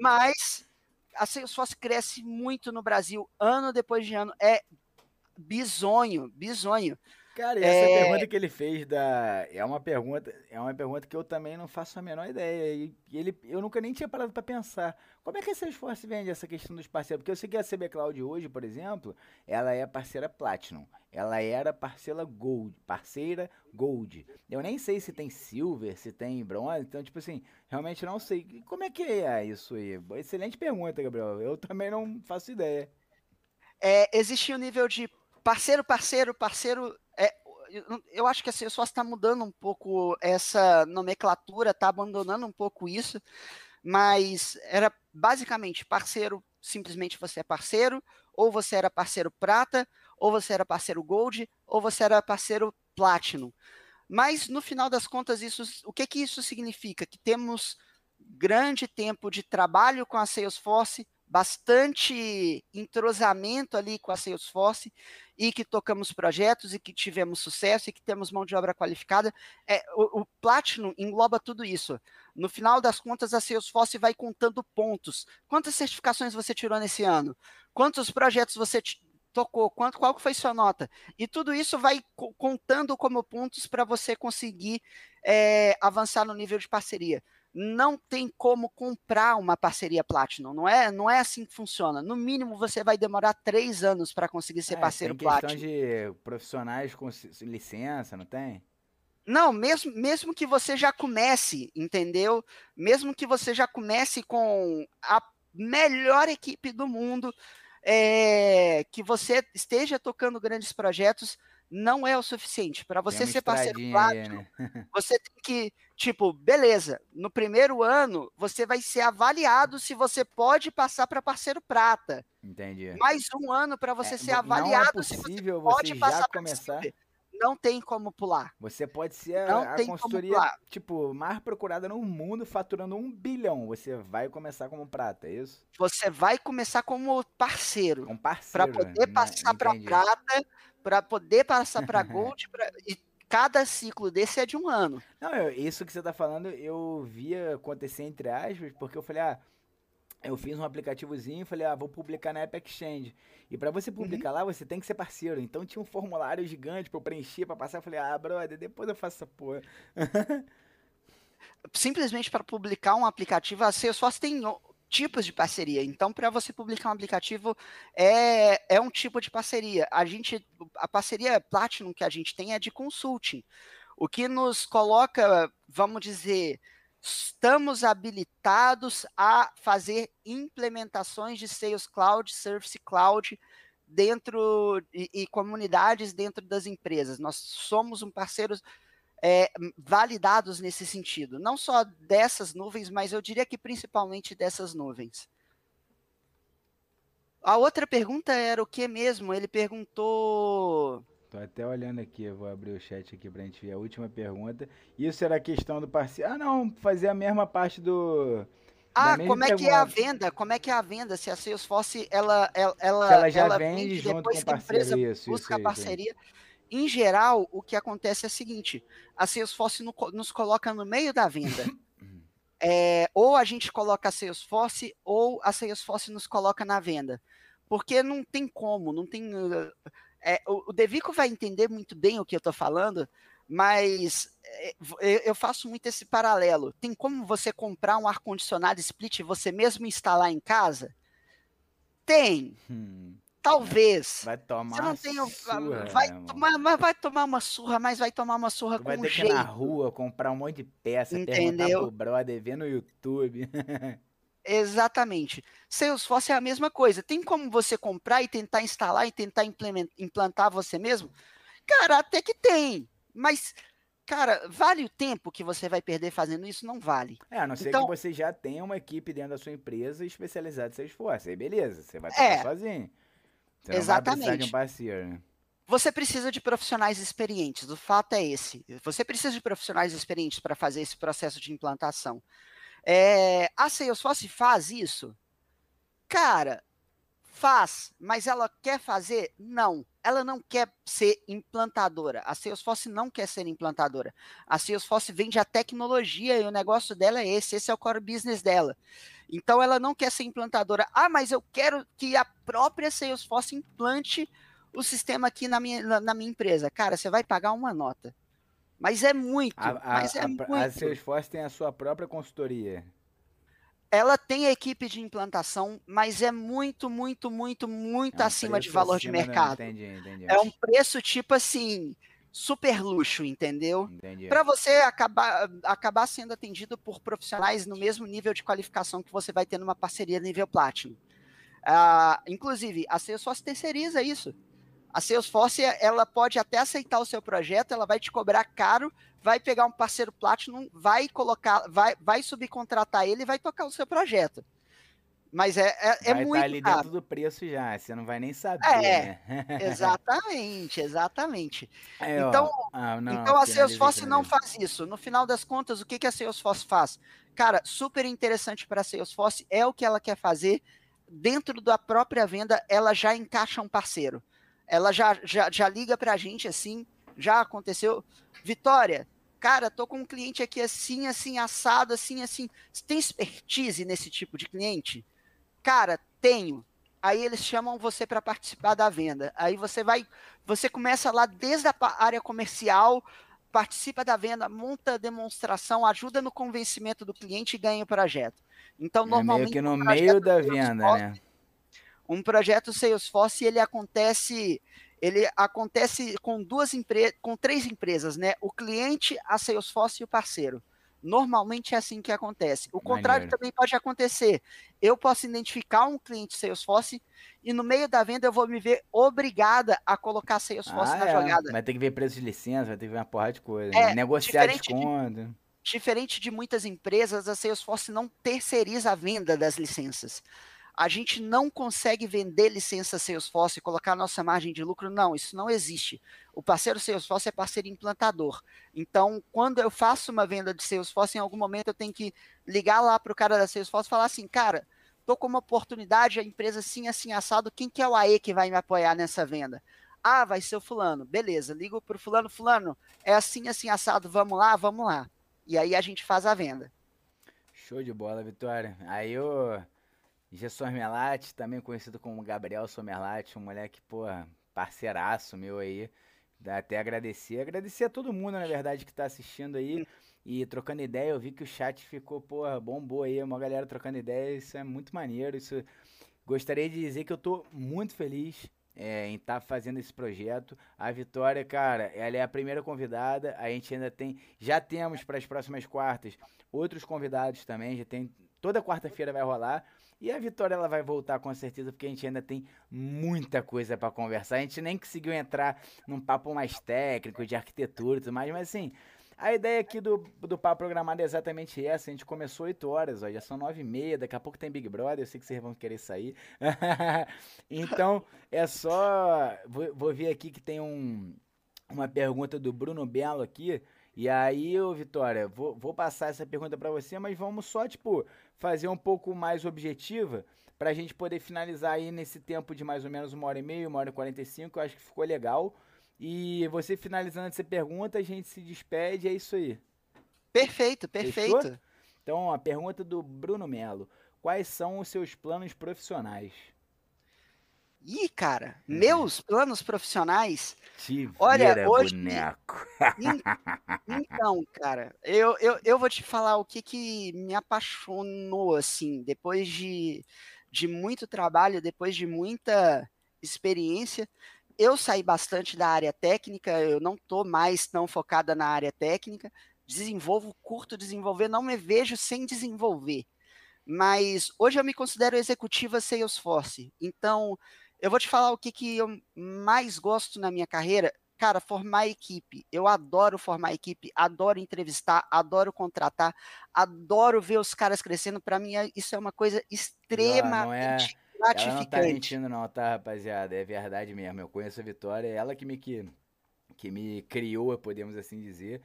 Mas a Salesforce cresce muito no Brasil, ano depois de ano. É bizonho, bizonho. Cara, e essa é... pergunta que ele fez da é uma pergunta, é uma pergunta que eu também não faço a menor ideia e, ele eu nunca nem tinha parado para pensar. Como é que a Salesforce vende essa questão dos parceiros? Porque eu sei que a CB Cloud hoje, por exemplo, ela é parceira Platinum. Ela era parceira Gold, parceira Gold. Eu nem sei se tem Silver, se tem Bronze, então tipo assim, realmente não sei. Como é que é isso aí? Excelente pergunta, Gabriel. Eu também não faço ideia. É, existe o um nível de parceiro, parceiro, parceiro eu acho que a Salesforce está mudando um pouco essa nomenclatura, está abandonando um pouco isso, mas era basicamente parceiro, simplesmente você é parceiro, ou você era parceiro prata, ou você era parceiro gold, ou você era parceiro platinum. Mas no final das contas, isso, o que, que isso significa? Que temos grande tempo de trabalho com a Salesforce, bastante entrosamento ali com a Salesforce e que tocamos projetos e que tivemos sucesso e que temos mão de obra qualificada. É, o, o Platinum engloba tudo isso. No final das contas, a Salesforce vai contando pontos. Quantas certificações você tirou nesse ano? Quantos projetos você tocou? Quanto, qual foi sua nota? E tudo isso vai contando como pontos para você conseguir é, avançar no nível de parceria não tem como comprar uma parceria Platinum. Não é, não é assim que funciona. No mínimo, você vai demorar três anos para conseguir ser é, parceiro tem Platinum. de profissionais com licença, não tem? Não, mesmo, mesmo que você já comece, entendeu? Mesmo que você já comece com a melhor equipe do mundo, é, que você esteja tocando grandes projetos, não é o suficiente. Para você ser parceiro Platinum, né? você tem que, tipo, beleza, no primeiro ano você vai ser avaliado se você pode passar para parceiro prata. Entendi. Mais um ano para você é, ser avaliado é se você pode você passar para começar. Não tem como pular. Você pode ser a, não a consultoria, tipo, mais procurada no mundo, faturando um bilhão. Você vai começar como prata, é isso? Você vai começar como parceiro. Um parceiro. Para poder né? passar para prata para poder passar para Gold, pra, e cada ciclo desse é de um ano. Não, eu, isso que você está falando, eu via acontecer entre aspas, porque eu falei, ah, eu fiz um aplicativozinho e falei, ah, vou publicar na App Exchange. E para você publicar uhum. lá, você tem que ser parceiro. Então tinha um formulário gigante para eu preencher, para passar. Eu falei, ah, brother, depois eu faço essa porra. Simplesmente para publicar um aplicativo, a Salesforce tem tipos de parceria. Então, para você publicar um aplicativo, é, é um tipo de parceria. A gente, a parceria Platinum que a gente tem é de consulting, o que nos coloca, vamos dizer, estamos habilitados a fazer implementações de Sales Cloud, Service Cloud dentro e, e comunidades dentro das empresas. Nós somos um parceiro é, validados nesse sentido. Não só dessas nuvens, mas eu diria que principalmente dessas nuvens. A outra pergunta era o que mesmo? Ele perguntou. Tô até olhando aqui, eu vou abrir o chat aqui pra gente ver a última pergunta. Isso era a questão do parceiro. Ah, não, fazer a mesma parte do. Ah, como é pergunta. que é a venda? Como é que é a venda? Se a Salesforce ela ela ela, ela já ela vende, vende junto depois com a empresa isso, busca isso, parceria. Isso. Em geral, o que acontece é o seguinte: a Salesforce no, nos coloca no meio da venda. É, ou a gente coloca a Salesforce, ou a Salesforce nos coloca na venda. Porque não tem como, não tem. É, o, o Devico vai entender muito bem o que eu estou falando, mas é, eu faço muito esse paralelo. Tem como você comprar um ar-condicionado split e você mesmo instalar em casa? Tem. Hum. Talvez. Vai tomar uma surra. Vai tomar, mas vai tomar uma surra, mas vai tomar uma surra tu com vai ter jeito. que ir na rua comprar um monte de peça, Entendeu? pro brother, ver no YouTube. Exatamente. Salesforce é a mesma coisa. Tem como você comprar e tentar instalar e tentar implantar você mesmo? Cara, até que tem. Mas, cara, vale o tempo que você vai perder fazendo isso? Não vale. É, a não ser então, que você já tenha uma equipe dentro da sua empresa especializada em Salesforce. Aí beleza, você vai estar é, sozinho. Você Exatamente. de um parceiro, né? Você precisa de profissionais experientes, o fato é esse. Você precisa de profissionais experientes para fazer esse processo de implantação. É, a Salesforce faz isso? Cara, faz, mas ela quer fazer? Não. Ela não quer ser implantadora. A Salesforce não quer ser implantadora. A Salesforce vende a tecnologia e o negócio dela é esse, esse é o core business dela. Então ela não quer ser implantadora. Ah, mas eu quero que a própria Salesforce implante o sistema aqui na minha, na, na minha empresa. Cara, você vai pagar uma nota. Mas é muito. A, mas é a, muito. a Salesforce tem a sua própria consultoria. Ela tem a equipe de implantação, mas é muito, muito, muito, muito é um acima de valor de mercado. Entendi, entendi. É um preço tipo assim, super luxo, entendeu? Para você acabar, acabar sendo atendido por profissionais no mesmo nível de qualificação que você vai ter numa parceria nível Platinum. Uh, inclusive, a Salesforce terceiriza isso. A Salesforce, ela pode até aceitar o seu projeto, ela vai te cobrar caro, vai pegar um parceiro Platinum, vai colocar, vai, vai subcontratar ele e vai tocar o seu projeto. Mas é, é, é vai muito. ali caro. dentro do preço já, você não vai nem saber. É, né? exatamente, exatamente. É, então, ah, não, então a Salesforce não faz isso. No final das contas, o que, que a Salesforce faz? Cara, super interessante para a Salesforce é o que ela quer fazer. Dentro da própria venda, ela já encaixa um parceiro ela já, já, já liga para a gente assim, já aconteceu. Vitória, cara, tô com um cliente aqui assim, assim, assado, assim, assim. Você tem expertise nesse tipo de cliente? Cara, tenho. Aí eles chamam você para participar da venda. Aí você vai, você começa lá desde a área comercial, participa da venda, monta a demonstração, ajuda no convencimento do cliente e ganha o projeto. Então, normalmente. É meio que no meio da venda, né? Um projeto Salesforce ele acontece ele acontece com duas empresas, com três empresas, né? O cliente, a Salesforce e o parceiro. Normalmente é assim que acontece. O contrário também pode acontecer. Eu posso identificar um cliente Salesforce e no meio da venda eu vou me ver obrigada a colocar Salesforce ah, na é. jogada. Vai ter que ver preço de licença, vai ter que ver uma porra de coisa. É, né? Negociar desconto. De, diferente de muitas empresas, a Salesforce não terceiriza a venda das licenças a gente não consegue vender licença Salesforce e colocar nossa margem de lucro. Não, isso não existe. O parceiro Salesforce é parceiro implantador. Então, quando eu faço uma venda de Salesforce, em algum momento eu tenho que ligar lá para o cara da Salesforce e falar assim, cara, tô com uma oportunidade, a empresa assim, assim, assado, quem que é o AE que vai me apoiar nessa venda? Ah, vai ser o fulano. Beleza, ligo para o fulano, fulano, é assim, assim, assado, vamos lá, vamos lá. E aí a gente faz a venda. Show de bola, Vitória. Aí eu Gesson Melati, também conhecido como Gabriel Somerlati, um moleque, pô, parceiraço meu aí. Até agradecer. Agradecer a todo mundo, na verdade, que tá assistindo aí. E trocando ideia, eu vi que o chat ficou, porra, bombou aí, uma galera trocando ideia. Isso é muito maneiro. Isso gostaria de dizer que eu tô muito feliz é, em estar tá fazendo esse projeto. A Vitória, cara, ela é a primeira convidada. A gente ainda tem, já temos para as próximas quartas outros convidados também. Já tem toda quarta-feira vai rolar. E a Vitória ela vai voltar com certeza, porque a gente ainda tem muita coisa para conversar. A gente nem conseguiu entrar num papo mais técnico de arquitetura e tudo mais, mas assim, a ideia aqui do, do papo programado é exatamente essa. A gente começou 8 horas, ó, já são 9 e meia, daqui a pouco tem Big Brother, eu sei que vocês vão querer sair. então, é só. Vou, vou ver aqui que tem um, uma pergunta do Bruno Belo aqui. E aí, ô Vitória, vou, vou passar essa pergunta para você, mas vamos só, tipo, fazer um pouco mais objetiva para a gente poder finalizar aí nesse tempo de mais ou menos uma hora e meia, uma hora e quarenta e cinco. Eu acho que ficou legal. E você finalizando essa pergunta, a gente se despede, é isso aí. Perfeito, perfeito. Fechou? Então, a pergunta do Bruno Melo: Quais são os seus planos profissionais? Ih, cara, uhum. meus planos profissionais. Te olha, hoje. Boneco. Então, cara, eu, eu, eu vou te falar o que, que me apaixonou, assim, depois de, de muito trabalho, depois de muita experiência. Eu saí bastante da área técnica, eu não tô mais tão focada na área técnica. Desenvolvo, curto desenvolver, não me vejo sem desenvolver. Mas hoje eu me considero executiva Salesforce. Então, eu vou te falar o que, que eu mais gosto na minha carreira. Cara, formar equipe. Eu adoro formar equipe, adoro entrevistar, adoro contratar, adoro ver os caras crescendo. Para mim, isso é uma coisa extremamente ela não tá mentindo não, tá, rapaziada? É verdade mesmo. Eu conheço a Vitória, é ela que me, que, que me criou, podemos assim dizer.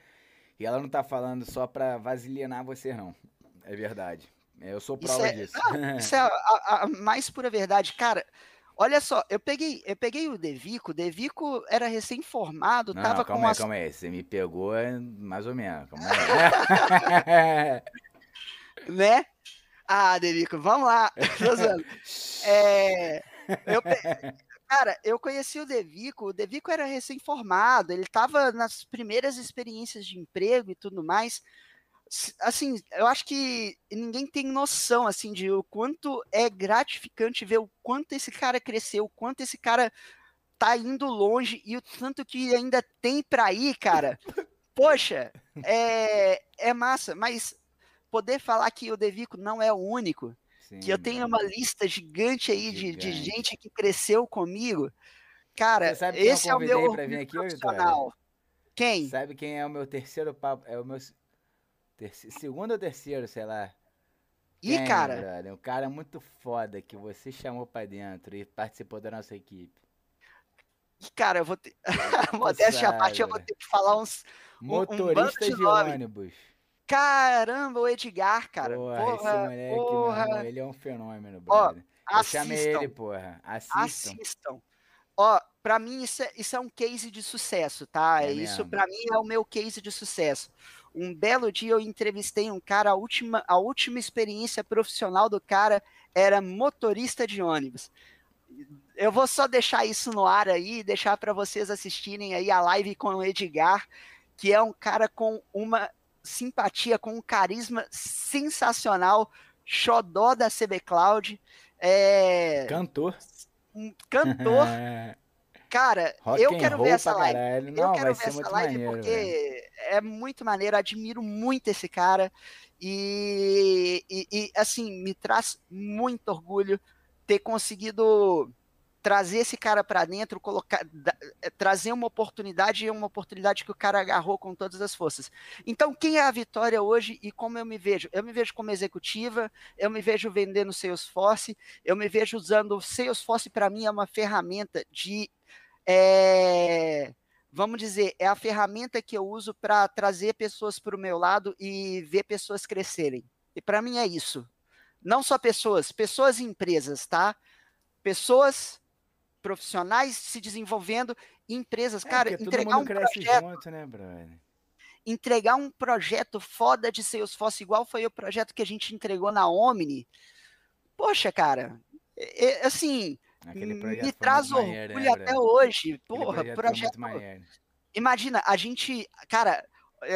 E ela não tá falando só pra vasilinar você, não. É verdade. Eu sou prova isso é, disso. Não, isso é a, a, mais pura verdade. Cara, olha só, eu peguei, eu peguei o Devico, o Devico era recém-formado, tava não, calma com aí, as... calma aí, você me pegou mais ou menos, né? Ah, Devico, vamos lá. é, eu, cara, eu conheci o Devico, o Devico era recém-formado, ele tava nas primeiras experiências de emprego e tudo mais, assim, eu acho que ninguém tem noção, assim, de o quanto é gratificante ver o quanto esse cara cresceu, o quanto esse cara tá indo longe e o tanto que ainda tem para ir, cara. Poxa, é, é massa, mas poder falar que o Devico não é o único, Sim, que eu tenho uma lista gigante aí gigante. De, de gente que cresceu comigo, cara, esse é o meu orgulho aqui, profissional. Quem? Sabe quem é o meu terceiro papo? É o meu Segundo ou terceiro, sei lá. Ih, Quem, cara. Brother? Um cara muito foda que você chamou pra dentro e participou da nossa equipe. Cara, eu vou ter. Modéstia à parte, eu vou ter que falar uns. Motorista um de, de ônibus. Caramba, o Edgar, cara. Porra, porra esse moleque, porra. Irmão, ele é um fenômeno, brother. Ó, assistam. Eu chamei ele, porra. Assistam. Assistam. Ó, para mim isso é, isso é um case de sucesso, tá? É isso para mim é o meu case de sucesso. Um belo dia eu entrevistei um cara, a última, a última experiência profissional do cara era motorista de ônibus. Eu vou só deixar isso no ar aí, deixar para vocês assistirem aí a live com o Edgar, que é um cara com uma simpatia, com um carisma sensacional, xodó da CB Cloud. É... Cantor um cantor. Cara, Rock eu quero ver essa live. Não, eu quero ver essa live maneiro, porque velho. é muito maneiro, admiro muito esse cara. E, e, e, assim, me traz muito orgulho ter conseguido trazer esse cara para dentro, colocar, da, eh, trazer uma oportunidade e uma oportunidade que o cara agarrou com todas as forças. Então, quem é a Vitória hoje e como eu me vejo? Eu me vejo como executiva, eu me vejo vendendo Salesforce, eu me vejo usando o Salesforce para mim é uma ferramenta de é, vamos dizer, é a ferramenta que eu uso para trazer pessoas para o meu lado e ver pessoas crescerem. E para mim é isso. Não só pessoas, pessoas e empresas, tá? Pessoas profissionais se desenvolvendo, empresas, é, cara, entregar um projeto, junto, né, brother? Entregar um projeto foda de Salesforce igual foi o projeto que a gente entregou na Omni. Poxa, cara, é, assim, me traz orgulho né, até hoje. Porra, projeto. projeto imagina, a gente, cara,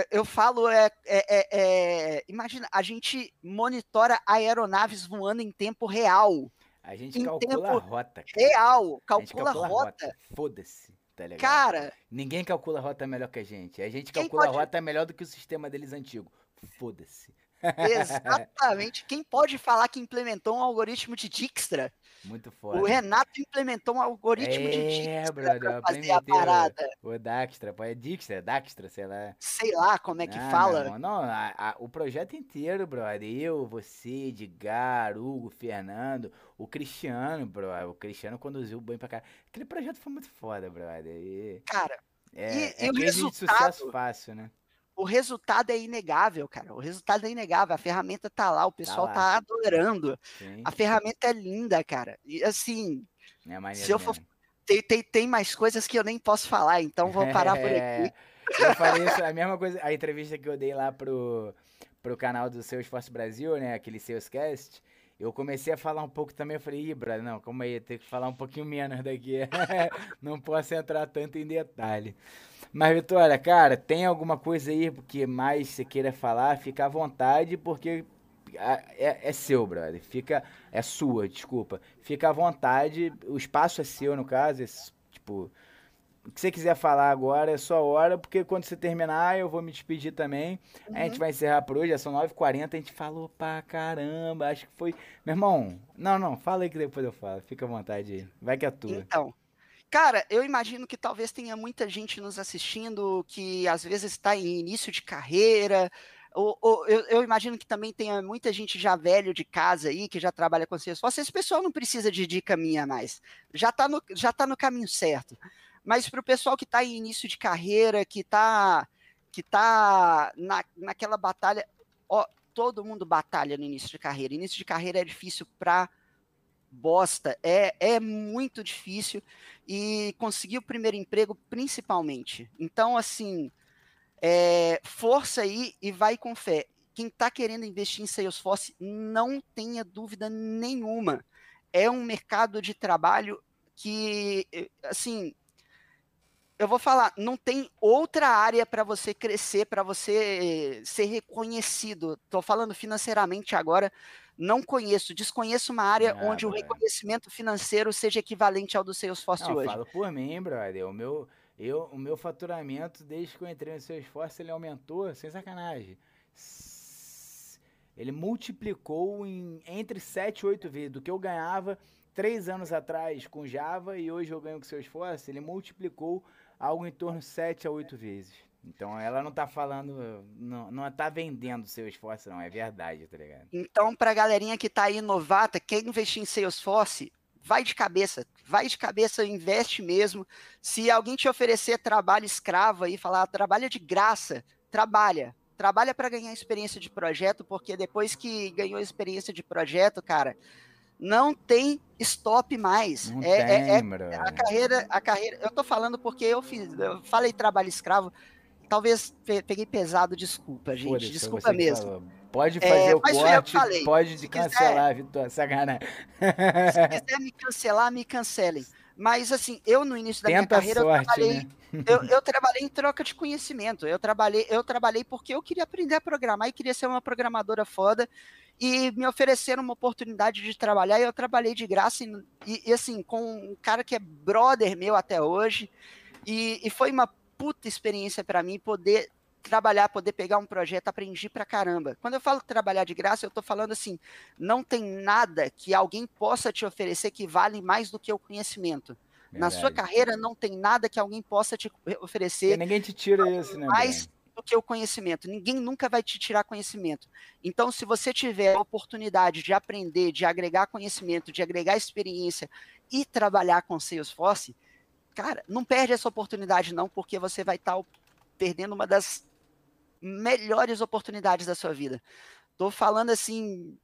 eu, falo é, é, é, é, imagina, a gente monitora aeronaves voando em tempo real. A gente calcula a rota. Cara. Real, calcula a rota. rota. Foda-se, tá ligado? Cara. Ninguém calcula a rota melhor que a gente. A gente calcula pode... a rota melhor do que o sistema deles antigo. Foda-se. Exatamente. Quem pode falar que implementou um algoritmo de Dijkstra muito foda. O Renato implementou um algoritmo é, de Dijkstra brother, pra fazer a parada. O Dijkstra, é Dijkstra, Dijkstra, sei lá. Sei lá como é que ah, fala. Não, a, a, o projeto inteiro, brother. Eu, você, Edgar, Hugo, Fernando, o Cristiano, brother. O Cristiano conduziu bem pra cá. Aquele projeto foi muito foda, brother. E, Cara, é, e, é e o resultado... de sucesso fácil, né? O resultado é inegável, cara. O resultado é inegável. A ferramenta tá lá, o tá pessoal tá, tá adorando. Sim. A ferramenta é linda, cara. E assim, é se eu for. Tem, tem, tem mais coisas que eu nem posso falar, então vou parar por aqui. Eu falei isso, a mesma coisa, a entrevista que eu dei lá pro, pro canal do Seu Esforço Brasil, né? Aquele Salescast. Eu comecei a falar um pouco também, eu falei, brother, não, como aí, tem que falar um pouquinho menos daqui. não posso entrar tanto em detalhe. Mas, Vitória, cara, tem alguma coisa aí que mais você queira falar? Fica à vontade, porque é, é, seu, brother. Fica. É sua, desculpa. Fica à vontade. O espaço é seu, no caso. É, tipo. O que você quiser falar agora é sua hora, porque quando você terminar, eu vou me despedir também. Uhum. A gente uhum. vai encerrar por hoje, já são 9h40, a gente falou pra caramba, acho que foi. Meu irmão, não, não, fala aí que depois eu falo. Fica à vontade aí. Vai que é tua. Então. Cara, eu imagino que talvez tenha muita gente nos assistindo que às vezes está em início de carreira, O, o, eu, eu, imagino que também tenha muita gente já velho de casa aí, que já trabalha com Salesforce. Esse pessoal não precisa de dica minha mais. Já está no, já tá no caminho certo. Mas para o pessoal que está em início de carreira, que está que tá na, naquela batalha, ó, todo mundo batalha no início de carreira. Início de carreira é difícil para bosta, é, é muito difícil e conseguir o primeiro emprego principalmente. Então, assim, é, força aí e vai com fé. Quem está querendo investir em Salesforce, não tenha dúvida nenhuma. É um mercado de trabalho que, assim, eu vou falar, não tem outra área para você crescer, para você ser reconhecido. Estou falando financeiramente agora, não conheço, desconheço uma área ah, onde o reconhecimento financeiro seja equivalente ao do Salesforce não, hoje. Eu falo por mim, brother. O meu, eu, o meu faturamento, desde que eu entrei no Salesforce, ele aumentou, sem sacanagem. Ele multiplicou em entre 7 e 8 vezes do que eu ganhava três anos atrás com Java e hoje eu ganho com Salesforce. Ele multiplicou algo em torno de 7 a 8 vezes. Então ela não tá falando, não, não tá vendendo seu esforço, não, é verdade, tá ligado? Então, pra galerinha que tá aí novata, quer investir em Salesforce, vai de cabeça, vai de cabeça, investe mesmo. Se alguém te oferecer trabalho escravo e falar trabalha de graça, trabalha. Trabalha para ganhar experiência de projeto, porque depois que ganhou experiência de projeto, cara, não tem stop mais. Não é, tem, é, é a carreira, a carreira. Eu tô falando porque eu fiz, eu falei trabalho escravo. Talvez peguei pesado, desculpa, gente. Desculpa mesmo. Pode é, fazer é, o corte, pode se cancelar, quiser, Vitor. Sacanagem. Se quiser me cancelar, me cancelem. Mas assim, eu no início da Tenta minha carreira sorte, eu, trabalhei, né? eu, eu, trabalhei em troca de conhecimento. Eu trabalhei, eu trabalhei porque eu queria aprender a programar e queria ser uma programadora foda. E me ofereceram uma oportunidade de trabalhar e eu trabalhei de graça e, e, assim, com um cara que é brother meu até hoje. E, e foi uma puta experiência para mim poder trabalhar, poder pegar um projeto, aprendi pra caramba. Quando eu falo trabalhar de graça, eu tô falando assim, não tem nada que alguém possa te oferecer que vale mais do que o conhecimento. Verdade. Na sua carreira não tem nada que alguém possa te oferecer. E ninguém te tira isso, né? Mais do que o conhecimento. Ninguém nunca vai te tirar conhecimento. Então, se você tiver a oportunidade de aprender, de agregar conhecimento, de agregar experiência e trabalhar com Salesforce, cara, não perde essa oportunidade não, porque você vai estar tá perdendo uma das melhores oportunidades da sua vida. Tô falando assim,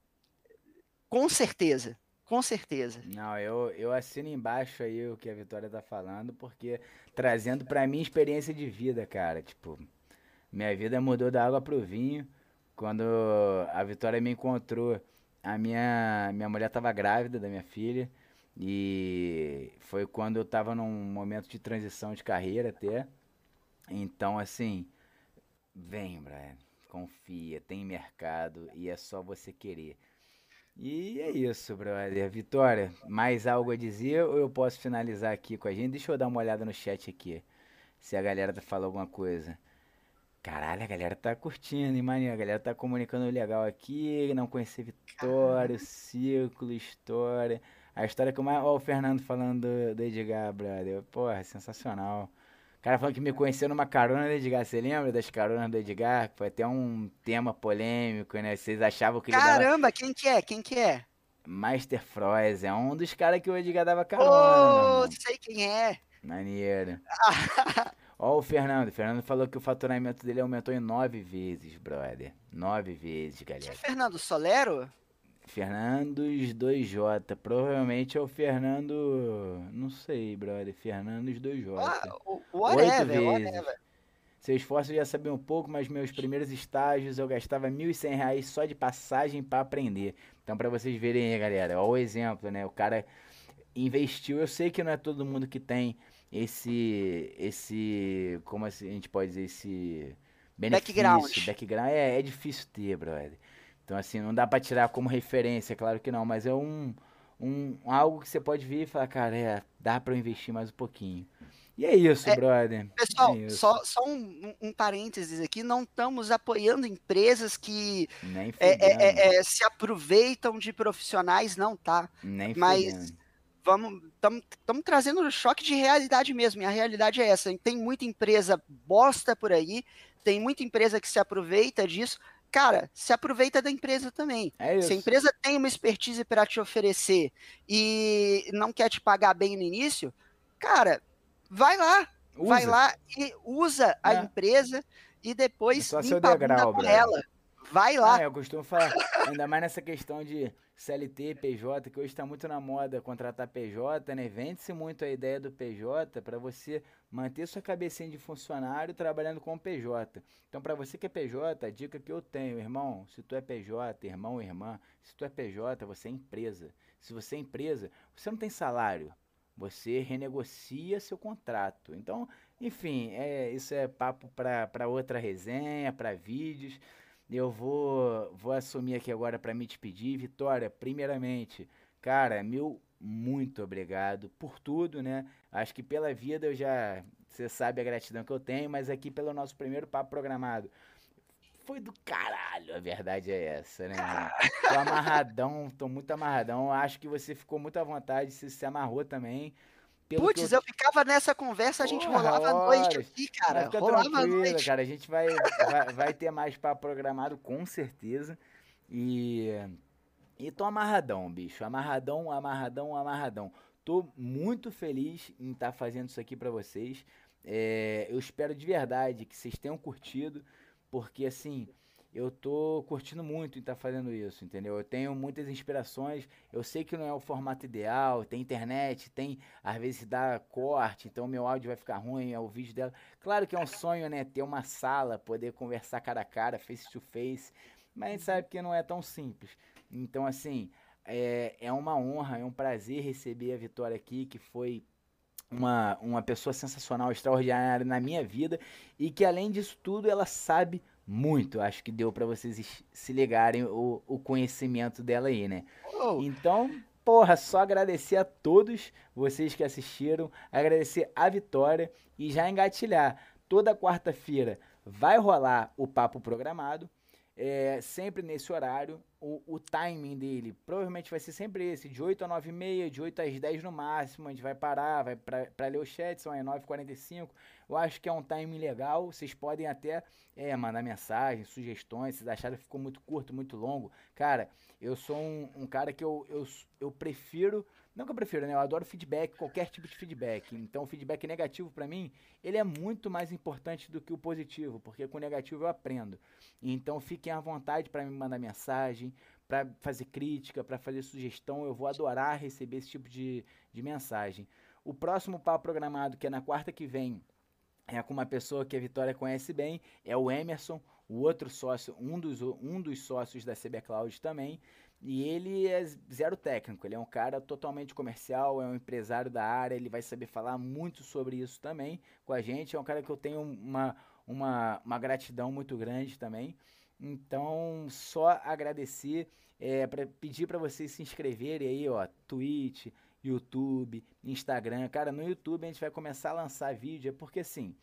com certeza, com certeza. Não, eu, eu assino embaixo aí o que a Vitória tá falando, porque trazendo para mim experiência de vida, cara, tipo, minha vida mudou da água pro vinho. Quando a Vitória me encontrou, a minha, minha mulher tava grávida da minha filha. E foi quando eu tava num momento de transição de carreira até. Então, assim, vem, Brian, confia, tem mercado e é só você querer. E é isso, brother. Vitória, mais algo a dizer ou eu posso finalizar aqui com a gente? Deixa eu dar uma olhada no chat aqui, se a galera falando alguma coisa. Caralho, a galera tá curtindo, hein, maninho? A galera tá comunicando legal aqui. Não conhecer Vitória, ciclo, história. A história que eu mais. Ó, o Fernando falando do, do Edgar, brother. Porra, sensacional. O cara falando que me conheceu numa carona do Edgar. Você lembra das caronas do Edgar? Foi até um tema polêmico, né? Vocês achavam que ele Caramba, dava... quem que é? Quem que é? Master Froz, é um dos caras que o Edgar dava carona. Oh, sei quem é. Maneiro. Ó o Fernando. O Fernando falou que o faturamento dele aumentou em nove vezes, brother. Nove vezes, galera. Que Fernando Solero? Fernandos 2J. Provavelmente é o Fernando. Não sei, brother. Fernandos 2J. Ah, whatever, Oito vezes. whatever. Seu esforço eu já sabia um pouco, mas meus primeiros estágios eu gastava R$ 1.100 só de passagem para aprender. Então, para vocês verem aí, galera, ó o exemplo, né? O cara investiu. Eu sei que não é todo mundo que tem esse, esse, como assim a gente pode dizer, esse benefício, background. background é, é difícil ter, brother. Então, assim, não dá para tirar como referência, claro que não, mas é um, um algo que você pode vir e falar, cara, é, dá para investir mais um pouquinho. E é isso, é, brother. Pessoal, é isso. só, só um, um, parênteses aqui, não estamos apoiando empresas que é, é, é, é, se aproveitam de profissionais, não, tá? Nem Mas vamos estamos trazendo choque de realidade mesmo, e a realidade é essa. Tem muita empresa bosta por aí, tem muita empresa que se aproveita disso, cara, se aproveita da empresa também. É se a empresa tem uma expertise para te oferecer e não quer te pagar bem no início, cara, vai lá, usa. vai lá e usa a é. empresa e depois é limpa a ela. Vai lá. Ah, eu costumo falar, ainda mais nessa questão de CLT, PJ, que hoje está muito na moda contratar PJ, né? Vende-se muito a ideia do PJ para você manter sua cabecinha de funcionário trabalhando com PJ. Então, para você que é PJ, a dica que eu tenho, irmão, se tu é PJ, irmão ou irmã, se tu é PJ, você é empresa. Se você é empresa, você não tem salário, você renegocia seu contrato. Então, enfim, é, isso é papo para outra resenha, para vídeos. Eu vou, vou assumir aqui agora para me despedir. Vitória, primeiramente, cara, meu muito obrigado por tudo, né? Acho que pela vida eu já. Você sabe a gratidão que eu tenho, mas aqui pelo nosso primeiro papo programado. Foi do caralho, a verdade é essa, né? Tô amarradão, tô muito amarradão. Acho que você ficou muito à vontade, se se amarrou também. Putz, eu... eu... ficava nessa conversa, a gente Porra, rolava a noite aqui, cara. Rolava a noite. cara. A gente vai, vai, vai ter mais para programado, com certeza. E. E tô amarradão, bicho. Amarradão, amarradão, amarradão. Tô muito feliz em estar tá fazendo isso aqui para vocês. É, eu espero de verdade que vocês tenham curtido, porque assim eu tô curtindo muito em estar tá fazendo isso, entendeu? Eu tenho muitas inspirações, eu sei que não é o formato ideal, tem internet, tem, às vezes dá corte, então meu áudio vai ficar ruim, é o vídeo dela. Claro que é um sonho, né, ter uma sala, poder conversar cara a cara, face to face, mas a gente sabe que não é tão simples. Então, assim, é, é uma honra, é um prazer receber a Vitória aqui, que foi uma, uma pessoa sensacional, extraordinária na minha vida, e que além disso tudo, ela sabe muito. Acho que deu para vocês se ligarem o, o conhecimento dela aí, né? Oh. Então, porra, só agradecer a todos vocês que assistiram, agradecer a Vitória e já engatilhar. Toda quarta-feira vai rolar o papo programado é, sempre nesse horário. O, o, timing dele provavelmente vai ser sempre esse, de 8 a 9 e meia, de 8 às 10 no máximo. A gente vai parar, vai para ler o chat, são as 9h45. Eu acho que é um timing legal. Vocês podem até é, mandar mensagem, sugestões. Se acharam que ficou muito curto, muito longo. Cara, eu sou um, um cara que eu, eu, eu prefiro não que eu prefiro, né? Eu adoro feedback, qualquer tipo de feedback. Então, o feedback negativo para mim, ele é muito mais importante do que o positivo, porque com o negativo eu aprendo. Então, fiquem à vontade para me mandar mensagem, para fazer crítica, para fazer sugestão. Eu vou adorar receber esse tipo de, de mensagem. O próximo papo programado, que é na quarta que vem, é com uma pessoa que a Vitória conhece bem, é o Emerson, o outro sócio, um dos, um dos sócios da CB Cloud também. E ele é zero técnico, ele é um cara totalmente comercial, é um empresário da área, ele vai saber falar muito sobre isso também com a gente. É um cara que eu tenho uma, uma, uma gratidão muito grande também. Então, só agradecer, é, para pedir para vocês se inscreverem aí, ó, Twitch, YouTube, Instagram. Cara, no YouTube a gente vai começar a lançar vídeo, é porque assim,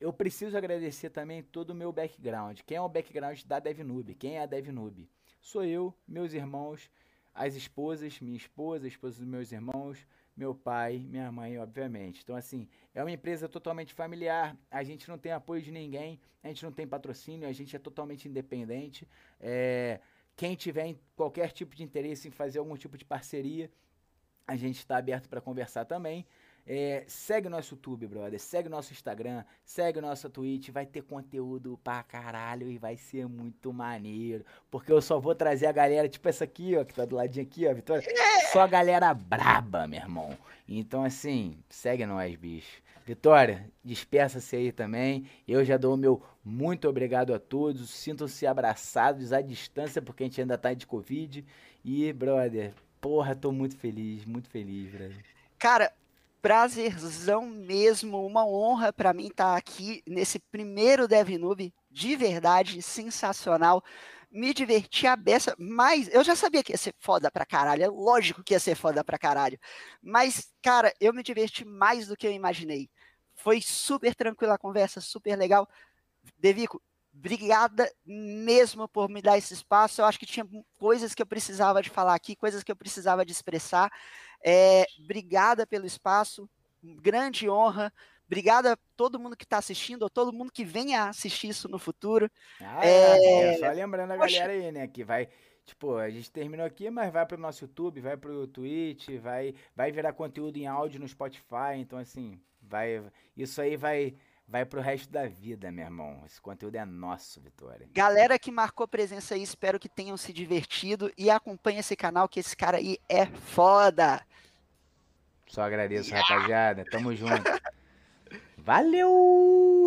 eu preciso agradecer também todo o meu background. Quem é o background da DevNoob? Quem é a DevNoob? Sou eu, meus irmãos, as esposas, minha esposa, a esposa dos meus irmãos, meu pai, minha mãe, obviamente. Então, assim, é uma empresa totalmente familiar, a gente não tem apoio de ninguém, a gente não tem patrocínio, a gente é totalmente independente. É, quem tiver qualquer tipo de interesse em fazer algum tipo de parceria, a gente está aberto para conversar também. É, segue nosso YouTube, brother. Segue nosso Instagram. Segue nossa Twitch. Vai ter conteúdo pra caralho e vai ser muito maneiro. Porque eu só vou trazer a galera, tipo essa aqui, ó, que tá do ladinho aqui, ó, Vitória. Só a galera braba, meu irmão. Então, assim, segue nós, bicho. Vitória, despeça-se aí também. Eu já dou o meu muito obrigado a todos. Sintam-se abraçados à distância, porque a gente ainda tá de Covid. E, brother, porra, tô muito feliz, muito feliz, brother. Cara, prazerzão mesmo, uma honra para mim estar tá aqui nesse primeiro DevNoob, de verdade, sensacional. Me diverti a beça, mas eu já sabia que ia ser foda pra caralho, é lógico que ia ser foda pra caralho. Mas, cara, eu me diverti mais do que eu imaginei. Foi super tranquila a conversa, super legal. Devico, obrigada mesmo por me dar esse espaço. Eu acho que tinha coisas que eu precisava de falar aqui, coisas que eu precisava de expressar. É, obrigada pelo espaço, grande honra. Obrigado a todo mundo que está assistindo, a todo mundo que venha assistir isso no futuro. Ah, é... é só lembrando a Poxa. galera aí, né, que vai Tipo, a gente terminou aqui, mas vai pro nosso YouTube, vai pro Twitch, vai, vai virar conteúdo em áudio no Spotify. Então, assim, vai. Isso aí vai. Vai pro resto da vida, meu irmão. Esse conteúdo é nosso, Vitória. Galera que marcou presença aí, espero que tenham se divertido e acompanhe esse canal, que esse cara aí é foda. Só agradeço, yeah. rapaziada. Tamo junto. Valeu!